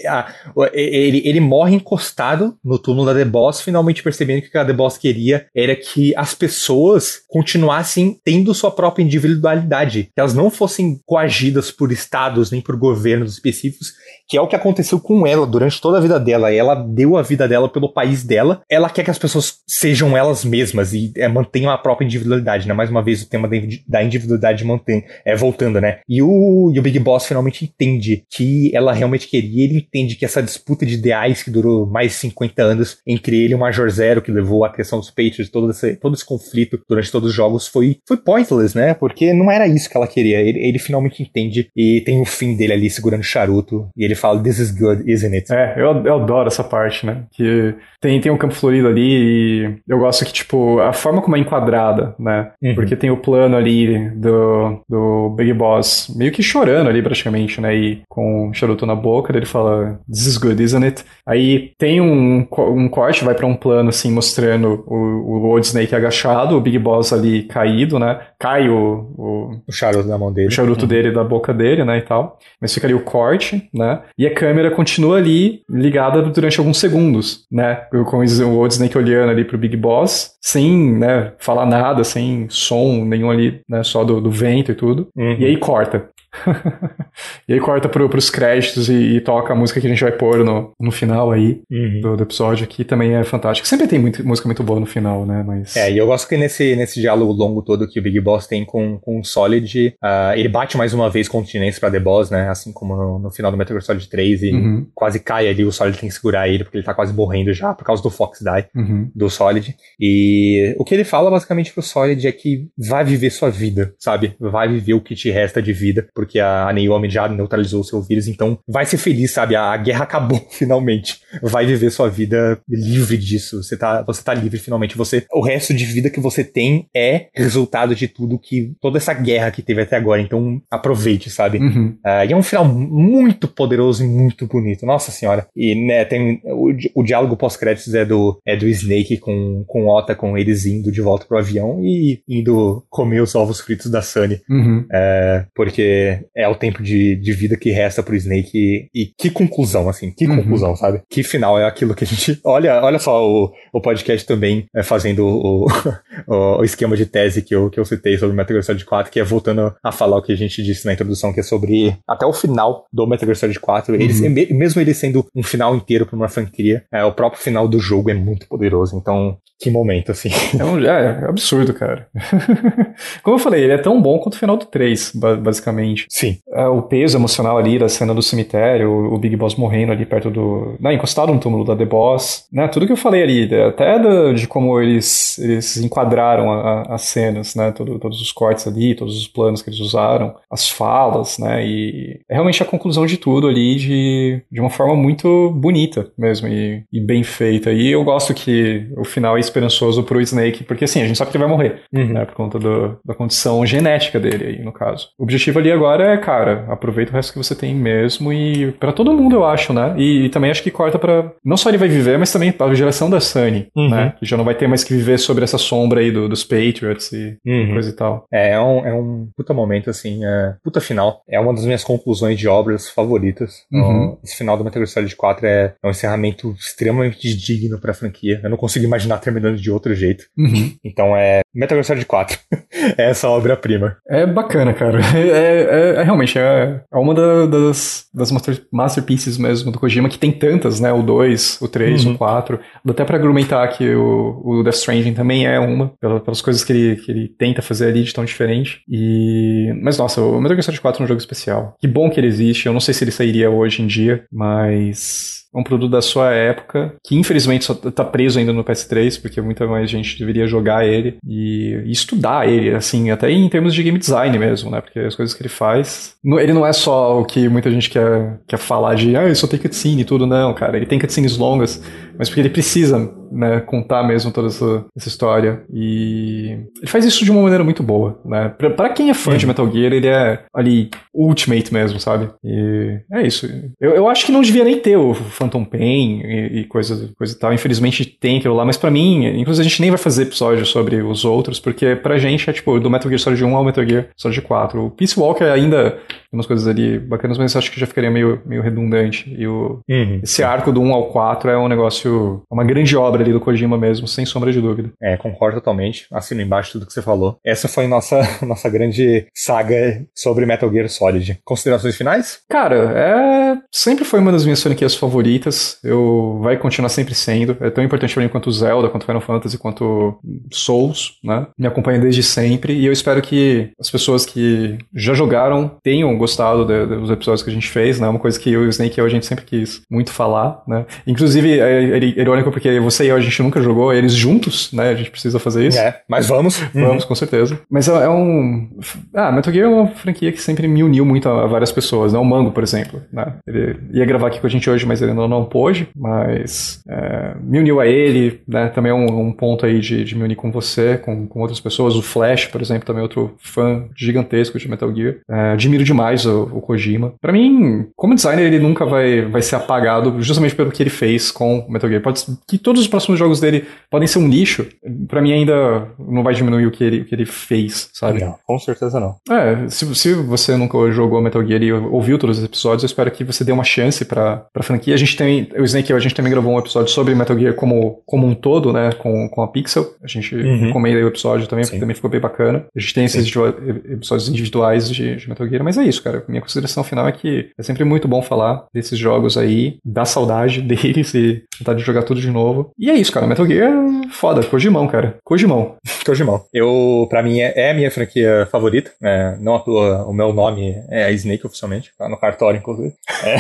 ele, ele morre encostado no túmulo da The Boss, finalmente percebendo que o que a The Boss queria era que as pessoas continuassem tendo sua própria individualidade, que elas não fossem coagidas por estados nem por governos específicos, que é o que aconteceu com ela durante toda a vida dela. Ela deu a vida dela pelo país dela, ela quer que as pessoas sejam elas mesmas e é, mantenham a própria individualidade, né? Mais uma vez o tema da individualidade mantém, é voltando, né? E o, e o Big Boss finalmente entende que ela realmente queria. Ele entende que essa disputa de ideais que durou mais de 50 anos entre ele e o Major Zero, que levou à questão dos Patriots, todo esse, todo esse conflito durante todos os jogos, foi, foi pointless, né? Porque não era isso que ela queria. Ele, ele finalmente entende e tem o fim dele ali segurando o charuto. E ele fala: This is good, isn't it? É, eu, eu adoro essa parte, né? Que tem, tem um campo florido ali e eu gosto que, tipo, a forma como é enquadrada, né? Uhum. Porque tem o plano ali do, do Big Boss meio que chorando ali praticamente, né? E com um charuto na boca, ele fala, This is good, isn't it? Aí tem um, um corte, vai para um plano assim, mostrando o, o Old Snake agachado, o Big Boss ali caído, né? Cai o, o, o charuto da mão dele. O charuto uhum. dele da boca dele, né? E tal. Mas fica ali o corte, né? E a câmera continua ali ligada durante alguns segundos, né? Com o Snake olhando ali pro Big Boss, sem, né, falar nada, sem som nenhum ali, né? Só do, do vento e tudo. Uhum. E aí corta. e aí corta pro, pros créditos e, e, toca a música que a gente vai pôr no, no final aí uhum. do, do, episódio, que também é fantástico. Sempre tem muito, música muito boa no final, né? Mas... É, e eu gosto que nesse, nesse diálogo longo todo que o Big Boss tem com, com o Solid, uh, ele bate mais uma vez continência pra The Boss, né? Assim como no, no final do Metal Gear Solid 3 e uhum. quase cai ali, o Solid tem que segurar ele porque ele tá quase morrendo já por causa do Fox Die uhum. do Solid. E o que ele fala basicamente pro Solid é que vai viver sua vida, sabe? Vai viver o que te resta de vida, porque a, Naomi já neutralizou o seu vírus, então vai ser feliz, sabe? A, a guerra acabou finalmente. Vai viver sua vida livre disso. Você tá, você tá livre finalmente. Você, o resto de vida que você tem é resultado de tudo que toda essa guerra que teve até agora. Então aproveite, sabe? Uhum. Uh, e é um final muito poderoso e muito bonito. Nossa senhora. E né, tem o, o diálogo pós-créditos é do é do Snake com com Ota, com eles indo de volta pro avião e indo comer os ovos fritos da Sunny. Uhum. Uh, porque é, é o tempo de, de vida que resta pro Snake e, e que conclusão, assim, que uhum. conclusão, sabe? Que final é aquilo que a gente. Olha, olha só o, o podcast também é, fazendo o, o, o, esquema de tese que eu, que eu citei sobre Metal Gear Solid 4, que é voltando a falar o que a gente disse na introdução, que é sobre até o final do Metal Gear Solid 4. Uhum. Eles, mesmo ele sendo um final inteiro pra uma franquia, é, o próprio final do jogo é muito poderoso. Então, que momento, assim. É, um, é, é absurdo, cara. Como eu falei, ele é tão bom quanto o final do 3, basicamente. Sim. É, o peso emocional ali da cena do cemitério, o, Big Boss morrendo ali perto do. Né, encostado no túmulo da The Boss. Né, tudo que eu falei ali, até de como eles, eles enquadraram as cenas, né? Todo, todos os cortes ali, todos os planos que eles usaram, as falas, né? E é realmente a conclusão de tudo ali de, de uma forma muito bonita mesmo e, e bem feita. E eu gosto que o final é esperançoso pro Snake, porque assim, a gente sabe que ele vai morrer, uhum. né? Por conta do, da condição genética dele aí, no caso. O objetivo ali agora é, cara, aproveita o resto que você tem mesmo e para todo mundo, eu acho, né? E, e, também acho que corta para Não só ele vai viver, mas também a geração da Sunny, uhum. né? Que já não vai ter mais que viver sobre essa sombra aí do, dos Patriots e uhum. coisa e tal. É, é um, é um puta momento, assim, é, puta final. É uma das minhas conclusões de obras favoritas. Uhum. Então, esse final do Metal Gear Solid 4 é, é um encerramento extremamente digno pra franquia. Eu não consigo imaginar terminando de outro jeito. Uhum. Então é Metal Gear Solid 4. é essa obra-prima. É bacana, cara. É, é, é realmente é, é uma da, das, das master, masterpieces mesmo do Kojima, que tem tantas, né? O 2, o 3, uhum. o 4. Dá até pra argumentar que o, o Death Stranding também é uma, pelas coisas que ele, que ele tenta fazer ali de tão diferente. E... Mas nossa, o Metal Gear Solid 4 é um jogo especial. Que bom que ele existe. Eu não sei se ele sairia hoje em dia, mas é um produto da sua época, que infelizmente só tá preso ainda no PS3, porque muita mais gente deveria jogar ele e, estudar ele, assim, até em termos de game design mesmo, né? Porque as coisas que ele faz. Ele não é só o que muita gente quer, quer falar de, ah, só tem cutscene e tudo, não, cara. Ele tem cutscenes longas, mas porque ele precisa, né, contar mesmo toda essa, essa história. E ele faz isso de uma maneira muito boa, né? Pra, pra quem é fã de Metal Gear, ele é ali, ultimate mesmo, sabe? E é isso. Eu, eu acho que não devia nem ter o Phantom Pain e, e coisa, coisa e tal. Infelizmente tem aquilo lá, mas para mim, inclusive a gente nem vai fazer episódio sobre os outros, porque pra gente é tipo do Metal Gear Solid 1 ao Metal Gear Solid 4. O Peace Walker ainda tem umas coisas ali bacanas, mas acho que já ficaria meio, meio redundante. E o, uhum. esse arco do 1 ao 4 é um negócio, é uma grande obra ali do Kojima mesmo, sem sombra de dúvida. É, concordo totalmente. Assino embaixo tudo que você falou. Essa foi nossa, nossa grande saga sobre Metal Gear Solid. Considerações finais? Cara, é sempre foi uma das minhas franquias favoritas. Eu vai continuar sempre sendo. É tão importante para mim quanto Zelda, quanto Final Fantasy, quanto Souls, né? Me acompanha desde sempre e eu espero que as pessoas que já jogaram tenham gostado de, de, dos episódios que a gente fez, né? Uma coisa que eu e o Snake e eu, a gente sempre quis muito falar, né? Inclusive, é, é irônico porque você e eu a gente nunca jogou eles juntos, né? A gente precisa fazer isso. É, mas vamos. Vamos, uhum. com certeza. Mas é, é, um... Ah, Metal Gear é uma franquia que sempre me uniu muito a, a várias pessoas, né? O Mango, por exemplo, né? Ele ia gravar aqui com a gente hoje, mas ele ainda não pôde, mas é, me uniu a ele, né? Também é um, um, ponto aí de, de me unir com você, com, com outras pessoas. O Flash, por exemplo, também é outro fã gigantesco de Metal Gear. É, admiro demais o, o Kojima. Para mim, como designer, ele nunca vai, vai ser apagado justamente pelo que ele fez com Metal Gear. Pode, que todos os próximos jogos dele podem ser um lixo, para mim ainda não vai diminuir o que ele, o que ele fez, sabe? Não, com certeza não. É, se, se você nunca jogou Metal Gear e ouviu todos os episódios, eu espero que você dê uma chance pra, pra franquia. A gente tem o Snake, a gente também gravou um episódio sobre Metal Gear como, como um todo, né? Com, com a Pixel. A gente uhum. recomenda o episódio também, Sim. porque também ficou bem bacana. A gente tem esses episódios individuais de, de, Metal Gear, mas é isso, cara. Minha consideração final é que é sempre muito bom falar desses jogos aí, da saudade deles e vontade de jogar tudo de novo. E é isso, cara. Metal Gear é foda, Kojimão, cara. Kojimão. Kojimão. Eu, pra mim, é, é a minha franquia favorita. É, não à toa, o meu nome é a Snake oficialmente, tá no cartório, inclusive. É.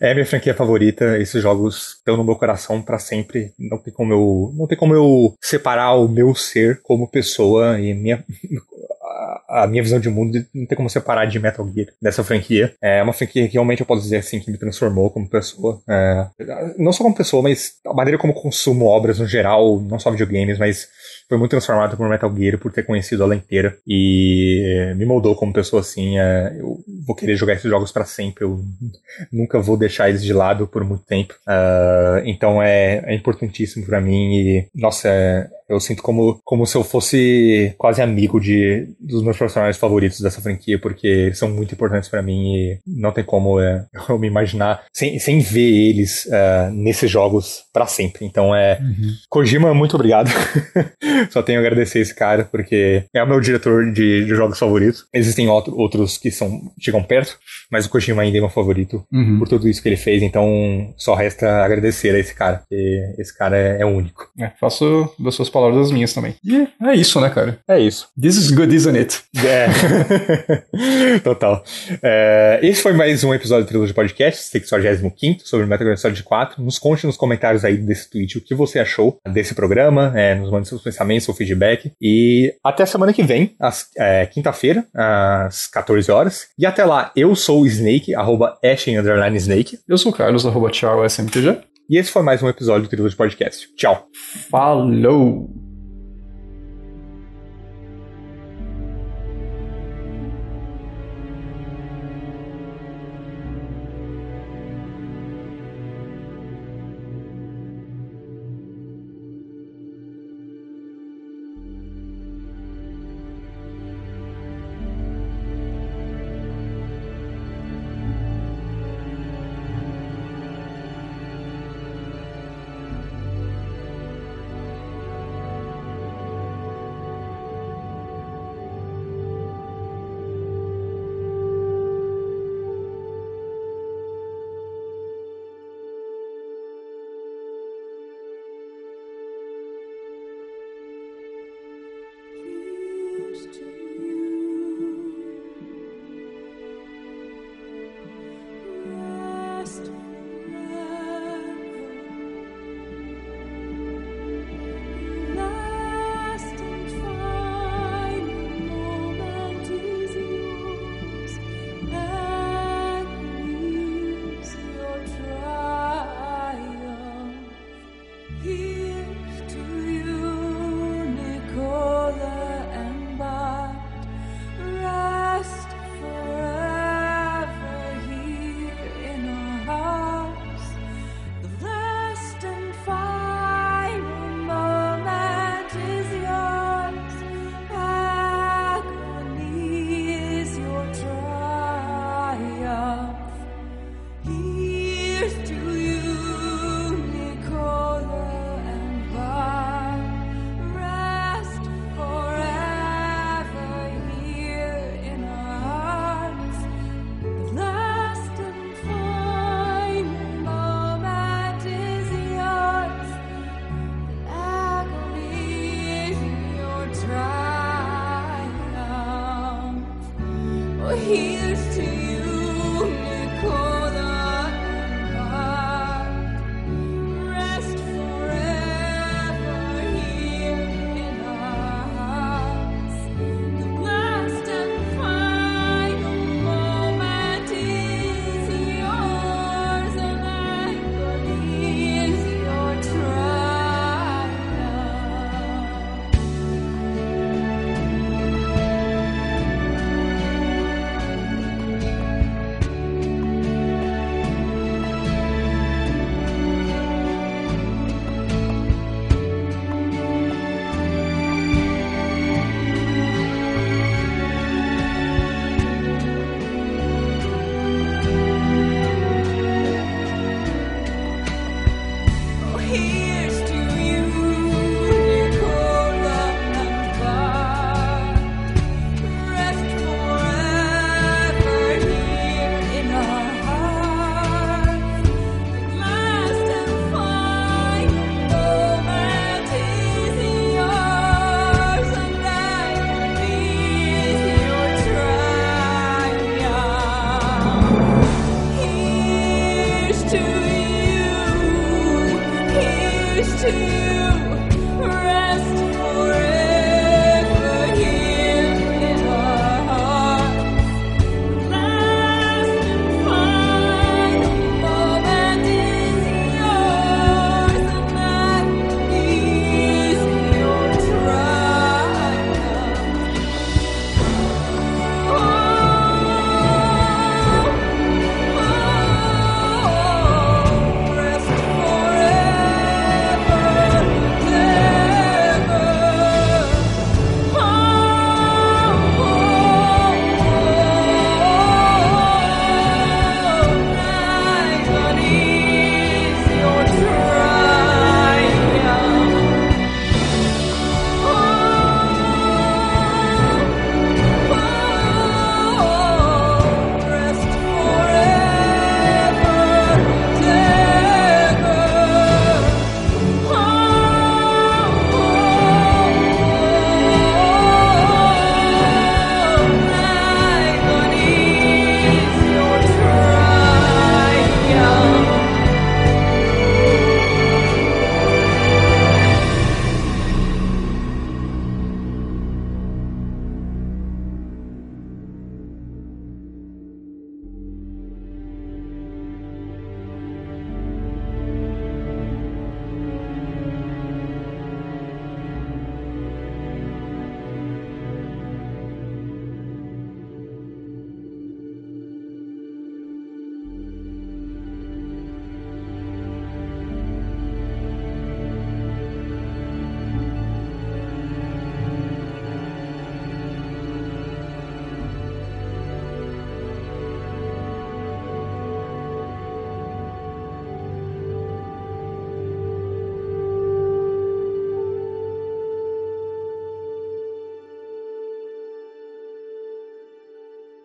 é minha franquia favorita. Esses jogos estão no meu coração para sempre. Não tem como eu, não tem como eu separar o meu ser como pessoa e minha a minha visão de mundo não tem como separar de Metal Gear dessa franquia. É uma franquia que realmente eu posso dizer assim que me transformou como pessoa. É, não só como pessoa, mas a maneira como consumo obras no geral, não só videogames, mas foi muito transformado por Metal Gear, por ter conhecido ela inteira e me moldou como pessoa assim. É, eu vou querer jogar esses jogos para sempre, eu nunca vou deixar eles de lado por muito tempo. Uh, então é, é importantíssimo para mim e, nossa, é, eu sinto como, como se eu fosse quase amigo de, dos meus personagens favoritos dessa franquia, porque são muito importantes para mim e não tem como é, eu me imaginar sem, sem ver eles uh, nesses jogos para sempre. Então é. Uhum. Kojima, muito obrigado. Só tenho a agradecer esse cara, porque é o meu diretor de, de jogos favoritos. Existem outro, outros que são, chegam perto, mas o Kojima ainda é meu favorito uhum. por tudo isso que ele fez. Então só resta agradecer a esse cara, porque esse cara é, é único. É, faço das suas palavras as minhas também. E é isso, né, cara? É isso. This is good, isn't it? É. Total. É, esse foi mais um episódio do Trilogy Podcast, 65 sobre o Metal Gear Solid 4. Nos conte nos comentários aí desse tweet o que você achou desse programa, é, nos mande seus pensamentos, seu feedback. E até semana que vem, é, quinta-feira, às 14 horas. E até lá, eu sou o Snake, arroba Snake. Eu sou o Carlos, arroba tchau, SMTG. E esse foi mais um episódio do Trilogy Podcast. Tchau. Falou!